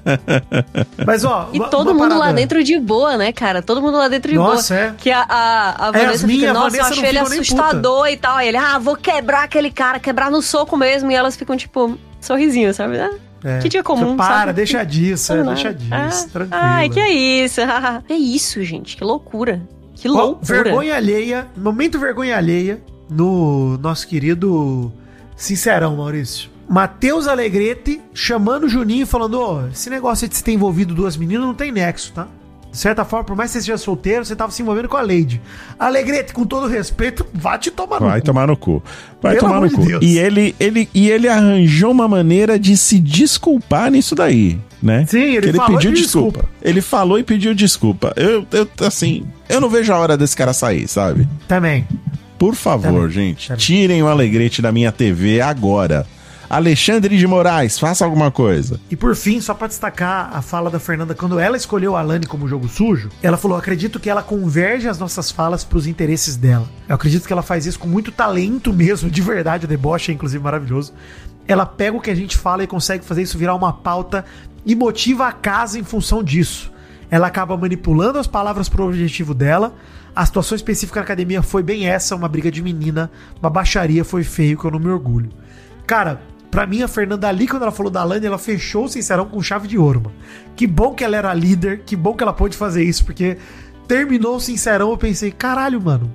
Mas, ó... E uma- todo uma mundo lá parada- dentro de boa, né, cara? Todo mundo lá dentro de Nossa, boa. é. Que a, a, a É, Vanessa fica, nossa, Vanessa eu achei ele assustador e tal. Aí ele, ah, vou quebrar aquele cara, quebrar no soco mesmo. E elas ficam, tipo, sorrisinho, sabe? Ah, É. Que dia comum, Para, sabe? deixa disso, é, deixa não. disso, Ah, tranquilo. Ai, que é isso? que isso, gente? Que loucura. Que Ó, loucura. vergonha alheia, momento vergonha alheia no nosso querido Sincerão, Maurício. Matheus Alegrete chamando o Juninho e falando: Ô, esse negócio de se ter envolvido duas meninas não tem nexo, tá? De certa forma, por mais que você seja solteiro, você tava se envolvendo com a Lady. Alegrete, com todo respeito, vá te tomar no Vai cu. tomar no cu. Vai Pelo tomar no cu. Deus. E ele, ele, e ele arranjou uma maneira de se desculpar nisso daí, né? Sim, ele ele pediu desculpa. desculpa. Ele falou e pediu desculpa. Eu, eu, assim, eu não vejo a hora desse cara sair, sabe? Também. Por favor, Também, gente, também. tirem o Alegrete da minha TV agora. Alexandre de Moraes, faça alguma coisa. E por fim, só pra destacar a fala da Fernanda, quando ela escolheu a Alane como jogo sujo, ela falou: acredito que ela converge as nossas falas pros interesses dela. Eu acredito que ela faz isso com muito talento mesmo, de verdade, o deboche é inclusive maravilhoso. Ela pega o que a gente fala e consegue fazer isso virar uma pauta e motiva a casa em função disso. Ela acaba manipulando as palavras pro objetivo dela. A situação específica na academia foi bem essa, uma briga de menina, uma baixaria, foi feio que eu não me orgulho. Cara, pra mim a Fernanda ali, quando ela falou da Lani, ela fechou o Sincerão com chave de ouro, mano. Que bom que ela era líder, que bom que ela pôde fazer isso, porque terminou o Sincerão, eu pensei, caralho, mano,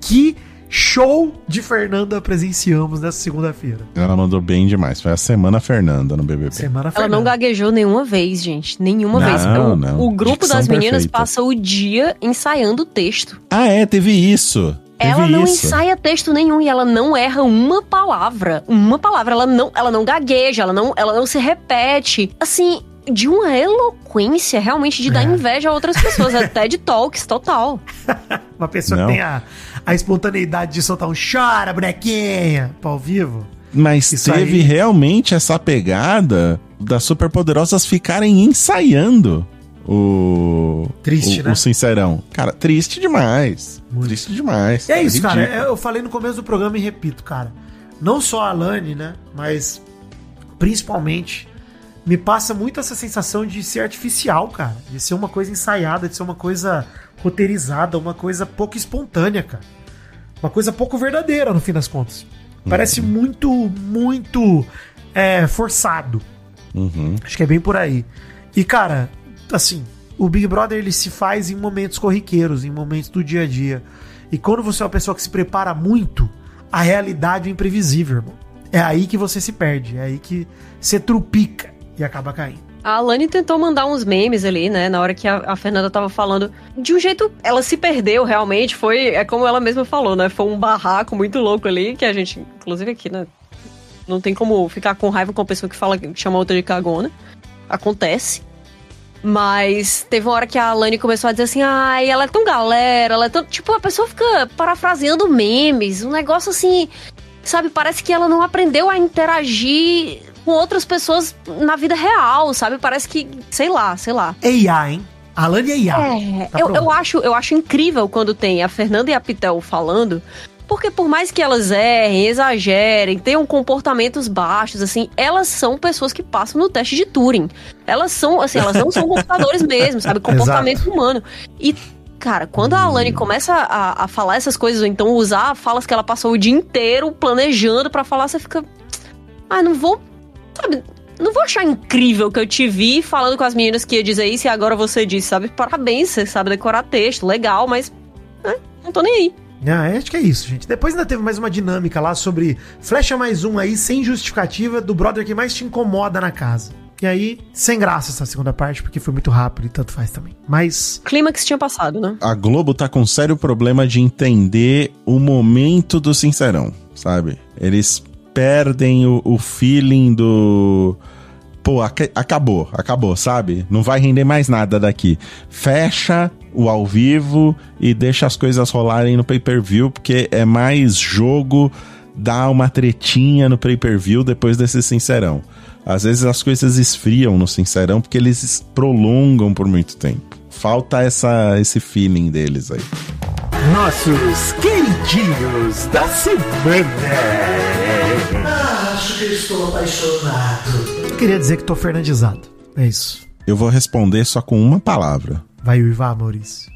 que show de Fernanda presenciamos nessa segunda-feira. Ela mandou bem demais. Foi a semana Fernanda no BBB. Semana Ela não Fernanda. gaguejou nenhuma vez, gente. Nenhuma Não, vez. O, não. o grupo Dicção das meninas perfeita. passa o dia ensaiando o texto. Ah, é, teve isso. Teve Ela não isso. ensaia texto nenhum e ela não erra uma palavra. Uma palavra. Ela não, ela não gagueja, ela não, ela não se repete. Assim, de uma eloquência realmente de dar É. inveja a outras pessoas. até de talks, total. Uma pessoa Não. que tem a, a espontaneidade de soltar um chora, bonequinha, ao vivo. Mas Isso teve aí. realmente essa pegada das superpoderosas ficarem ensaiando o. Triste, o, né? O Sincerão. Cara, triste demais. Triste demais. E é isso, cara. ridículo. Eu falei no começo do programa e repito, cara. Não só a Lani, né? Mas principalmente me passa muito essa sensação de ser artificial, cara. De ser uma coisa ensaiada, de ser uma coisa roteirizada, uma coisa pouco espontânea, cara. Uma coisa pouco verdadeira, no fim das contas. Parece muito, muito é, forçado. Uhum. Acho que é bem por aí. E, cara, assim, o Big Brother ele se faz em momentos corriqueiros, em momentos do dia a dia. E quando você é uma pessoa que se prepara muito, a realidade é imprevisível, irmão. É aí que você se perde, é aí que você trupica e acaba caindo. A Alane tentou mandar uns memes ali, né? Na hora que a, a Fernanda tava falando. De um jeito. Ela se perdeu realmente. Foi. É como ela mesma falou, né? Foi um barraco muito louco ali. Que a gente, inclusive aqui, né? Não tem como ficar com raiva com a pessoa que fala que chama outra de cagona. Acontece. Mas teve uma hora que a Alane começou a dizer assim: ai, ela é tão galera, ela é tão. Tipo, a pessoa fica parafraseando memes, um negócio assim. Sabe, parece que ela não aprendeu a interagir com outras pessoas na vida real, sabe? Parece que, sei lá, sei lá. É IA, hein? Alane é IA. É, Tá eu, pronto. eu, acho, eu acho incrível quando tem a Fernanda e a Pitel falando, porque por mais que elas errem, exagerem, tenham comportamentos baixos, assim, elas são pessoas que passam no teste de Turing. Elas são, assim, elas não são computadores mesmo, sabe? Comportamento humano. E, cara, quando a Alane começa a, a falar essas coisas, ou então usar falas que ela passou o dia inteiro planejando pra falar, você fica. Ah, não vou. Sabe? Não vou achar incrível que eu te vi falando com as meninas que ia dizer isso e agora você disse, sabe? Parabéns, você sabe decorar texto, legal, mas. né, não tô nem aí. Ah, acho que é isso, gente. Depois ainda teve mais uma dinâmica lá sobre flecha mais um aí, sem justificativa, do brother que mais te incomoda na casa. E aí, sem graça essa segunda parte, porque foi muito rápido e tanto faz também. Mas. Clímax tinha passado, né? A Globo tá com um sério problema de entender o momento do Sincerão, sabe? Eles perdem o, o feeling do. pô, aca- acabou, acabou, sabe? Não vai render mais nada daqui. Fecha o ao vivo e deixa as coisas rolarem no pay-per-view, porque é mais jogo dar uma tretinha no pay-per-view depois desse Sincerão. Às vezes as coisas esfriam no Sincerão porque eles prolongam por muito tempo. Falta essa, esse feeling deles aí. Nossos queridinhos da semana. Que estou apaixonado. Queria dizer que tô fernandizado. É isso. Eu vou responder só com uma palavra. Vai uivar, Maurício.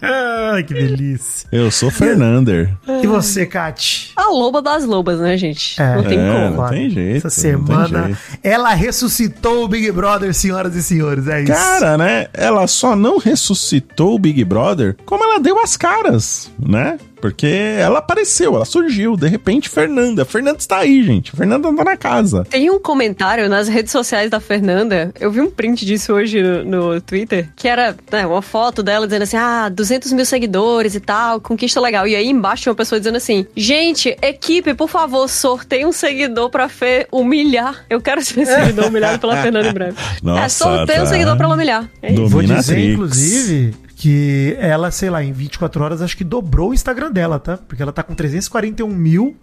Ai, que delícia. Eu sou Fernander. E você, Kati? A loba das lobas, né, gente? É. não tem É, como. não tem jeito. Essa semana, jeito. ela ressuscitou o Big Brother, senhoras e senhores. É isso. Cara, né? Ela só não ressuscitou o Big Brother como ela deu as caras, né? Porque ela apareceu, ela surgiu. De repente, Fernanda. Fernanda está aí, gente. Fernanda tá na casa. Tem um comentário nas redes sociais da Fernanda, eu vi um print disso hoje no, no Twitter, que era né, uma foto dela dizendo assim, ah, 200 mil seguidores e tal, conquista legal. E aí embaixo tinha uma pessoa dizendo assim, gente, equipe, por favor, sorteie um seguidor pra Fê humilhar. Eu quero ser seguidor humilhado pela Fernanda em breve. Nossa, é, sorteie um tá. seguidor pra ela humilhar. É isso. Vou dizer, inclusive, que ela, sei lá, em 24 horas, acho que dobrou o Instagram dela, tá? Porque ela tá com 341 mil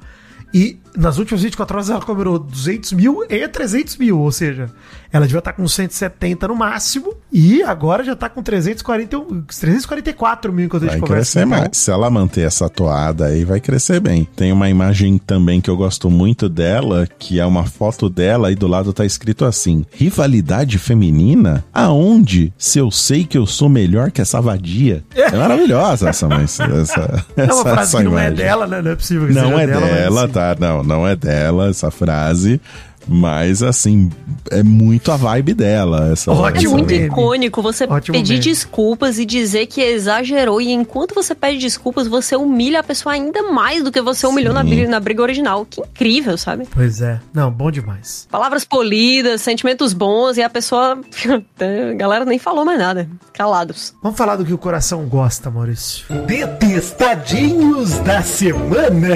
e nas últimas 24 horas ela comemorou 200 mil e 300 mil, ou seja, ela devia estar com 170 no máximo e agora já tá com 341, 344 mil enquanto a Vai gente conversa. crescer Então, mais. Se ela manter essa toada aí, vai crescer bem. Tem uma imagem também que eu gosto muito dela, que é uma foto dela e do lado tá escrito assim: Rivalidade feminina? Aonde? Se eu sei que eu sou melhor que essa vadia. É maravilhosa essa, mas, essa, É uma essa- frase essa que não é imagem. dela, né? Não é possível que Não seja é dela, dela, mas, assim, tá? Não, não é dela essa frase. Mas, assim, é muito a vibe dela. Essa, Ótimo É essa- muito meme. icônico você Ótimo pedir meme. desculpas e dizer que exagerou. E enquanto você pede desculpas, você humilha a pessoa ainda mais do que você humilhou na briga, na briga original. Que incrível, sabe? Pois é. Não, bom demais. Palavras polidas, sentimentos bons e a pessoa. a galera nem falou mais nada. Calados. Vamos falar do que o coração gosta, Maurício. Detestadinhos da semana.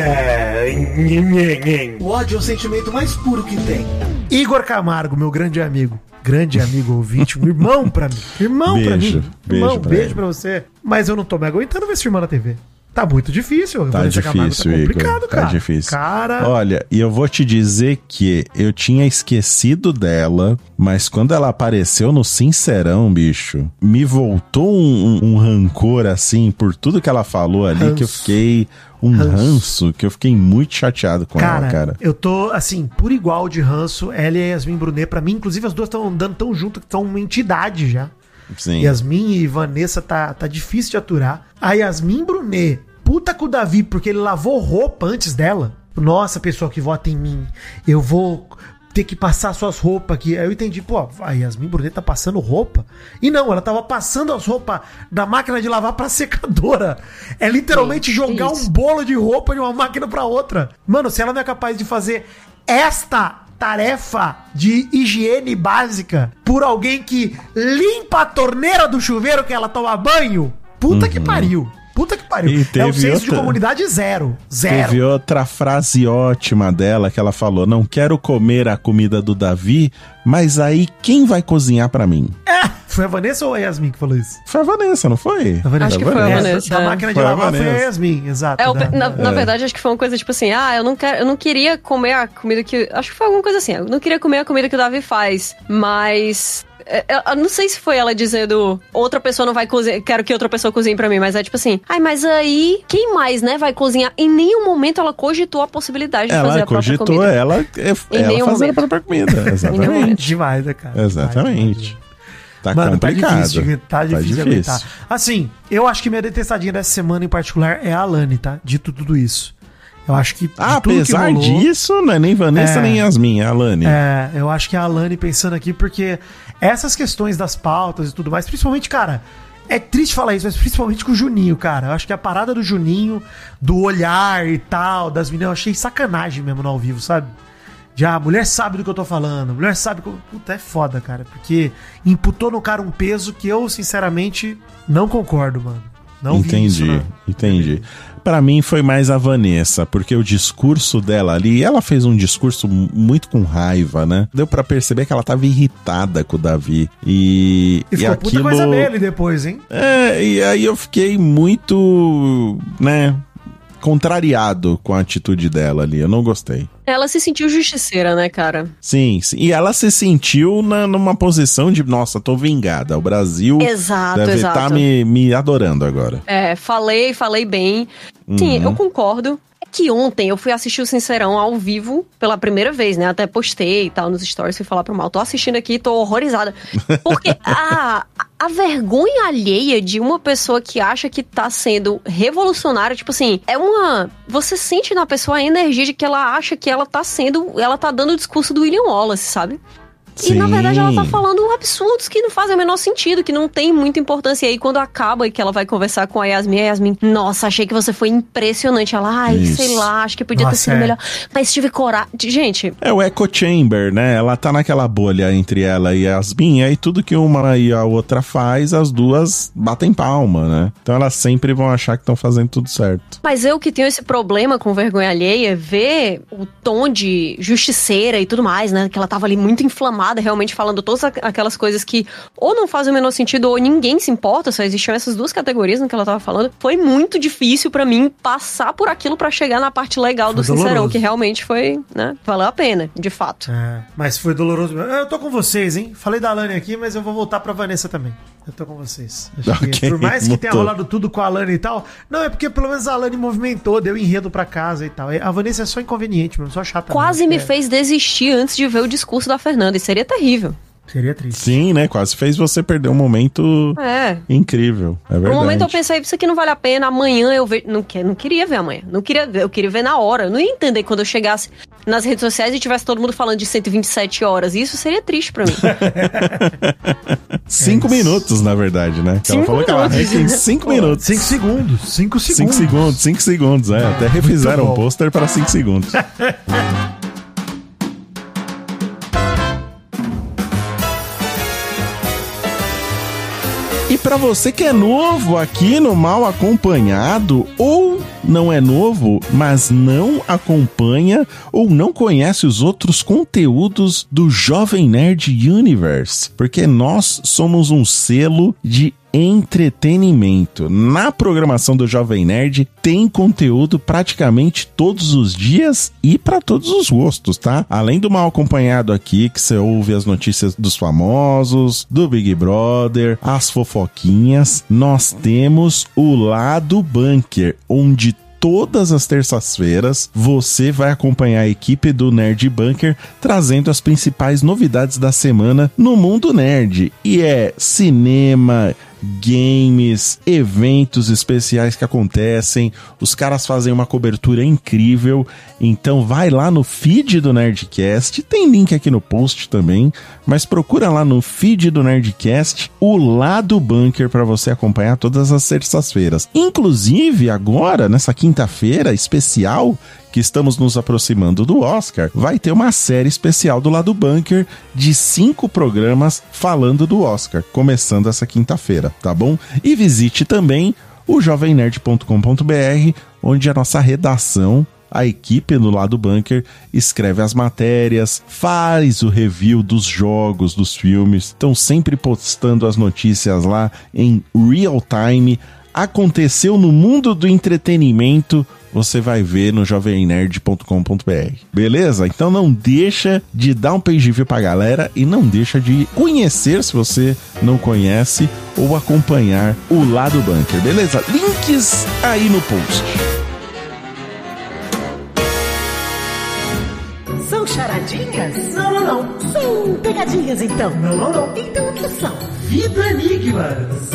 O ódio é o sentimento mais puro que tem. Igor Camargo, meu grande amigo. Grande amigo ouvinte, um irmão pra mim. Irmão pra Beijo, mim. beijo irmão, pra beijo pra você. Mas eu não tô me aguentando ver esse irmão na TV. Tá muito difícil. Tá Vanessa Camargo, difícil, tá complicado, Igor. cara. Tá difícil. Cara, Olha, e eu vou te dizer que eu tinha esquecido dela, mas quando ela apareceu no Sincerão, bicho, me voltou um, um- rancor assim por tudo que ela falou ali, que eu fiquei um Ranço. que eu fiquei muito chateado com cara, ela, cara. eu tô, assim, por igual de ranço, ela e a Yasmin Brunet, pra mim, inclusive as duas estão andando tão junto que estão uma entidade já. Sim. Yasmin e Vanessa tá, tá difícil de aturar. A Yasmin Brunet, puta com o Davi, porque ele lavou roupa antes dela. Nossa, pessoal que vota em mim, eu vou ter que passar suas roupas aqui. Aí eu entendi, pô, a Yasmin Brunet tá passando roupa. E não, ela tava passando as roupas da máquina de lavar pra secadora. É literalmente Sim, jogar isso. um bolo de roupa de uma máquina pra outra. Mano, se ela não é capaz de fazer esta tarefa de higiene básica por alguém que limpa a torneira do chuveiro que ela toma banho, puta que pariu. Puta que pariu. Uhum. É um senso de outra- comunidade zero. Zero. Teve outra frase ótima dela que ela falou: Não quero comer a comida do Davi, mas aí quem vai cozinhar pra mim? É, foi a Vanessa ou a Yasmin que falou isso? Foi a Vanessa, não foi? A Vanessa. Acho que foi a É, Vanessa, Da é. máquina de lavar foi a. Yasmin, exato. É, o- da- na, na É. verdade, acho que foi uma coisa tipo assim: ah, eu não, quero, eu não queria comer a comida que. Acho que foi alguma coisa assim. Eu não queria comer a comida que o Davi faz, mas. Eu, eu não sei se foi ela dizendo outra pessoa não vai cozinhar, quero que outra pessoa cozinhe pra mim, mas é tipo assim, ai, mas aí quem mais, né, vai cozinhar? Em nenhum momento ela cogitou a possibilidade de fazer Ela a própria cogitou comida. ela, Em ela nenhum fazer momento. a própria comida. nenhum Exatamente. Demais, né, cara? Exatamente. Tá Mano, complicado. tá difícil, tá difícil, de aguentar. Assim, eu acho que minha detestadinha dessa semana em particular é a Alane, tá? Dito tudo isso. Eu acho que. Ah, tudo que apesar rolou- disso, não é nem Vanessa É. nem Yasmin, é a Alane. É, eu acho que é a Alane pensando aqui, porque essas questões das pautas e tudo mais, principalmente, cara, é triste falar isso, mas principalmente com o Juninho, cara. Eu acho que a parada do Juninho, do olhar e tal, das meninas, eu achei sacanagem mesmo no ao vivo, sabe? Já, a mulher sabe do que eu tô falando, a mulher sabe que. eu- Puta, é foda, cara, porque imputou no cara um peso que eu, sinceramente, não concordo, mano. Não entendi, isso, né? entendi. Pra mim foi mais a Vanessa, porque o discurso dela ali, ela fez um discurso muito com raiva, né? Deu pra perceber que ela tava irritada com o Davi. E, E ficou puta coisa dele depois, hein? É, e aí eu fiquei muito, né, contrariado com a atitude dela ali. Eu não gostei. Ela se sentiu justiceira, né, cara? Sim, sim. e ela se sentiu na, numa posição de, nossa, tô vingada. O Brasil Exato, deve estar me, me adorando agora. É, falei, falei bem. Sim, Uhum. eu concordo. Que ontem eu fui assistir o Sincerão ao vivo pela primeira vez, né? Até postei e tal nos stories, fui falar pro mal. Tô assistindo aqui, tô horrorizada. Porque a, a vergonha alheia de uma pessoa que acha que tá sendo revolucionária, tipo assim, é uma. Você sente na pessoa a energia de que ela acha que ela tá sendo. Ela tá dando o discurso do William Wallace, sabe? E na Sim. verdade ela tá falando absurdos que não fazem o menor sentido, que não tem muita importância. E aí quando acaba e que ela vai conversar com a Yasmin, a Yasmin, nossa, achei que você foi impressionante. Ela, ai, Isso. sei lá, acho que podia ter Nossa, sido é. melhor. Mas tive coragem. Gente, É o echo chamber, né? Ela tá naquela bolha entre ela e Yasmin, e aí tudo que uma e a outra faz, as duas batem palma, né? Então elas sempre vão achar que estão fazendo tudo certo. mas eu que tenho esse problema com vergonha alheia, ver o tom de justiceira e tudo mais, né? Que ela tava ali muito inflamada, realmente falando todas aqu- aquelas coisas que ou não fazem o menor sentido ou ninguém se importa, só existiam essas duas categorias no que ela tava falando. Foi muito difícil pra mim passar por aquilo pra chegar na parte legal Foi do Sincerão, doloroso. que realmente foi, né? Valeu a pena, de fato. É, mas foi doloroso. Eu tô com vocês, hein? Falei da Alane aqui, mas eu vou voltar pra Vanessa também. Eu tô com vocês. Acho que, por mais que tenha rolado tudo com a Alane e tal, não, é porque pelo menos a Alane movimentou, deu enredo pra casa e tal. A Vanessa é só inconveniente mesmo, só chata. Quase mesmo. me É, fez desistir antes de ver o discurso da Fernanda, e seria terrível. Seria triste. Sim, né? Quase fez você perder um momento É. incrível. É No verdade. momento eu pensei, isso aqui não vale a pena, amanhã eu vejo. Não, que- não queria ver amanhã. Não queria ver, eu queria ver na hora. Eu não ia entender quando eu chegasse nas redes sociais e tivesse todo mundo falando de 127 horas. Isso seria triste pra mim. Cinco minutos, na verdade, né? Que ela Cinco falou que ela minutos. arranca em cinco minutos. Cinco segundos. Cinco segundos. Cinco segundos, cinco segundos, é. Até refizeram bom. o pôster para cinco segundos. Pra você que é novo aqui no Mal Acompanhado, ou não é novo, mas não acompanha ou não conhece os outros conteúdos do Jovem Nerd Universe, porque nós somos um selo de entretenimento. Na programação do Jovem Nerd tem conteúdo praticamente todos os dias e para todos os gostos, tá? Além do mal acompanhado aqui, que você ouve as notícias dos famosos, do Big Brother, as fofoquinhas, nós temos o lado bunker, onde todas as terças-feiras você vai acompanhar a equipe do Nerd Bunker trazendo as principais novidades da semana no mundo nerd. E é cinema, games, eventos especiais que acontecem. Os caras fazem uma cobertura incrível. Então vai lá no feed do Nerdcast, tem link aqui no post também, mas procura lá no feed do Nerdcast o lado bunker para você acompanhar todas as terças-feiras. Inclusive agora nessa quinta-feira especial que estamos nos aproximando do Oscar, vai ter uma série especial do lado bunker de cinco programas falando do Oscar, começando essa quinta-feira, tá bom? E visite também o jovemnerd.com.br, onde a nossa redação a equipe do lado bunker escreve as matérias, faz o review dos jogos, dos filmes, estão sempre postando as notícias lá em real time. Aconteceu no mundo do entretenimento, você vai ver no jovemnerd.com.br. Beleza? Então não deixa de dar um page view pra galera e não deixa de conhecer se você não conhece ou acompanhar o lado bunker. Beleza? Links aí no post. São charadinhas? Não, não, não. São pegadinhas, então. Não, não, não. Então o que são? Vida Enigmas.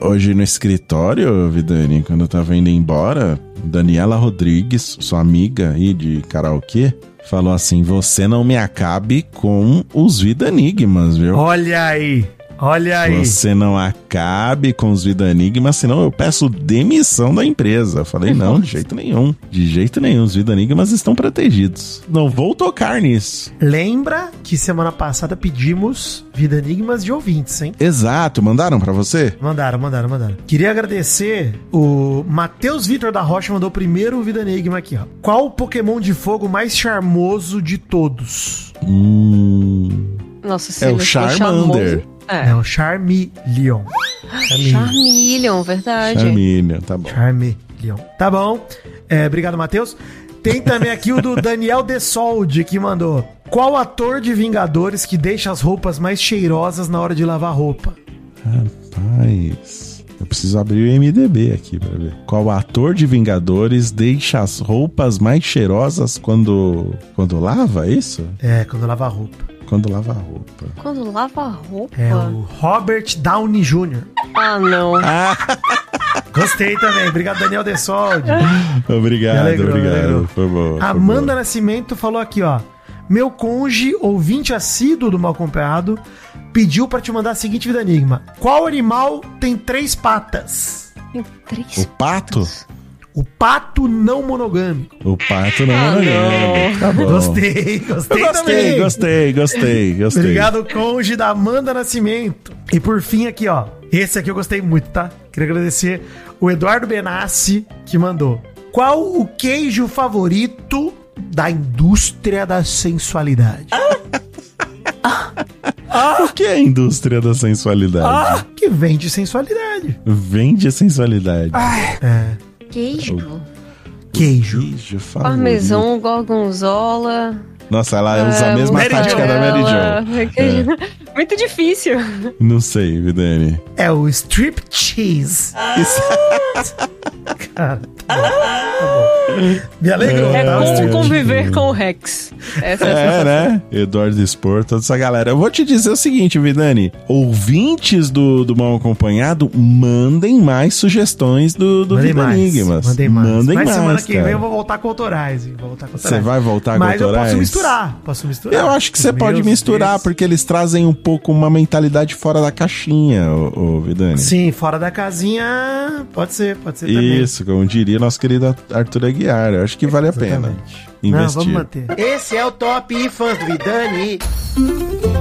Hoje no escritório, Vidani, quando eu tava indo embora, Daniela Rodrigues, sua amiga aí de karaokê, falou assim: Você não me acabe com os Vida Enigmas, viu? Olha aí. Olha aí. Você não acabe com os Vida Enigma, senão eu peço demissão da empresa. Eu falei, não, de jeito nenhum. De jeito nenhum, os Vida Enigmas estão protegidos. Não vou tocar nisso. Lembra que semana passada pedimos Vida Enigmas de ouvintes, hein? Exato, mandaram pra você? Mandaram, mandaram, mandaram. Queria agradecer o Matheus Vitor da Rocha mandou o primeiro Vida Enigma aqui, ó. Qual o Pokémon de fogo mais charmoso de todos? Hum. Nossa, É o Charmander. charmoso- É, É. o Charmeleon. Charmeleon. Charmeleon, verdade. Charmeleon, tá bom. Charmeleon. Tá bom. É, obrigado, Matheus. Tem também aqui o do Daniel Desolde, que mandou. Qual ator de Vingadores que deixa as roupas mais cheirosas na hora de lavar roupa? Rapaz, eu preciso abrir o MDB aqui pra ver. Qual ator de Vingadores deixa as roupas mais cheirosas quando quando lava, é isso? É, quando lava a roupa. Quando lava a roupa. Quando lava a roupa. É o Robert Downey Jr. Ah, não. Gostei também. Obrigado, Daniel Desolde. Obrigado, alegrou, obrigado. alegrou. Foi bom. Amanda. Nascimento falou aqui, ó. Meu conge, ouvinte assíduo do Mal Acompanhado, pediu pra te mandar a seguinte vida enigma. Qual animal tem três patas? Tem três. O pato? O pato não monogâmico. O pato não Ah, monogâmico. não. Tá bom. Gostei, Eu gostei, gostei, também. gostei, gostei, gostei. Obrigado, conge da Amanda Nascimento. E por fim aqui, ó. Esse aqui eu gostei muito, tá? Queria agradecer o Eduardo Benassi, que mandou. Qual o queijo favorito da indústria da sensualidade? O que é a indústria da sensualidade? Ah, que vende sensualidade. Vende sensualidade. É, Queijo. queijo. Queijo. Parmesão, gorgonzola. Nossa, ela usa a é, mesma Mary tática da Mary Jo. Queijo- Muito difícil. Não sei, Vidani. É o strip cheese. Cara, tá bom, tá bom. Me alegrou, É tá? Como conviver com o Rex. Essa é a É, né? Eduardo Spor, toda essa galera. Eu vou te dizer o seguinte, Vidani. Ouvintes do, do Mal Acompanhado, mandem mais sugestões do, do Mandei Vida mais. Enigmas. Mandei mais. Mandem Mas mais, semana que cara. vem eu vou voltar com autorais, com Você vai voltar com Mas eu autorais? Posso misturar. Posso misturar. Eu acho que você pode misturar, deles. porque eles trazem um pouco uma mentalidade fora da caixinha, ô, ô Vidani. Sim, fora da casinha, pode ser, pode ser também. Isso, como diria nosso querido Arthur Aguiar. Eu acho que vale a pena Exatamente. Não, investir. vamos manter. Esse é o Top Fãs do Vidani.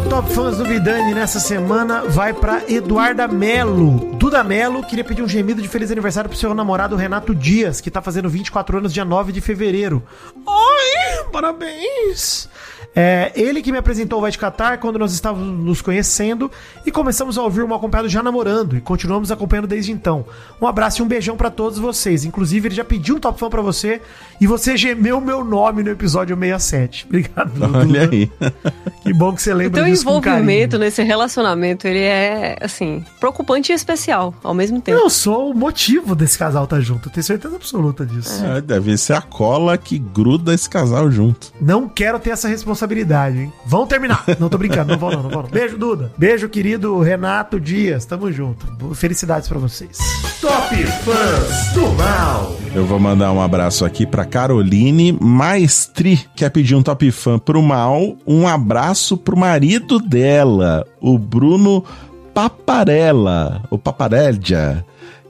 Top fãs do Vidani nessa semana vai pra Eduarda Melo. Duda Melo queria pedir um gemido de feliz aniversário pro seu namorado Renato Dias, que tá fazendo 24 anos dia 9 de fevereiro. Ai, parabéns! É, ele que me apresentou o Vai de Catar quando nós estávamos nos conhecendo e começamos a ouvir o Mal Acompanhado já namorando e continuamos acompanhando desde então. Um abraço e um beijão pra todos vocês. Inclusive, ele já pediu um top fã pra você e você gemeu meu nome no episódio 67. Obrigado, Duda. Olha aí. Que bom que você O lembra teu disso com envolvimento carinho. nesse relacionamento, ele é, assim, preocupante e especial ao mesmo tempo. Eu sou o motivo desse casal estar junto, eu tenho certeza absoluta disso. É, deve ser a cola que gruda esse casal junto. Não quero ter essa responsabilidade, hein? Vão terminar. Não tô brincando, não vão não, não vão não. Beijo, Duda. Beijo, querido Renato Dias. Tamo junto. Felicidades pra vocês. Top Fãs do Mal. Eu vou mandar um abraço aqui pra Caroline Maestri, que quer pedir um top fã pro mal. Um abraço pro marido dela, o Bruno Paparella, o Paparédia,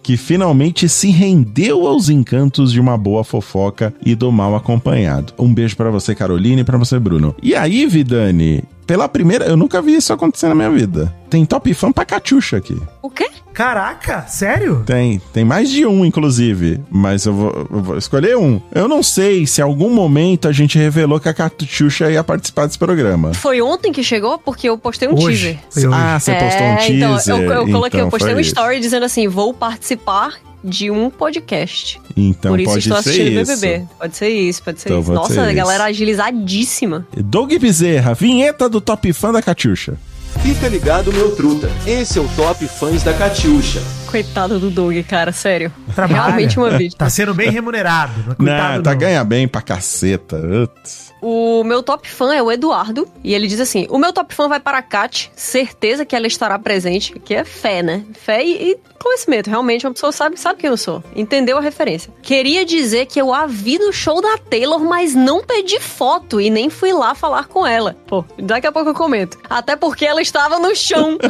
que finalmente se rendeu aos encantos de uma boa fofoca e do mal acompanhado. Um beijo pra você, Caroline, e pra você, Bruno. E aí, Vidani, pela primeira, eu nunca vi isso acontecer na minha vida. Tem top fã pra Catiuxa aqui. O quê? Caraca, sério? Tem, tem mais de um, inclusive. Mas eu vou, eu vou escolher um. Eu não sei se em algum momento a gente revelou que a Catuxa ia participar desse programa. Foi ontem que chegou? Porque eu postei um Hoje. teaser. Foi hoje. Ah, você postou um É, então, teaser. eu, eu coloquei, então eu postei um isso. story dizendo assim: vou participar de um podcast. Então Por isso pode estou ser assistindo isso. BBB. Pode ser isso, pode ser Então isso. pode Nossa, ser a isso. galera agilizadíssima. Doug Bezerra, vinheta do Top Fã da Catiuxa. Fica ligado, meu truta. Esse é o Top Fãs da Catiuxa. Coitado do Doug, cara, sério. Trabalha. Realmente uma vítima. Tá sendo bem remunerado. Não é coitado, Não, tá não. ganha bem pra caceta. Uts. O meu top fã é o Eduardo. E ele diz assim: O meu top fã vai para a Kat. Certeza que ela estará presente. Que é fé, né? Fé e, e conhecimento. Realmente, uma pessoa sabe, sabe quem eu sou. Entendeu a referência. Queria dizer que eu a vi no show da Taylor, mas não pedi foto e nem fui lá falar com ela. Pô, daqui a pouco eu comento. Até porque ela estava no chão.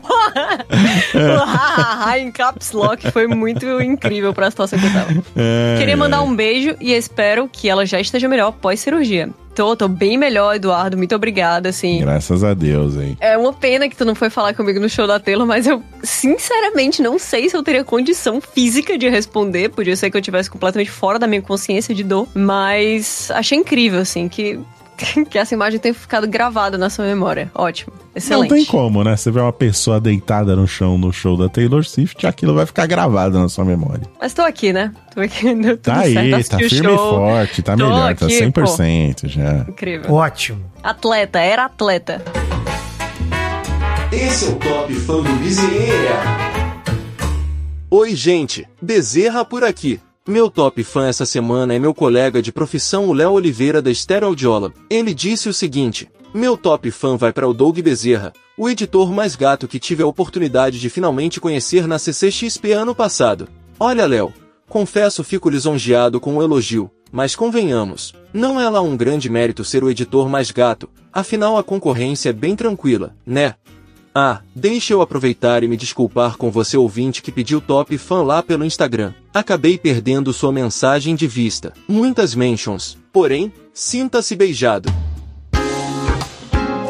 Porra. O em caps lock foi muito incrível pra situação que eu tava. É, Queria mandar um beijo e espero que ela já esteja melhor pós-cirurgia. Tô, tô bem melhor, Eduardo. Muito obrigada, assim. Graças a Deus, hein? É uma pena que tu não foi falar comigo no show da Taylor, mas eu sinceramente não sei se eu teria condição física de responder. Podia ser que eu tivesse completamente fora da minha consciência de dor. Mas achei incrível, assim, que, que essa imagem tenha ficado gravada na sua memória. Ótimo. Excelente. Não tem como, né? Você vê uma pessoa deitada no chão no show da Taylor Swift, aquilo vai ficar gravado na sua memória. Mas tô aqui, né? Tô aqui, deu tudo Tá aí, certo. tá assisti o firme e forte, tá Tô melhor, tá aqui, 100% já. Incrível. Ótimo. Atleta, era atleta. Esse é o Top Fã do Bezerra. Oi, gente. Bezerra por aqui. Meu top fã essa semana é meu colega de profissão, o Léo Oliveira da Estéreo Audiola. Ele disse o seguinte: Meu top fã vai para o Doug Bezerra, o editor mais gato que tive a oportunidade de finalmente conhecer na CCXP ano passado. Olha, Léo, confesso fico lisonjeado com o elogio, mas convenhamos, não é lá um grande mérito ser o editor mais gato, afinal a concorrência é bem tranquila, né? Ah, deixa eu aproveitar e me desculpar com você ouvinte que pediu top fã lá pelo Instagram. Acabei perdendo sua mensagem de vista. Muitas mentions. Porém, sinta-se beijado.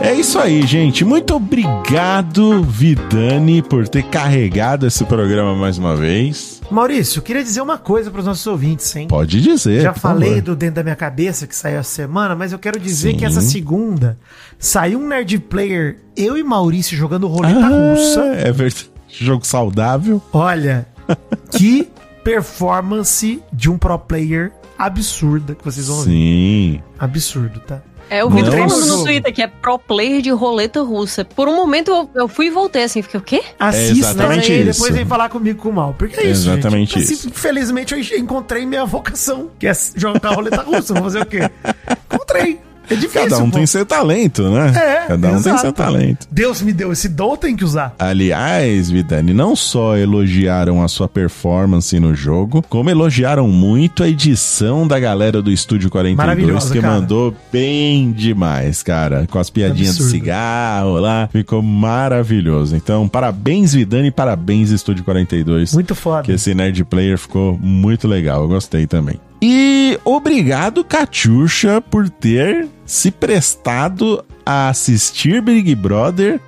É isso aí, gente. Muito obrigado, Vidani, por ter carregado esse programa mais uma vez. Maurício, eu queria dizer uma coisa para os nossos ouvintes, hein? Pode dizer. Já falei favor. do Dentro da Minha Cabeça, que saiu essa semana, mas eu quero dizer Sim. que essa segunda saiu um Nerd Player, eu e Maurício jogando roleta Ah, russa. É verdade. Jogo saudável. Olha, que performance de um pro player absurda que vocês vão ver. Sim. Absurdo, tá? É, eu vi Não. tu falando no Twitter que é pro player de roleta russa. Por um momento eu, eu fui e voltei assim, fiquei, o quê? Assista exatamente aí, isso. depois vem falar comigo com o mal. Porque é isso, Exatamente gente. isso. Infelizmente eu encontrei minha vocação, que é jogar roleta russa. Vou fazer o quê? Encontrei. É difícil. Cada um pô. tem seu talento, né? É, Cada um tem exato. seu talento. Deus me deu esse dom, tem que usar. Aliás, Vidani, não só elogiaram a sua performance no jogo, como elogiaram muito a edição da galera do Estúdio 42, Maravilhosa, que cara. mandou bem demais, cara. Com as piadinhas Absurdo. de cigarro lá, ficou maravilhoso. Então, parabéns, Vidani, parabéns, Estúdio 42. Muito foda. Que esse Nerd Player ficou muito legal, eu gostei também. E obrigado, Catiuxa, por ter se prestado a assistir Big Brother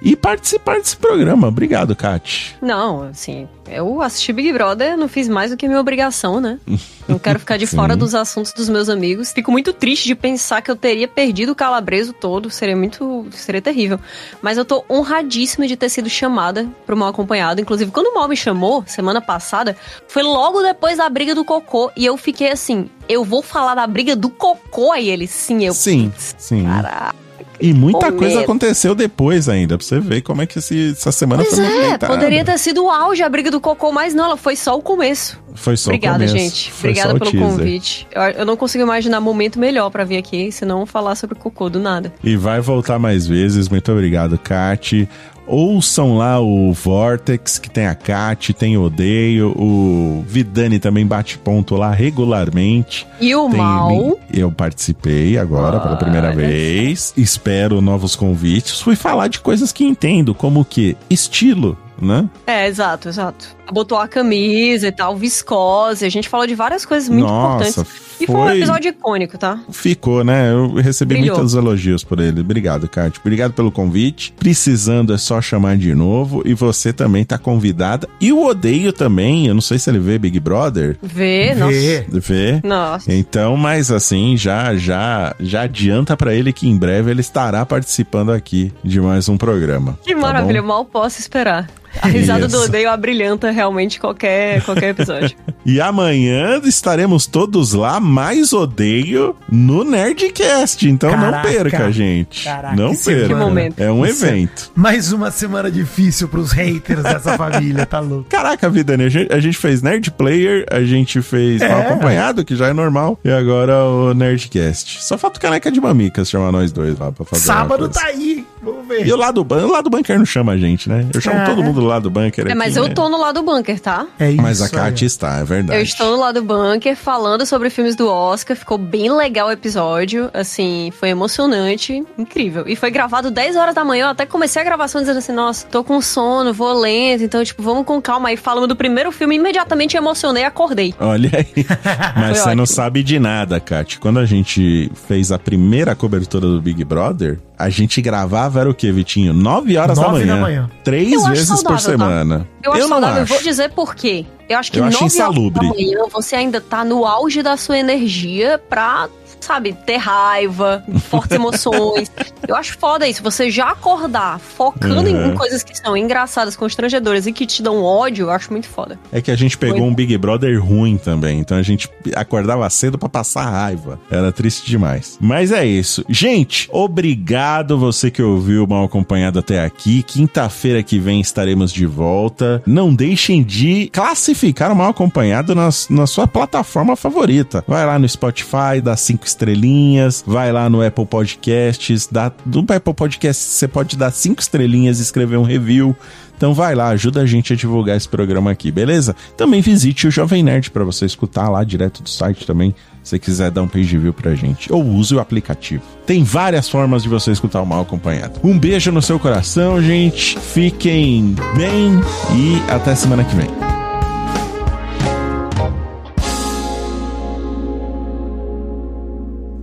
e participar desse programa. Obrigado, Kat. Não, assim, eu assisti Big Brother, não fiz mais do que minha obrigação, né? Não quero ficar de fora dos assuntos dos meus amigos. Fico muito triste de pensar que eu teria perdido o calabreso todo. Seria muito. Seria terrível. Mas eu tô honradíssima de ter sido chamada pro mal acompanhado. Inclusive, quando o mal me chamou, semana passada, foi logo depois da briga do cocô. E eu fiquei assim: eu vou falar da briga do cocô. Aí ele, sim, eu. Sim, sim. Caraca. E muita coisa aconteceu depois ainda, pra você ver como é que esse- essa semana Pois foi é, movimentada. poderia ter sido o auge a briga do cocô, mas não, ela foi só o começo. Foi só o Obrigada, começo. gente. Foi Obrigada o pelo teaser. convite. Eu, eu não consigo imaginar momento melhor pra vir aqui, senão falar sobre cocô do nada. E vai voltar mais vezes. Muito obrigado, Kat. Ouçam lá o Vortex, que tem a Kat, tem o Odeio. O Vidani também bate ponto lá regularmente. E o Tem mal. Eu participei agora pela primeira vez. Espero novos convites. Fui falar de coisas que entendo, como que estilo, né? É, exato, exato. Botou a camisa e tal, viscose. A gente falou de várias coisas muito Nossa, importantes. E foi um foi- episódio icônico, tá? Ficou, né? Eu recebi Brilhou. muitos elogios por ele. Obrigado, Kat. Obrigado pelo convite. Precisando é só chamar de novo. E você também tá convidada. E o Odeio também. Eu não sei se ele vê Big Brother. Vê, Vê. Vê? nossa. Nossa. Então, mas assim, já já já adianta pra ele que em breve ele estará participando aqui de mais um programa. Que tá maravilha, bom? mal posso esperar. A risada do Isso. odeio abrilhanta realmente qualquer, qualquer episódio. E amanhã estaremos todos lá, mais odeio, no Nerdcast. Então não Caraca. perca, gente. Caraca, não que perca. semana. Que momento. É um Que se- evento. Mais uma semana difícil pros haters dessa família, tá louco? Caraca, Vidani, a gente, a gente fez Nerd Player, a gente fez É. mal acompanhado, que já é normal, e agora o Nerdcast. Só falta o caneca de mamicas chamar nós dois lá pra fazer. Sábado tá aí, vamos ver. E o lado, ban- o lado bunker não chama a gente, né? Eu chamo É. todo mundo do lado bunker É, aqui, mas né? eu tô no lado bunker, tá? É isso Mas a. Kátia está, é verdade. Eu estou no lado bunker falando sobre filmes do Oscar. Ficou bem legal o episódio. Assim, foi emocionante. Incrível. E foi gravado 10 horas da manhã. Eu até comecei a gravação dizendo assim: nossa, tô com sono, vou lento. Então, tipo, vamos com calma. Aí falando do primeiro filme, imediatamente emocionei e acordei. Olha aí. Mas Foi você não sabe de nada, Kátia. Quando a gente fez a primeira cobertura do Big Brother, a gente gravava, era o quê, Vitinho? 9 horas da Nove manhã. da manhã. Três Eu acho vezes por saudável, tá? semana. Eu acho não saudável. Eu vou acho. dizer por quê. Eu acho que Eu acho 9 horas da insalubre. manhã você ainda tá no auge da sua energia pra, sabe, ter raiva, fortes emoções. Eu acho foda isso. Você já acordar focando em- Uhum. em coisas que são engraçadas, constrangedoras e que te dão ódio, eu acho muito foda. É que a gente pegou um Big Brother ruim também. Então a gente acordava cedo pra passar raiva. Era triste demais. Mas é isso. Gente, obrigado você que ouviu Mal Acompanhado até aqui. Quinta-feira que vem estaremos de volta. Não deixem de classificar o Mal Acompanhado nas, na sua plataforma favorita. Vai lá no Spotify, dá cinco estrelinhas. Vai lá no Apple Podcasts. Dá, no Apple Podcasts você pode dar cinco estrelinhas e escrever um review. Então vai lá, ajuda a gente a divulgar esse programa aqui, beleza? Também visite o Jovem Nerd para você escutar lá direto do site também, se quiser dar um page view pra gente. Ou use o aplicativo. Tem várias formas de você escutar o Mal Acompanhado. Um beijo no seu coração, gente. Fiquem bem e até semana que vem.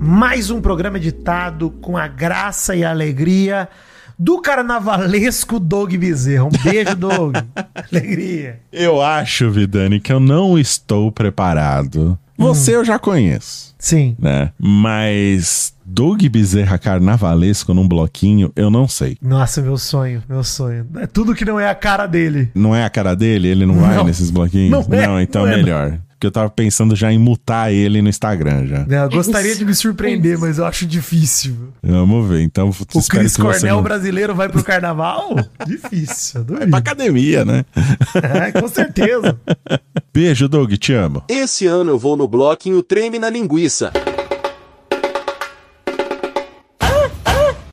Mais um programa editado com a graça e a alegria do carnavalesco Doug Bezerra. Um beijo, Doug. alegria. Eu acho, Vidani, que eu não estou preparado. Você eu já conheço. Sim. Né? Mas Doug Bezerra carnavalesco num bloquinho, eu não sei. Nossa, meu sonho, meu sonho. É tudo que não é a cara dele. Não é a cara dele? Ele não, vai Não. nesses bloquinhos? Não é, então não é, melhor. Porque eu tava pensando já em mutar ele no Instagram já. Eu gostaria de me surpreender, mas eu acho difícil. Vamos ver. Então, O que você Cornell não- brasileiro vai pro carnaval? difícil, eu Vai duvido. pra academia, né? É, com certeza. Beijo, Doug. Te amo. Esse ano eu vou no bloquinho Treme na Linguiça.